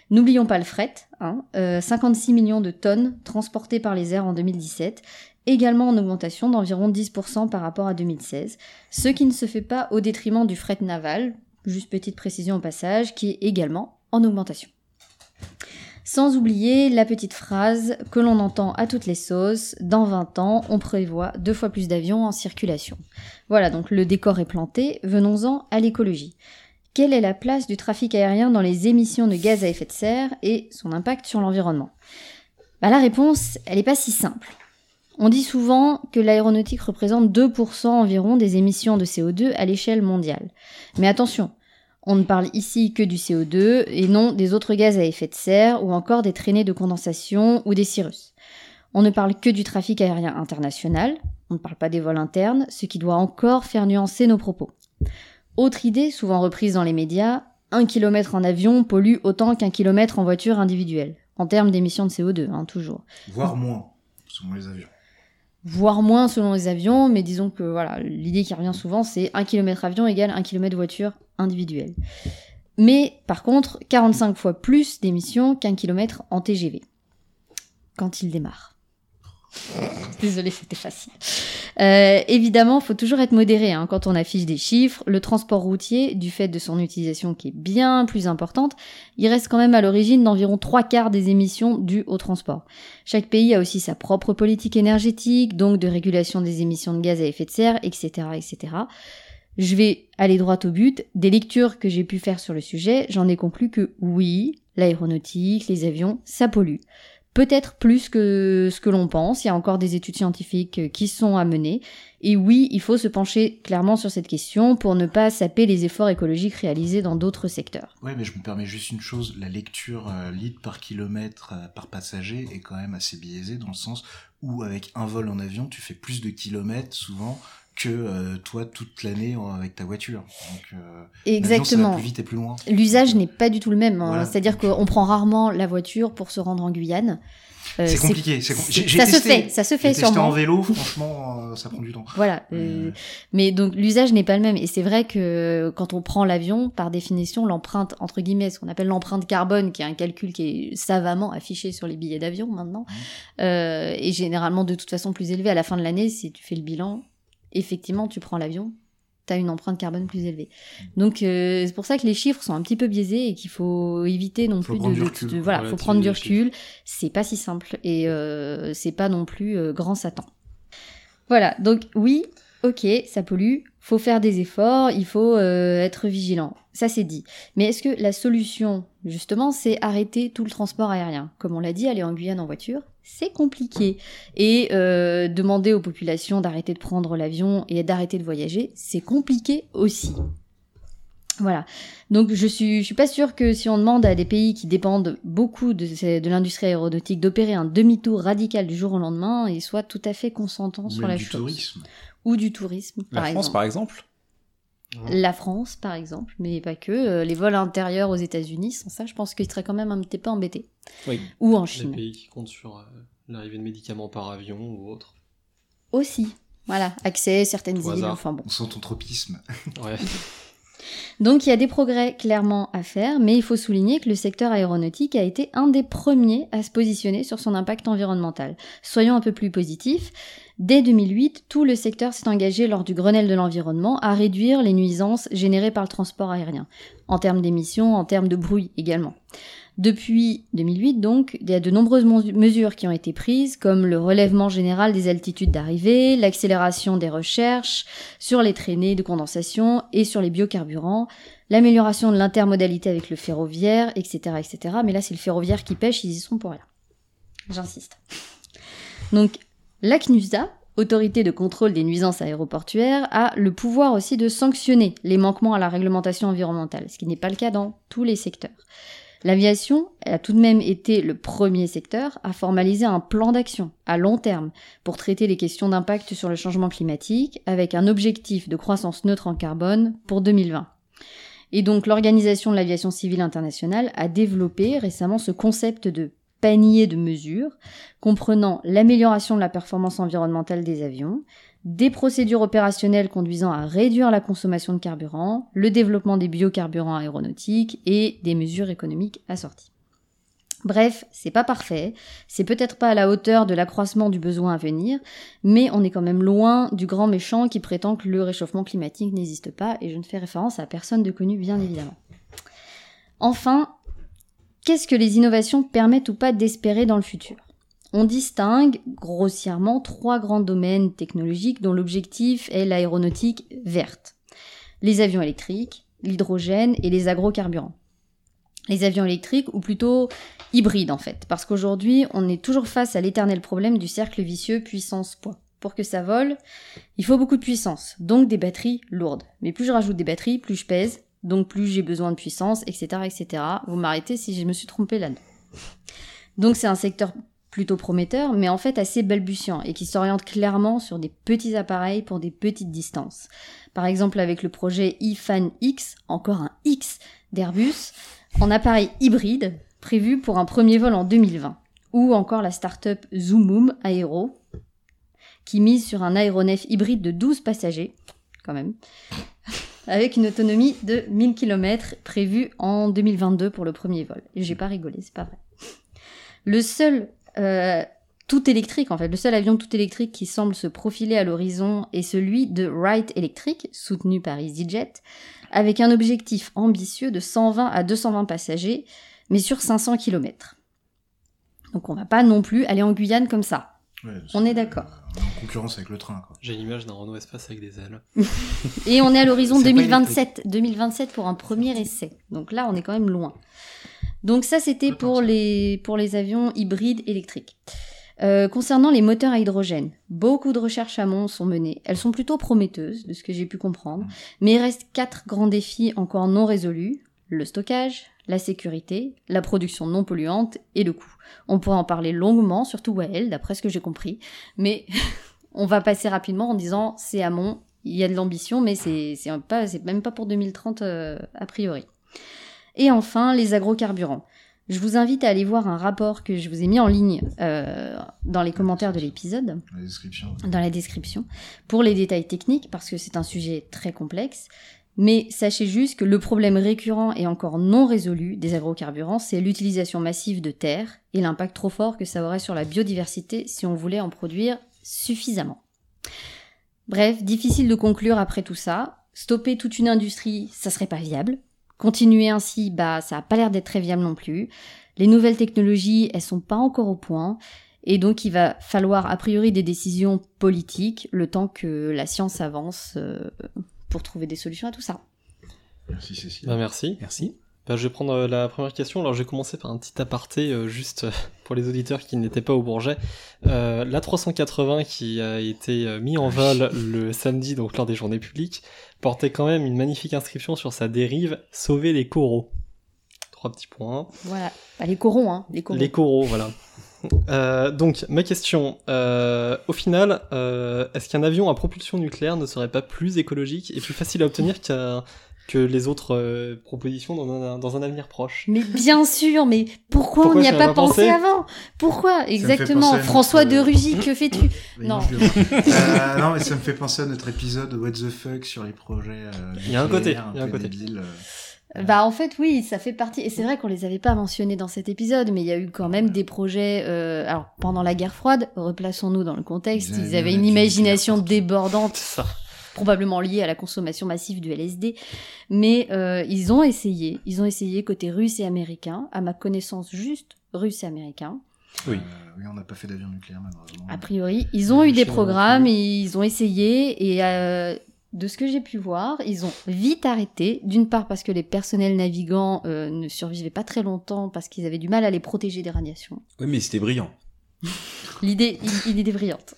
C: N'oublions pas le fret, hein, euh, 56 millions de tonnes transportées par les airs en 2017, également en augmentation d'environ 10% par rapport à 2016, ce qui ne se fait pas au détriment du fret naval, juste petite précision au passage, qui est également en augmentation. Sans oublier la petite phrase que l'on entend à toutes les sauces, dans 20 ans, on prévoit deux fois plus d'avions en circulation. Voilà, donc le décor est planté, venons-en à l'écologie. Quelle est la place du trafic aérien dans les émissions de gaz à effet de serre et son impact sur l'environnement? Bah, La réponse, elle n'est pas si simple. On dit souvent que l'aéronautique représente 2% environ des émissions de CO2 à l'échelle mondiale. Mais attention, on ne parle ici que du CO2 et non des autres gaz à effet de serre ou encore des traînées de condensation ou des cirrus. On ne parle que du trafic aérien international, on ne parle pas des vols internes, ce qui doit encore faire nuancer nos propos. Autre idée, souvent reprise dans les médias, un kilomètre en avion pollue autant qu'un kilomètre en voiture individuelle, en termes d'émissions de CO2, hein, toujours.
A: Voire moins, selon les avions.
C: Voire moins selon les avions, mais disons que voilà, l'idée qui revient souvent, c'est un kilomètre avion égale un kilomètre voiture individuelle. Mais par contre, 45 fois plus d'émissions qu'un kilomètre en TGV. Quand il démarre. Désolée, c'était facile. Euh, évidemment, faut toujours être modéré hein, quand on affiche des chiffres. Le transport routier, du fait de son utilisation qui est bien plus importante, il reste quand même à l'origine d'environ trois quarts des émissions dues au transport. Chaque pays a aussi sa propre politique énergétique, donc de régulation des émissions de gaz à effet de serre, etc., etc. Je vais aller droit au but. Des lectures que j'ai pu faire sur le sujet, j'en ai conclu que oui, l'aéronautique, les avions, ça pollue peut-être plus que ce que l'on pense. Il y a encore des études scientifiques qui sont à mener. Et oui, il faut se pencher clairement sur cette question pour ne pas saper les efforts écologiques réalisés dans d'autres secteurs.
A: Oui, mais je me permets juste une chose, la lecture euh, litre par kilomètre euh, par passager est quand même assez biaisée dans le sens où avec un vol en avion, tu fais plus de kilomètres souvent que euh, toi toute l'année avec ta voiture. Donc, euh,
C: Exactement.
A: Ça va plus vite et plus loin.
C: L'usage n'est pas du tout le même. hein.
A: Voilà.
C: C'est-à-dire qu'on prend rarement la voiture pour se rendre en Guyane. Euh,
A: c'est compliqué.
C: ça se fait, ça se fait sûrement.
A: en vélo, franchement, euh, ça prend du temps.
C: Voilà. mais donc l'usage n'est pas le même. Et c'est vrai que quand on prend l'avion, par définition, l'empreinte, entre guillemets, ce qu'on appelle l'empreinte carbone, qui est un calcul qui est savamment affiché sur les billets d'avion maintenant, euh, est généralement de toute façon plus élevé à la fin de l'année. Si tu fais le bilan, effectivement, tu prends l'avion, tu as une empreinte carbone plus élevée. Donc euh, c'est pour ça que les chiffres sont un petit peu biaisés et qu'il faut éviter non
A: Faut
C: plus de, de-
A: recul,
C: de- voilà, faut prendre du recul. C'est pas si simple et euh, c'est pas non plus euh, grand Satan. Voilà, donc oui, ok, ça pollue, faut faire des efforts, il faut être vigilant. Ça c'est dit. Mais est-ce que la solution, justement, c'est arrêter tout le transport aérien? Comme on l'a dit, aller en Guyane en voiture, c'est compliqué. Et euh, demander aux populations d'arrêter de prendre l'avion et d'arrêter de voyager, c'est compliqué aussi. Voilà. Donc je suis, je suis pas sûre que si on demande à des pays qui dépendent beaucoup de, ces- de l'industrie aéronautique d'opérer un demi-tour radical du jour au lendemain, ils soient tout à fait consentants
A: Ou
C: sur la
A: du
C: chose.
A: tourisme.
C: Ou du tourisme,
D: La
C: par
D: France,
C: exemple.
D: par exemple.
C: La France, par exemple, mais pas que. Euh, les vols intérieurs aux États-Unis, sans ça, je pense qu'ils seraient quand même un petit peu embêtés.
D: Oui.
C: Ou en
B: Les
C: Chine
B: pays qui comptent sur euh, l'arrivée de médicaments par avion ou autre.
C: aussi. Voilà, accès, certaines
B: Au
C: îles,
B: hasard.
C: enfin bon.
A: On sent ton tropisme.
B: Ouais.
C: Donc il y a des progrès clairement à faire, mais il faut souligner que le secteur aéronautique a été un des premiers à se positionner sur son impact environnemental. Soyons un peu plus positifs. Dès 2008, tout le secteur s'est engagé lors du Grenelle de l'environnement à réduire les nuisances générées par le transport aérien, en termes d'émissions, en termes de bruit également. Depuis 2008, donc, il y a de nombreuses mesures qui ont été prises, comme le relèvement général des altitudes d'arrivée, l'accélération des recherches sur les traînées de condensation et sur les biocarburants, l'amélioration de l'intermodalité avec le ferroviaire, etc., etc. Mais là, c'est le ferroviaire qui pêche, ils y sont pour rien. J'insiste. Donc, la CNUSA, autorité de contrôle des nuisances aéroportuaires, a le pouvoir aussi de sanctionner les manquements à la réglementation environnementale, ce qui n'est pas le cas dans tous les secteurs. L'aviation a tout de même été le premier secteur à formaliser un plan d'action à long terme pour traiter les questions d'impact sur le changement climatique avec un objectif de croissance neutre en carbone pour 2020. Et donc l'Organisation de l'aviation civile internationale a développé récemment ce concept de panier de mesures comprenant l'amélioration de la performance environnementale des avions, des procédures opérationnelles conduisant à réduire la consommation de carburant, le développement des biocarburants aéronautiques et des mesures économiques assorties. Bref, c'est pas parfait, c'est peut-être pas à la hauteur de l'accroissement du besoin à venir, mais on est quand même loin du grand méchant qui prétend que le réchauffement climatique n'existe pas, et je ne fais référence à personne de connu bien évidemment. Enfin, qu'est-ce que les innovations permettent ou pas d'espérer dans le futur? On distingue grossièrement trois grands domaines technologiques dont l'objectif est l'aéronautique verte. Les avions électriques, l'hydrogène et les agrocarburants. Les avions électriques, ou plutôt hybrides en fait, parce qu'aujourd'hui on est toujours face à l'éternel problème du cercle vicieux puissance-poids. Pour que ça vole, il faut beaucoup de puissance, donc des batteries lourdes. Mais plus je rajoute des batteries, plus je pèse, donc plus j'ai besoin de puissance, etc., etc. Vous m'arrêtez si je me suis trompé là-dedans. Donc c'est un secteur plutôt prometteur, mais en fait assez balbutiant et qui s'oriente clairement sur des petits appareils pour des petites distances. Par exemple avec le projet IFAN X, encore un X d'Airbus, en appareil hybride, prévu pour un premier vol en 2020. Ou encore la start-up Zoomum Aero, qui mise sur un aéronef hybride de 12 passagers, quand même, avec une autonomie de 1000 km prévue en 2022 pour le premier vol. Et j'ai pas rigolé, c'est pas vrai. Le seul euh, tout électrique, en fait, le seul avion tout électrique qui semble se profiler à l'horizon est celui de Wright Electric, soutenu par EasyJet, avec un objectif ambitieux de 120 à 220 passagers, mais sur 500 km. Donc on va pas non plus aller en Guyane comme ça.
A: Ouais,
C: On est d'accord.
A: En concurrence avec le train.
B: J'ai l'image d'un Renault Espace avec des ailes.
C: Et on est à l'horizon
A: C'est pas
C: 2027, 2027 pour un premier essai. Donc là, on est quand même loin. Donc ça, c'était pour les, pour les avions hybrides électriques. Euh, concernant les moteurs à hydrogène, beaucoup de recherches amont sont menées. Elles sont plutôt prometteuses, de ce que j'ai pu comprendre, mais il reste quatre grands défis encore non résolus le stockage, la sécurité, la production non polluante et le coût. On pourrait en parler longuement, surtout Wael, d'après ce que j'ai compris, mais on va passer rapidement en disant c'est amont, il y a de l'ambition, mais c'est c'est pas c'est même pas pour 2030 euh, a priori. Et enfin, les agrocarburants. Je vous invite à aller voir un rapport que je vous ai mis en ligne euh, dans les commentaires de l'épisode,
A: La description.
C: dans la description, pour les détails techniques, parce que c'est un sujet très complexe. Mais sachez juste que le problème récurrent et encore non résolu des agrocarburants, c'est l'utilisation massive de terre et l'impact trop fort que ça aurait sur la biodiversité si on voulait en produire suffisamment. Bref, difficile de conclure après tout ça. Stopper toute une industrie, ça serait pas viable. Continuer ainsi, bah, ça a pas l'air d'être très viable non plus. Les nouvelles technologies, elles sont pas encore au point. Et donc, il va falloir, a priori, des décisions politiques, le temps que la science avance euh, pour trouver des solutions à tout ça.
A: Merci Cécile.
B: Bah, merci.
D: Merci.
B: Bah, je vais prendre euh, la première question. Alors, je vais commencer par un petit aparté, euh, juste euh, pour les auditeurs qui n'étaient pas au Bourget. Euh, la 380 qui a été mis en vol le samedi, donc lors des journées publiques, portait quand même une magnifique inscription sur sa dérive « Sauver les coraux ». Trois petits points.
C: Voilà. Bah, les corons, hein. Les corons.
B: Les coraux, voilà. Euh, donc, ma question, euh, au final, euh, est-ce qu'un avion à propulsion nucléaire ne serait pas plus écologique et plus facile à obtenir qu'un- que les autres euh, propositions dans un, dans un avenir proche?
C: Mais bien sûr, mais pourquoi,
B: Pourquoi
C: on n'y a pas
B: as pas
C: pensé,
B: pensé
C: avant? Pourquoi? Exactement. François
A: notre-
C: de Rugy, que fais-tu? Non.
A: Euh, non, mais ça me fait penser à notre épisode What the fuck sur les projets. euh,
B: Il y a un côté, il y a un côté.
C: Bah en fait oui, ça fait partie et c'est vrai qu'on les avait pas mentionnés dans cet épisode, mais il y a eu quand même des projets. euh, alors pendant la guerre froide, replaçons-nous dans le contexte,
A: Ils avaient
C: ils avaient
A: bien
C: une imagination débordante,
B: Ça.
C: probablement liée à la consommation massive du LSD, mais euh, ils ont essayé, ils ont essayé côté russe et américain, à ma connaissance juste russe et américain.
D: Oui.
A: Euh, oui, on n'a pas fait d'avion nucléaire malheureusement.
C: A priori, ils ont eu des programmes, et ils ont essayé et euh, de ce que j'ai pu voir, ils ont vite arrêté. D'une part parce que les personnels navigants euh, ne survivaient pas très longtemps parce qu'ils avaient du mal à les protéger des radiations.
D: Oui, mais c'était brillant.
C: L'idée, une idée brillante.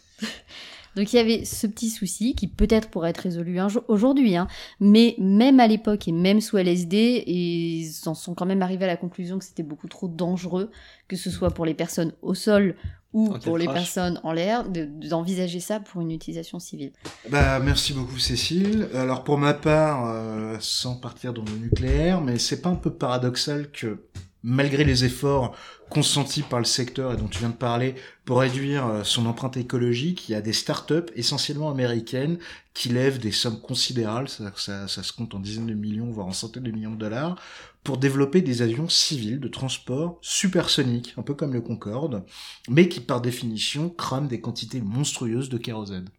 C: Donc il y avait ce petit souci qui peut-être pourrait être résolu un jour, aujourd'hui, hein, mais même à l'époque et même sous LSD, ils en sont quand même arrivés à la conclusion que c'était beaucoup trop dangereux, que ce soit pour les personnes au sol ou
B: En
C: pour les
B: crash.
C: personnes en l'air, de- d'envisager ça pour une utilisation civile.
A: Bah, merci beaucoup Cécile. Alors pour ma part, euh, sans partir dans le nucléaire, mais c'est pas un peu paradoxal que malgré les efforts consentis par le secteur et dont tu viens de parler pour réduire euh, son empreinte écologique, il y a des startups essentiellement américaines qui lèvent des sommes considérables, ça, ça, ça se compte en dizaines de millions, voire en centaines de millions de dollars, pour développer des avions civils de transport supersoniques, un peu comme le Concorde, mais qui par définition crament des quantités monstrueuses de kérosène.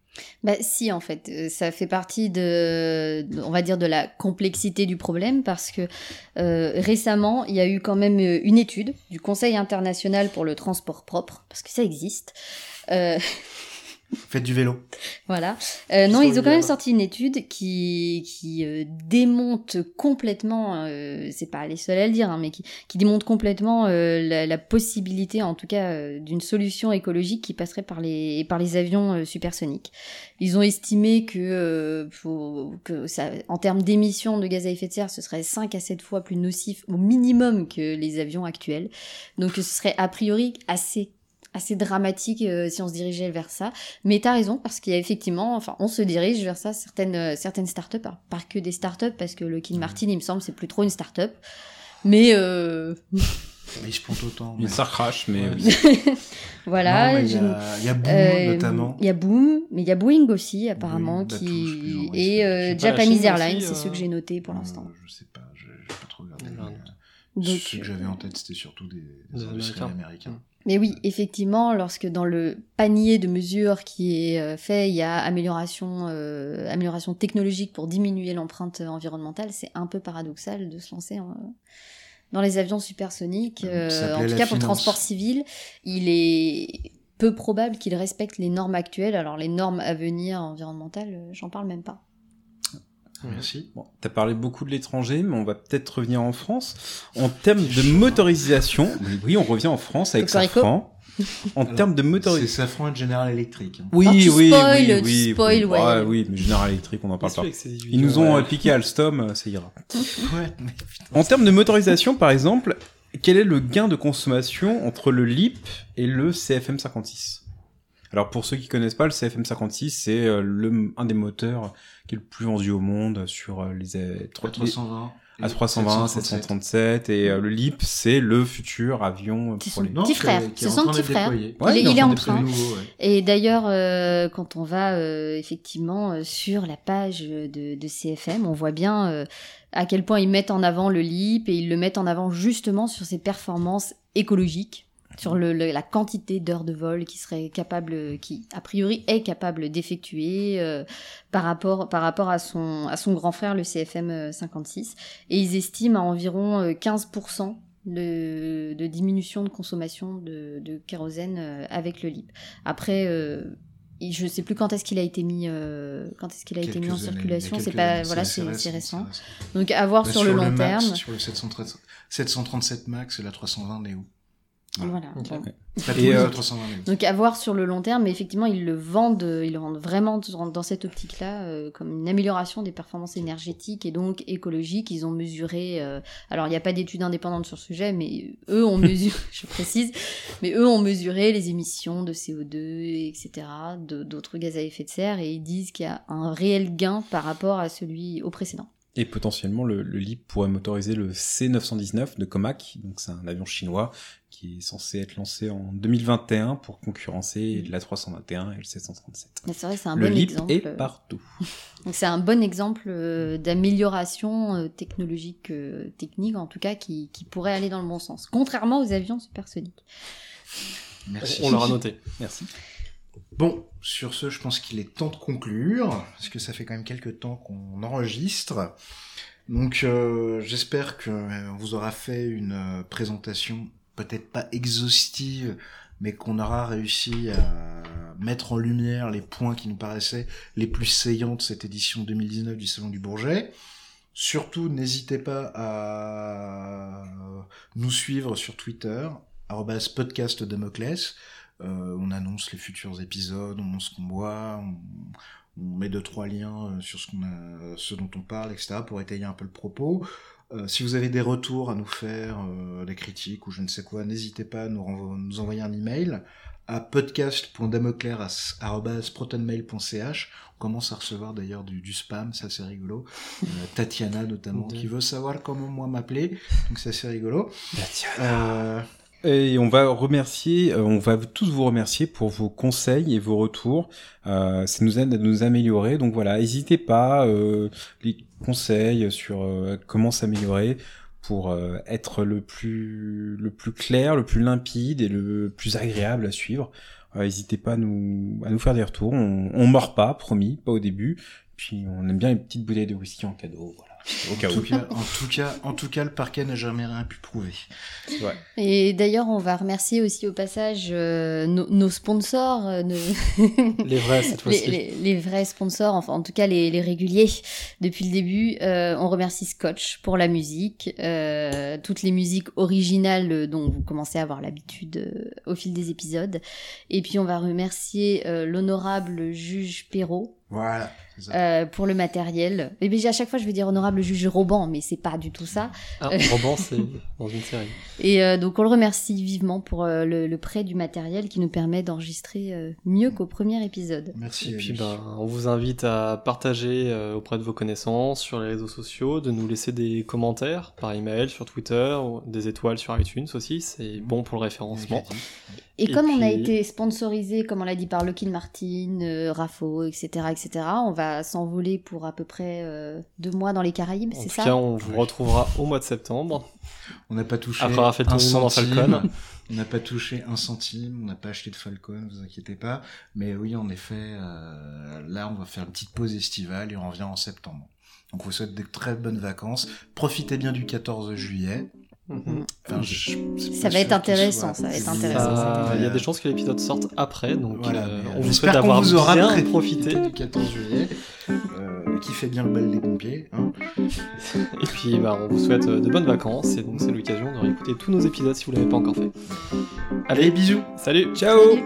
C: Bah si en fait, Euh, ça fait partie de, on va dire de la complexité du problème parce que euh, récemment il y a eu quand même euh, une étude du Conseil international pour le transport propre parce que ça existe.
A: Faites du vélo.
C: voilà. Euh, non, ils ont quand même sorti une étude qui qui euh, démonte complètement, euh, c'est pas les seuls à le dire, hein, mais qui, qui démonte complètement euh, la, la possibilité, en tout cas, euh, d'une solution écologique qui passerait par les par les avions euh, supersoniques. Ils ont estimé que euh, faut, que ça, en termes d'émissions de gaz à effet de serre, ce serait 5 à 7 fois plus nocif au minimum que les avions actuels. Donc ce serait a priori assez assez dramatique euh, si on se dirigeait vers ça. Mais t'as raison, parce qu'il y a effectivement, enfin, on se dirige vers ça, certaines, euh, certaines startups, pas que des startups, parce que le King Martin, il me semble, c'est plus trop une startup. Mais euh,
A: Mais ils se pontent autant. Mais-
D: star crash, mais
A: Ouais.
C: voilà.
A: Il y a- il y a Boom,
C: euh,
A: notamment.
C: Il y a Boom, mais il y a Boeing aussi, apparemment,
A: Boeing, bah,
C: qui... et euh,
B: je
C: Japanese Airlines, c'est
B: euh,
C: ceux que j'ai notés pour
A: Euh,
C: l'instant.
A: Je sais pas, je j'ai pas trop euh,
C: Donc,
A: Ceux que j'avais en tête, c'était surtout des, des
B: Des
A: industriels
B: Américains.
A: américains.
C: Mais oui, effectivement, lorsque dans le panier de mesures qui est euh, fait, il y a amélioration, euh, amélioration technologique pour diminuer l'empreinte environnementale, c'est un peu paradoxal de se lancer en- dans les avions supersoniques. Euh, en tout cas, pour le transport civil, il est peu probable qu'il respecte les normes actuelles. Alors les normes à venir environnementales, euh, j'en parle même pas.
A: Merci.
D: Bon, t'as parlé beaucoup de l'étranger, mais on va peut-être revenir en France. En termes de motorisation, oui, on revient en France avec. Safran. En termes de
A: C'est
D: motorisation.
A: Safran et General Electric. hein.
D: Oui,
C: tu
D: oui,
C: spoil,
D: oui,
C: tu
D: oui,
C: spoil,
D: oui.
C: ouais.
D: Ah, oui, mais General Electric, on n'en parle pas. Ils nous ont
B: ouais.
D: euh, piqué Alstom, euh, ça ira.
A: Ouais, mais putain.
D: En termes de motorisation, par exemple, quel est le gain de consommation entre le LEAP et le CFM56 Alors pour ceux qui connaissent pas, le CFM56 c'est euh, le un des moteurs qui est le plus vendu au monde sur euh, les euh, trois-
A: A320.
D: les- A320, 737 et euh, le LEAP c'est le futur avion pour
C: son
D: les
C: petit
A: c'est-
C: frère,
A: qui est
C: c'est
A: en
C: son
A: train
C: petit frère.
D: Ouais,
C: il, est-
D: il en train
C: train.
A: nouveau, ouais.
C: Et d'ailleurs, euh, quand on va euh, effectivement euh, sur la page de, de CFM, on voit bien euh, à quel point ils mettent en avant le LEAP et ils le mettent en avant justement sur ses performances écologiques, sur le, le- la quantité d'heures de vol qui serait capable, qui a priori est capable d'effectuer euh, par rapport par rapport à son à son grand frère le CFM euh, 56. Et ils estiment à environ euh, 15% de, de diminution de consommation de, de kérosène euh, avec le LEAP. Après, euh, je sais plus quand est-ce qu'il a été mis, euh, quand est-ce qu'il a été mis en
A: années,
C: circulation. C'est pas,
A: années,
C: voilà, c'est récent.
A: c'est
C: Donc à voir
A: Bah,
C: sur, le long
A: Max,
C: terme.
A: Sur le 737, 737 Max la 320
C: Voilà.
D: Et, euh,
A: 320 Neo.
C: Donc à voir sur le long terme, mais effectivement ils le vendent, euh, ils le vendent vraiment dans cette optique-là euh, comme une amélioration des performances énergétiques et donc écologiques. Ils ont mesuré, euh, alors il n'y a pas d'études indépendantes sur ce sujet, mais eux ont mesuré, je précise, mais eux ont mesuré les émissions de CO2, etc., d'autres gaz à effet de serre et ils disent qu'il y a un réel gain par rapport à celui au précédent.
D: Et potentiellement, le, le LEAP pourrait motoriser le C919 de Comac, donc c'est un avion chinois qui est censé être lancé en 2021 pour concurrencer la 321 et le 737.
C: Mais c'est vrai, c'est un
D: le
C: bon
D: LEAP
C: exemple.
D: est partout.
C: Donc c'est un bon exemple euh, d'amélioration euh, technologique, euh, technique en tout cas, qui, qui pourrait aller dans le bon sens, contrairement aux avions supersoniques.
A: Merci.
B: On l'aura noté.
D: Merci.
A: Bon, sur ce, je pense qu'il est temps de conclure, parce que ça fait quand même quelques temps qu'on enregistre. Donc, euh, j'espère que euh, vous aura fait une euh, présentation, peut-être pas exhaustive, mais qu'on aura réussi à mettre en lumière les points qui nous paraissaient les plus saillants de cette édition 2019 du Salon du Bourget. Surtout, n'hésitez pas à nous suivre sur Twitter, podcast Damoclès. Euh, on annonce les futurs épisodes, on montre ce qu'on boit, on, on met deux trois liens euh, sur ce qu'on a, ce dont on parle, etc. pour étayer un peu le propos. Euh, si vous avez des retours à nous faire, euh, des critiques ou je ne sais quoi, n'hésitez pas à nous, renvo- nous envoyer un email à podcast.damocler@protonmail.ch. On commence à recevoir d'ailleurs du, du spam, ça c'est rigolo. Euh, Tatiana notamment qui veut savoir comment moi m'appeler, donc ça c'est rigolo. Euh,
D: Et on va remercier, euh, on va tous vous remercier pour vos conseils et vos retours. Euh, ça nous aide à nous améliorer. Donc voilà, n'hésitez pas, euh, les conseils sur euh, comment s'améliorer pour euh, être le plus le plus clair, le plus limpide et le plus agréable à suivre. N'hésitez pas à nous, à nous faire des retours. On, on mord pas, promis, pas au début. Puis on aime bien les petites bouteilles de whisky en cadeau, voilà. Au cas
A: En
D: où.
A: tout, cas, en, tout cas, en tout cas, le parquet n'a jamais rien pu prouver.
D: Ouais.
C: Et d'ailleurs, on va remercier aussi au passage euh, nos, nos sponsors, euh, nos-
B: Les vrais, cette
C: les,
B: fois-ci.
C: les- les vrais sponsors, enfin en tout cas les, les réguliers depuis le début. Euh, on remercie Scotch pour la musique, euh, toutes les musiques originales dont vous commencez à avoir l'habitude euh, au fil des épisodes. Et puis on va remercier euh, l'honorable juge Perrault.
A: Voilà.
C: euh, pour le matériel. Et bien à chaque fois je vais dire honorable juge Roban, mais c'est pas du tout ça.
B: Ah, Roban, c'est dans une série.
C: Et euh, donc on le remercie vivement pour euh, le, le prêt du matériel qui nous permet d'enregistrer euh, mieux qu'au premier épisode.
A: Merci.
B: Et puis, ben, on vous invite à partager euh, auprès de vos connaissances sur les réseaux sociaux, de nous laisser des commentaires par email, sur Twitter, ou des étoiles sur iTunes aussi. C'est bon pour le référencement.
C: Et,
B: Et
C: comme on a été sponsorisé, comme on l'a dit par Lockheed Martin, euh, Rafo, etc., etc., on va s'envoler pour à peu près euh, deux mois dans les Caraïbes,
B: En
C: c'est
B: tout
C: ça?
B: cas, on vous retrouvera au mois de septembre.
A: On n'a pas touché
B: Après avoir fait le
A: un
B: en
A: centime.
B: Falcon.
A: On n'a pas touché un centime, on n'a pas acheté de Falcon, vous inquiétez pas. Mais oui, en effet, euh, là, on va faire une petite pause estivale et on revient en septembre. Donc, on vous souhaite de très bonnes vacances. Profitez bien du 14 juillet.
B: Mhm.
A: Enfin, je- c'est
C: Ça va être intéressant,
A: soit-
C: ça va être intéressant.
B: Ça- Il y a des chances que l'épisode sorte après, donc
A: Voilà,
B: euh, on vous souhaite d'avoir
A: vous aura
B: bien
A: pré-
B: profité.
A: du 14 juillet, euh, qui fait bien le bal des pompiers. Hein.
B: Et puis, bah, on vous souhaite euh, de bonnes vacances, et donc c'est l'occasion de réécouter tous nos épisodes si vous l'avez pas encore fait.
A: Allez, bisous
B: Salut
D: Ciao
C: Salut.